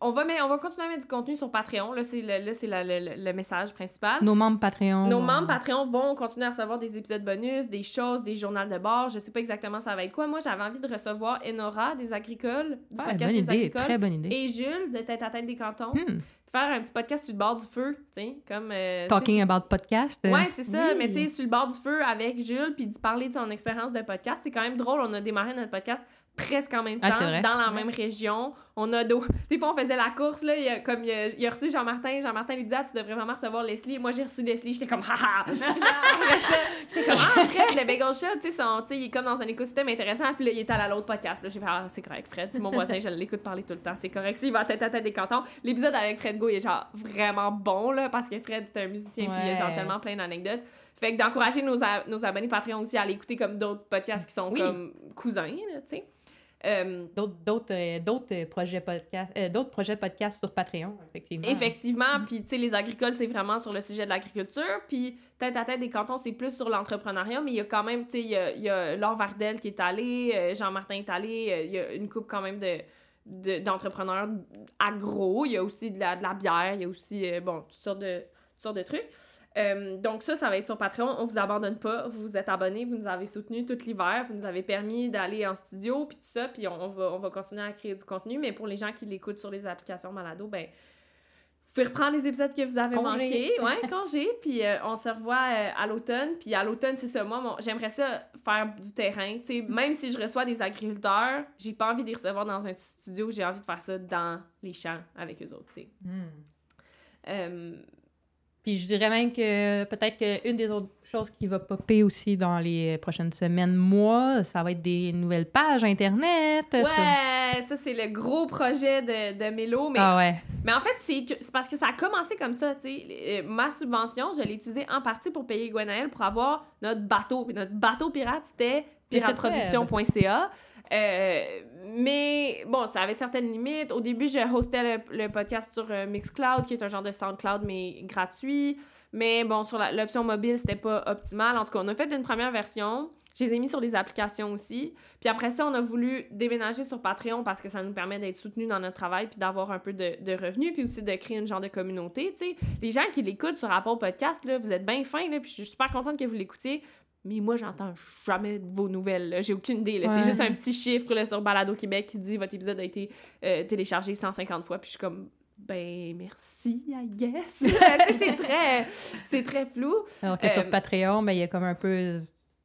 on, va mettre- on va continuer à mettre du contenu sur Patreon. Là, c'est le, là, c'est la- le, le- message principal. Nos membres Patreon. Nos membres Patreon vont continuer à recevoir des épisodes bonus, des choses, des journaux de bord. Je sais pas exactement ça va être quoi. Moi, j'avais envie de recevoir Enora des agricoles, du Ouais, podcast bonne des idée, agricoles, très bonne idée. et Jules de Tête à Tête des Cantons. Hmm. Faire un petit podcast sur le bord du feu, tu sais, comme... euh, Talking about podcast. euh, Ouais, c'est ça. oui. Mais tu sais, sur le bord du feu avec Jules, puis de parler de son expérience de podcast, c'est quand même drôle. On a démarré notre podcast presque en même Ah, temps, dans la Ouais. même région. On a d'eau. Des fois, on faisait la course, là. Il a, comme il a, il a reçu Jean-Martin. Jean-Martin lui disait, ah, tu devrais vraiment recevoir Leslie. Et moi, j'ai reçu Leslie. J'étais comme, haha. Ça, (laughs) j'étais comme, ah, Fred, le Bagel Shop, tu sais, son- tu sais, il est comme dans un écosystème intéressant. Puis là, il est allé à l'autre podcast. Puis j'ai fait, ah, c'est correct, Fred. C'est mon voisin, je l'écoute parler tout le temps. C'est correct. S'il va à tête à tête des cantons. L'épisode avec Fred Go, il est genre vraiment bon, là, parce que Fred, c'est un musicien. Puis il a genre tellement plein d'anecdotes. Fait que d'encourager nos, nos abonnés Patreon aussi à aller écouter comme d'autres podcasts qui sont Oui. comme cousins, tu sais. Euh, D'autres d'autres, euh, d'autres euh, projets podcast, euh, d'autres projets de podcast sur Patreon, effectivement. Effectivement, puis tu sais, les agricoles, c'est vraiment sur le sujet de l'agriculture, puis tête à tête des cantons, c'est plus sur l'entrepreneuriat, mais il y a quand même, tu sais, il y a, y a Laure Vardel qui est allé, euh, Jean-Martin est allé, euh, il y a une coupe quand même de de- d'entrepreneurs agro, il y a aussi de la, de la bière, il y a aussi, euh, bon, toutes sortes de, toutes sortes de trucs. Euh, donc ça, ça va être sur Patreon. On vous abandonne pas. Vous vous êtes abonnés, vous nous avez soutenus tout l'hiver, vous nous avez permis d'aller en studio, puis tout ça, puis on, on va, on va continuer à créer du contenu. Mais pour les gens qui l'écoutent sur les applications Malado, ben vous pouvez reprendre les épisodes que vous avez Congé. manqués. Ouais, (laughs) congé. Puis euh, on se revoit euh, à l'automne. Puis à l'automne, c'est ça. Moi, mon- j'aimerais ça faire du terrain. Tu sais, même si je reçois des agriculteurs, j'ai pas envie de les recevoir dans un studio. J'ai envie de faire ça dans les champs avec eux autres, tu sais. Euh, Puis je dirais même que peut-être qu'une des autres choses qui va popper aussi dans les prochaines semaines, mois, ça va être des nouvelles pages Internet. ouais, ça, c'est le gros projet de, de Mélo. Mais Ah ouais. Mais en fait, c'est parce que ça a commencé comme ça, tu sais. Euh, Ma subvention, je l'ai utilisée en partie pour payer Gwenaël pour avoir notre bateau. Puis notre bateau pirate, c'était pirateproduction.ca. Euh, mais bon, ça avait certaines limites. Au début, je hostais le, podcast sur euh, Mixcloud, qui est un genre de SoundCloud, mais gratuit. Mais bon, sur l'option mobile, c'était pas optimal. En tout cas, on a fait une première version. Je les ai mis sur les applications aussi. Puis après ça, on a voulu déménager sur Patreon parce que ça nous permet d'être soutenus dans notre travail puis d'avoir un peu de, de revenus puis aussi de créer une genre de communauté, tu sais. Les gens qui l'écoutent sur Apple Podcast, là, vous êtes bien fins, là, puis je suis super contente que vous l'écoutiez. Mais moi, j'entends jamais de vos nouvelles. J'ai aucune idée. Ouais. C'est juste un petit chiffre là, sur Balado Québec qui dit votre épisode a été euh, téléchargé 150 fois. Puis je suis comme, ben merci, I guess. (laughs) C'est très, c'est très flou. Alors que Euh, sur Patreon, ben, il y a comme un peu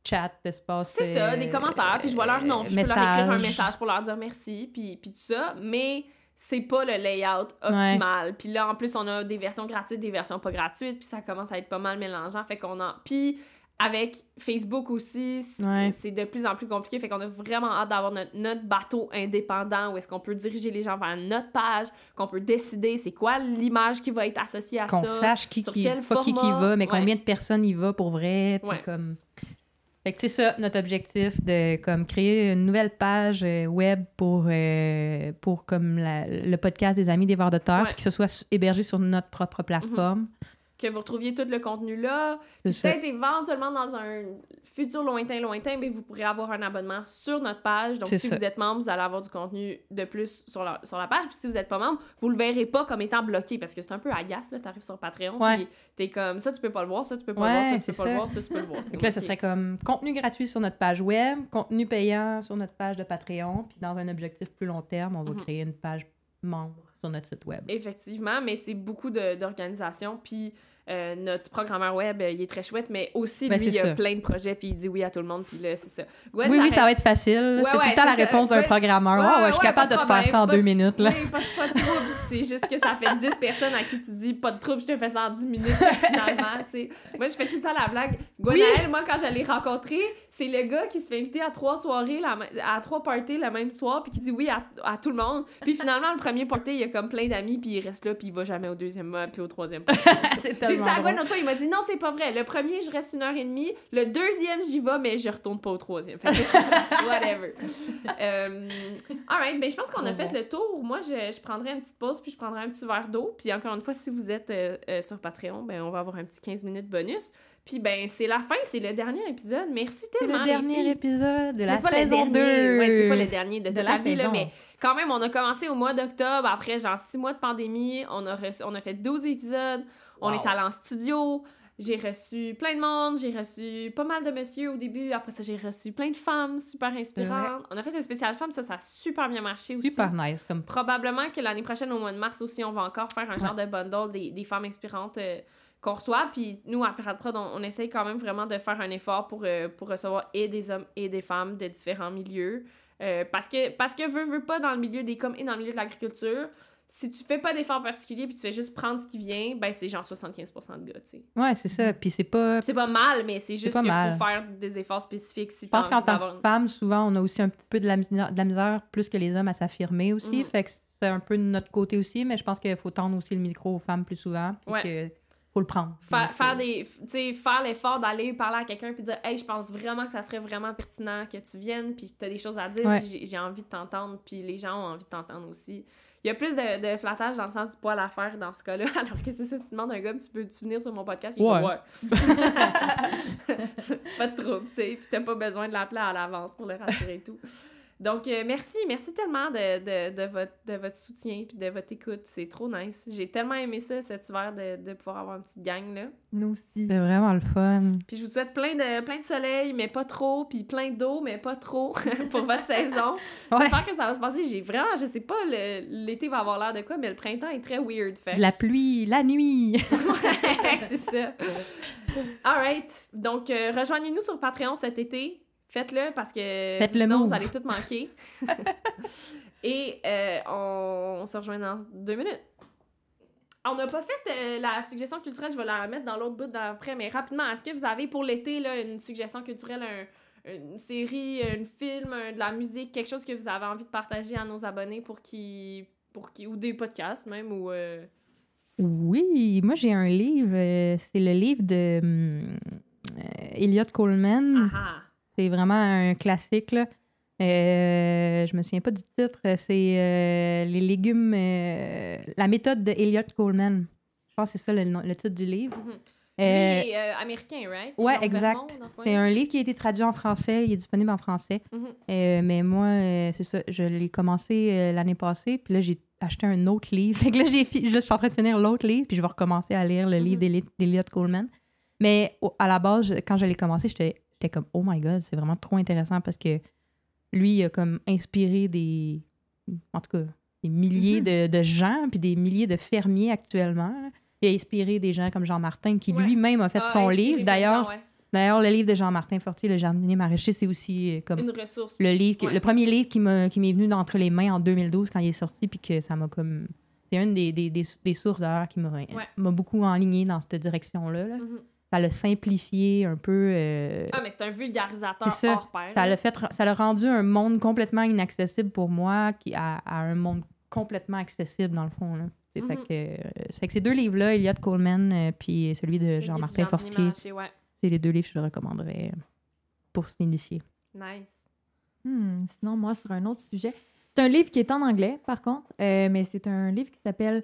chat, espace. C'est ça, euh, des commentaires, puis je vois leur nom, puis je peux leur écrire un message pour leur dire merci, puis, puis tout ça, mais c'est pas le layout optimal. Puis là, en plus, on a des versions gratuites, des versions pas gratuites, puis ça commence à être pas mal mélangeant, fait qu'on en... Puis avec Facebook aussi, Ouais. c'est de plus en plus compliqué, fait qu'on a vraiment hâte d'avoir notre, notre bateau indépendant, où est-ce qu'on peut diriger les gens vers notre page, qu'on peut décider c'est quoi l'image qui va être associée à Qu'on ça. sache qui, sur qui, quel pas qui va, mais Ouais. combien de personnes y va pour vrai. Puis Ouais. comme... Fait que c'est ça notre objectif de comme créer une nouvelle page euh, web pour euh, pour comme la- le podcast des amis des vers de terre, puis que ce soit hébergé sur notre propre plateforme. Que vous retrouviez tout le contenu là. Peut-être éventuellement dans un futur lointain, lointain, mais vous pourrez avoir un abonnement sur notre page. Donc si ça. vous êtes membre, vous allez avoir du contenu de plus sur la, sur la page. Puis si vous n'êtes pas membre, vous le verrez pas comme étant bloqué parce que c'est un peu agace là. T'arrives sur Patreon, Ouais. puis t'es comme ça, tu peux pas le voir, ça tu peux pas Ouais, le voir, ça tu peux pas le voir, ça tu peux le voir. Donc là, ce serait comme contenu gratuit sur notre page web, contenu payant sur notre page de Patreon, puis dans un objectif plus long terme, on va Mhm. créer une page membre sur notre site web. Effectivement, mais c'est beaucoup de- d'organisation. Puis euh, notre programmeur web, euh, il est très chouette, mais aussi, Ben, lui, il a plein de projets, puis il dit oui à tout le monde, puis là, c'est ça. Oui, oui, ça va être facile. Ouais, c'est tout le temps la réponse d'un programmeur. Ouais, Ouais, ouais, je suis capable de de te faire ça en deux minutes. Là. Oui, pas, pas de trouble. C'est juste que ça fait 10 personnes à qui tu dis pas de trouble, je te fais ça en 10 minutes finalement, tu sais. Moi, je fais tout le temps la blague. Gwenaël, moi, quand je l'ai rencontré, c'est le gars qui se fait inviter à trois soirées, la à trois parties le même soir, puis qui dit oui à, à tout le monde. Puis (laughs) finalement, le premier party, il y a comme plein d'amis, puis il reste là, puis il va jamais au deuxième mois, puis au troisième. (laughs) J'ai dit à Gwen l'autre fois, il m'a dit non, c'est pas vrai. Le premier, je reste une heure et demie. Le deuxième, j'y vais, mais je retourne pas au troisième. Fait que je- (laughs) whatever. Euh, alright, ben je pense qu'on a Oh fait le tour. Moi, je, je prendrai une petite pause, puis je prendrai un petit verre d'eau. Puis encore une fois, si vous êtes euh, euh, sur Patreon, ben on va avoir un petit 15 minutes bonus. Puis ben c'est la fin, c'est le dernier épisode. Merci C'est tellement. le les dernier filles. épisode de la c'est pas le saison dernier. 2. Ouais, c'est pas le dernier de, De toute la la vie, là, saison. mais quand même, on a commencé au mois d'octobre. Après, genre six mois de pandémie, on a, reçu- on a fait 12 épisodes. On est allé en studio. J'ai reçu plein de monde. J'ai reçu pas mal de monsieur au début. Après ça, j'ai reçu plein de femmes super inspirantes. On a fait un spécial femmes. Ça, ça a super bien marché aussi. Super nice. Comme... Probablement que l'année prochaine, au mois de mars aussi, on va encore faire un genre de bundle des, des femmes inspirantes euh, qu'on reçoit. Puis nous, à Pirate Prod, on, on essaye quand même vraiment de faire un effort pour, euh, pour recevoir et des hommes et des femmes de différents milieux. Euh, parce que, parce que veux, veux pas, dans le milieu des coms et dans le milieu de l'agriculture, si tu fais pas d'effort particulier puis tu fais juste prendre ce qui vient, ben c'est genre 75% de gars, tu sais. Ouais, c'est ça. Puis c'est pas. C'est pas mal, mais c'est juste qu'il faut faire des efforts spécifiques si Je pense qu'en tant que femme, souvent, on a aussi un petit peu de la, misère, de la misère plus que les hommes à s'affirmer aussi. Mhm. Fait que c'est un peu de notre côté aussi, mais je pense qu'il faut tendre aussi le micro aux femmes plus souvent. Ouais. que faut le prendre. Faire, faire. des l'effort d'aller parler à quelqu'un puis dire hey je pense vraiment que ça serait vraiment pertinent que tu viennes puis que tu as des choses à dire Ouais. j'ai- envie de t'entendre puis les gens ont envie de t'entendre aussi. Il y a plus de, de flattage dans le sens du poil à faire dans ce cas-là (laughs) alors que ça si tu demandes à un gars tu peux tu venir sur mon podcast il ouais. (laughs) Pas de trouble tu sais puis t'as pas besoin de l'appeler à l'avance pour le rassurer et tout donc, euh, merci, merci tellement de, de, de, votre, de votre soutien puis de votre écoute. C'est trop nice. J'ai tellement aimé ça cet hiver de, de pouvoir avoir une petite gang, là. Nous aussi. C'est vraiment le fun. Puis je vous souhaite plein de, plein de soleil, mais pas trop, puis plein d'eau, mais pas trop (laughs) pour votre saison. (laughs) Ouais. J'espère que ça va se passer. J'ai vraiment, je sais pas, le- l'été va avoir l'air de quoi, mais le printemps est très weird. Fait. La pluie, la nuit. (laughs) Ouais, c'est ça. Alright. Donc, euh, rejoignez-nous sur Patreon cet été. Faites-le parce que Faites sinon, vous allez tout manquer. (laughs) Et euh, on, on se rejoint dans deux minutes. On n'a pas fait euh, la suggestion culturelle, je vais la remettre dans l'autre bout d'après, mais rapidement, est-ce que vous avez pour l'été là, une suggestion culturelle, un- une série, un film, un- de la musique, quelque chose que vous avez envie de partager à nos abonnés pour qu'ils. Pour qu'ils ou des podcasts même, ou. euh, Oui, moi j'ai un livre. c'est le livre de hum, Elliot Coleman. ah ah. C'est vraiment un classique. Là. Euh, je me souviens pas du titre. C'est euh, les légumes. euh, la méthode de Elliot Coleman. Je pense que c'est ça le, titre du livre. Mhm. Euh, Lui, il est euh, américain, right? Genre exact. Ce c'est coin-là? un livre qui a été traduit en français. Il est disponible en français. Mhm. Euh, mais moi, euh, c'est ça. Je l'ai commencé euh, l'année passée. Puis là, j'ai acheté un autre livre. (laughs) Fait que là, je suis en train de finir l'autre livre. Puis je vais recommencer à lire le Mhm. livre d'Eli- d'Elliot Coleman. Mais au- à la base, je- quand je l'ai commencé, j'étais j'étais comme, oh my god, c'est vraiment trop intéressant parce que lui, il a comme inspiré des. En tout cas, des milliers Mhm. de, de gens, puis des milliers de fermiers actuellement. Il a inspiré des gens comme Jean Martin, qui Ouais. lui-même a fait Ah, son livre. D'ailleurs, ouais. d'ailleurs, le livre de Jean Martin Fortier, Le jardinier maraîcher, c'est aussi euh, comme Une ressource. le livre, qui- Ouais. le premier livre qui m'est venu d'entre les mains en 2012 quand il est sorti, puis que ça m'a comme. C'est une des, des, des, des sources d'ailleurs qui m'a beaucoup enligné dans cette direction-là. là. Mhm. Ça l'a simplifié un peu. euh, Ah, mais c'est un vulgarisateur C'est ça. hors pair. ça l'a fait, ça l'a rendu un monde complètement inaccessible pour moi, qui à, à un monde complètement accessible dans le fond. Là. C'est fait que, euh, c'est que ces deux livres-là, Elliot Coleman, euh, puis celui de Jean-Martin Fortier, ouais. c'est les deux livres que je recommanderais. pour s'initier. Nice. Hmm, sinon, moi, sur un autre sujet, c'est un livre qui est en anglais, par contre, euh, mais c'est un livre qui s'appelle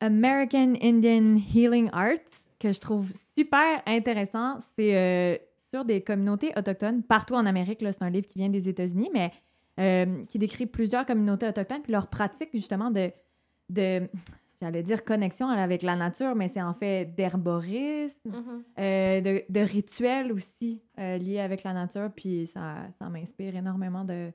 American Indian Healing Arts, que je trouve super intéressant. C'est euh, sur des communautés autochtones partout en Amérique. C'est un livre qui vient des États-Unis, mais euh, qui décrit plusieurs communautés autochtones puis leur pratique, justement, de, de j'allais dire connexion avec la nature, mais c'est en fait d'herborisme, Mhm. euh, de, de rituels aussi liés avec la nature, puis ça, ça m'inspire énormément de,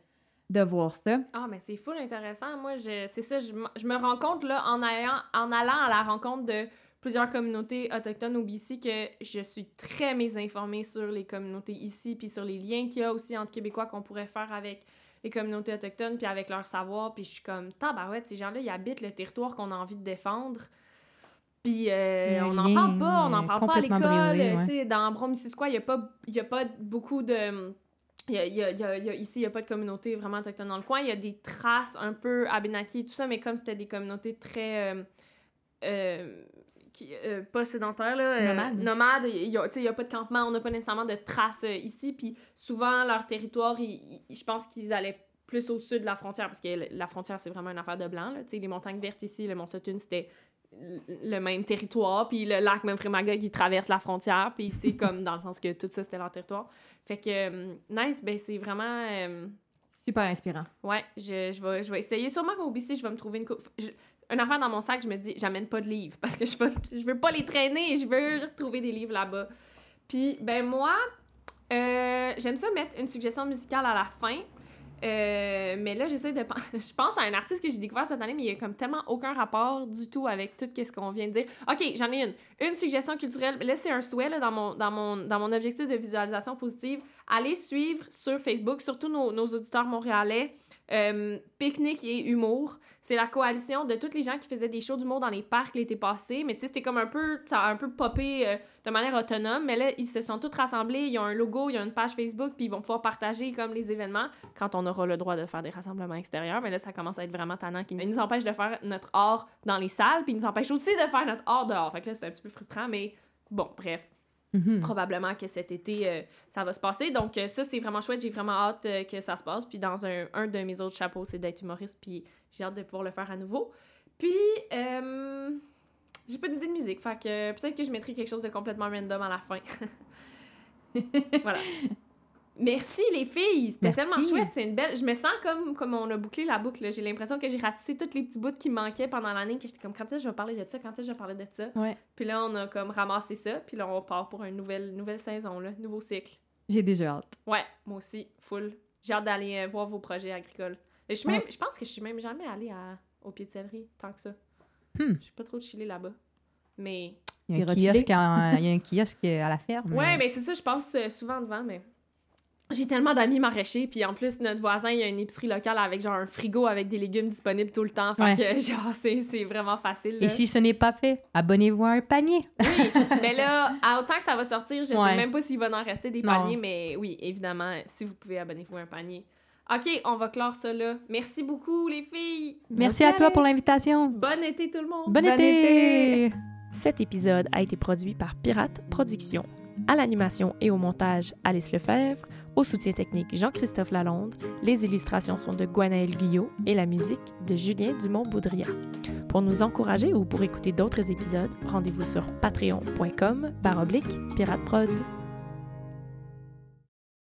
de voir ça. Ah, mais c'est full intéressant. Moi, c'est ça, je, je me rends compte, là, en allant, en allant à la rencontre de plusieurs communautés autochtones au BC, que je suis très mésinformée sur les communautés ici, puis sur les liens qu'il y a aussi entre Québécois qu'on pourrait faire avec les communautés autochtones, puis avec leur savoir, puis je suis comme, tabarouette, ces gens-là, ils habitent le territoire qu'on a envie de défendre. Puis euh, on n'en parle pas, on n'en parle pas à l'école. ouais. Dans Brome-Missisquoi, il n'y a, pas- y a pas beaucoup de... Y a, il y a- il y a- il y a- ici, il n'y a pas de communauté vraiment autochtone dans le coin. Il y a des traces un peu Abenaki et tout ça, mais comme c'était des communautés très... euh, euh, qui, euh, pas sédentaires, là. euh, Nomades. nomades, il y a, a pas de campement, on n'a pas nécessairement de traces euh, ici. Puis souvent, leur territoire, je pense qu'ils allaient plus au sud de la frontière, parce que la frontière, c'est vraiment une affaire de blanc. Là. Les montagnes vertes ici, le Mont Sutton, c'était le même territoire, puis le lac Memphremagog qui traverse la frontière, puis tu sais, (laughs) comme dans le sens que tout ça, c'était leur territoire. Fait que, nice, ben c'est vraiment... Super inspirant. ouais, je, je, vais, je vais essayer. Sûrement qu'au BC, je vais me trouver une... je- une affaire dans mon sac, je me dis, j'amène pas de livres, parce que je veux, veux pas les traîner, je veux retrouver des livres là-bas. Puis, ben moi, euh, j'aime ça mettre une suggestion musicale à la fin. Euh, mais là, j'essaie de (laughs) Je pense à un artiste que j'ai découvert cette année, mais il y a comme tellement aucun rapport du tout avec tout ce qu'on vient de dire. OK, j'en ai une. Une suggestion culturelle. Là, c'est un souhait dans, mon, dans, mon, dans mon objectif de visualisation positive. Allez suivre sur Facebook, surtout nos, auditeurs montréalais, euh, Pique-nique et Humour. C'est la coalition de tous les gens qui faisaient des shows d'humour dans les parcs l'été passé. Mais tu sais, c'était comme un peu. Ça a un peu popé euh, de manière autonome. Mais là, ils se sont tous rassemblés. Ils ont un logo, ils ont une page Facebook, puis ils vont pouvoir partager comme les événements quand on aura le droit de faire des rassemblements extérieurs. Mais là, ça commence à être vraiment tannant. Qui nous empêche de faire notre art dans les salles, puis ils nous empêche aussi de faire notre art dehors. Fait que là, c'est un petit peu frustrant, mais bon, bref Mhm. probablement que cet été, euh, ça va se passer. Donc, euh, ça, c'est vraiment chouette. J'ai vraiment hâte euh, que ça se passe. Puis, dans un, un de mes autres chapeaux, c'est d'être humoriste. Puis, j'ai hâte de pouvoir le faire à nouveau. Puis, j'ai pas d'idée de musique. Fait que peut-être que je mettrai quelque chose de complètement random à la fin. (laughs) voilà. Merci les filles, c'était tellement chouette, c'est une belle. Je me sens comme comme on a bouclé la boucle. J'ai l'impression que j'ai ratissé tous les petits bouts qui me manquaient pendant l'année, que j'étais comme quand est-ce que je vais parler de ça, quand est-ce que je vais parler de ça? Ouais. Puis là on a comme ramassé ça, puis là on part pour une nouvelle nouvelle saison là, nouveau cycle. J'ai déjà hâte. Ouais, moi aussi, full. J'ai hâte d'aller euh, voir vos projets agricoles. Et je suis même, je pense que je suis même jamais allée à, au pied de céleri tant que ça. Hmm. Je suis pas trop chillée là-bas. Mais Il y a un kiosque, en- il y a un kiosque à la ferme. Ouais, mais c'est ça, je passe euh, souvent devant, mais j'ai tellement d'amis maraîchers, puis en plus, notre voisin, il y a une épicerie locale avec genre un frigo avec des légumes disponibles tout le temps. Fait Ouais. que (laughs) genre, c'est, c'est vraiment facile. là. Et si ce n'est pas fait, abonnez-vous à un panier. Oui, mais là, à autant que ça va sortir, je sais Ouais. même pas s'il va en rester des Non. paniers, mais oui, évidemment, si vous pouvez, abonnez-vous à un panier. OK, on va clore ça là. Merci beaucoup, les filles. Merci à toi pour l'invitation. Bon été, tout le monde. Bon, Bon été! été! Cet épisode a été produit par Pirate Productions. À l'animation et au montage, Alice Lefebvre. Au soutien technique, Jean-Christophe Lalonde. Les illustrations sont de Gwenaël Guyot et la musique de Julien Dumont-Boudria. Pour nous encourager ou pour écouter d'autres épisodes, rendez-vous sur patreon.com baroblique pirateprod.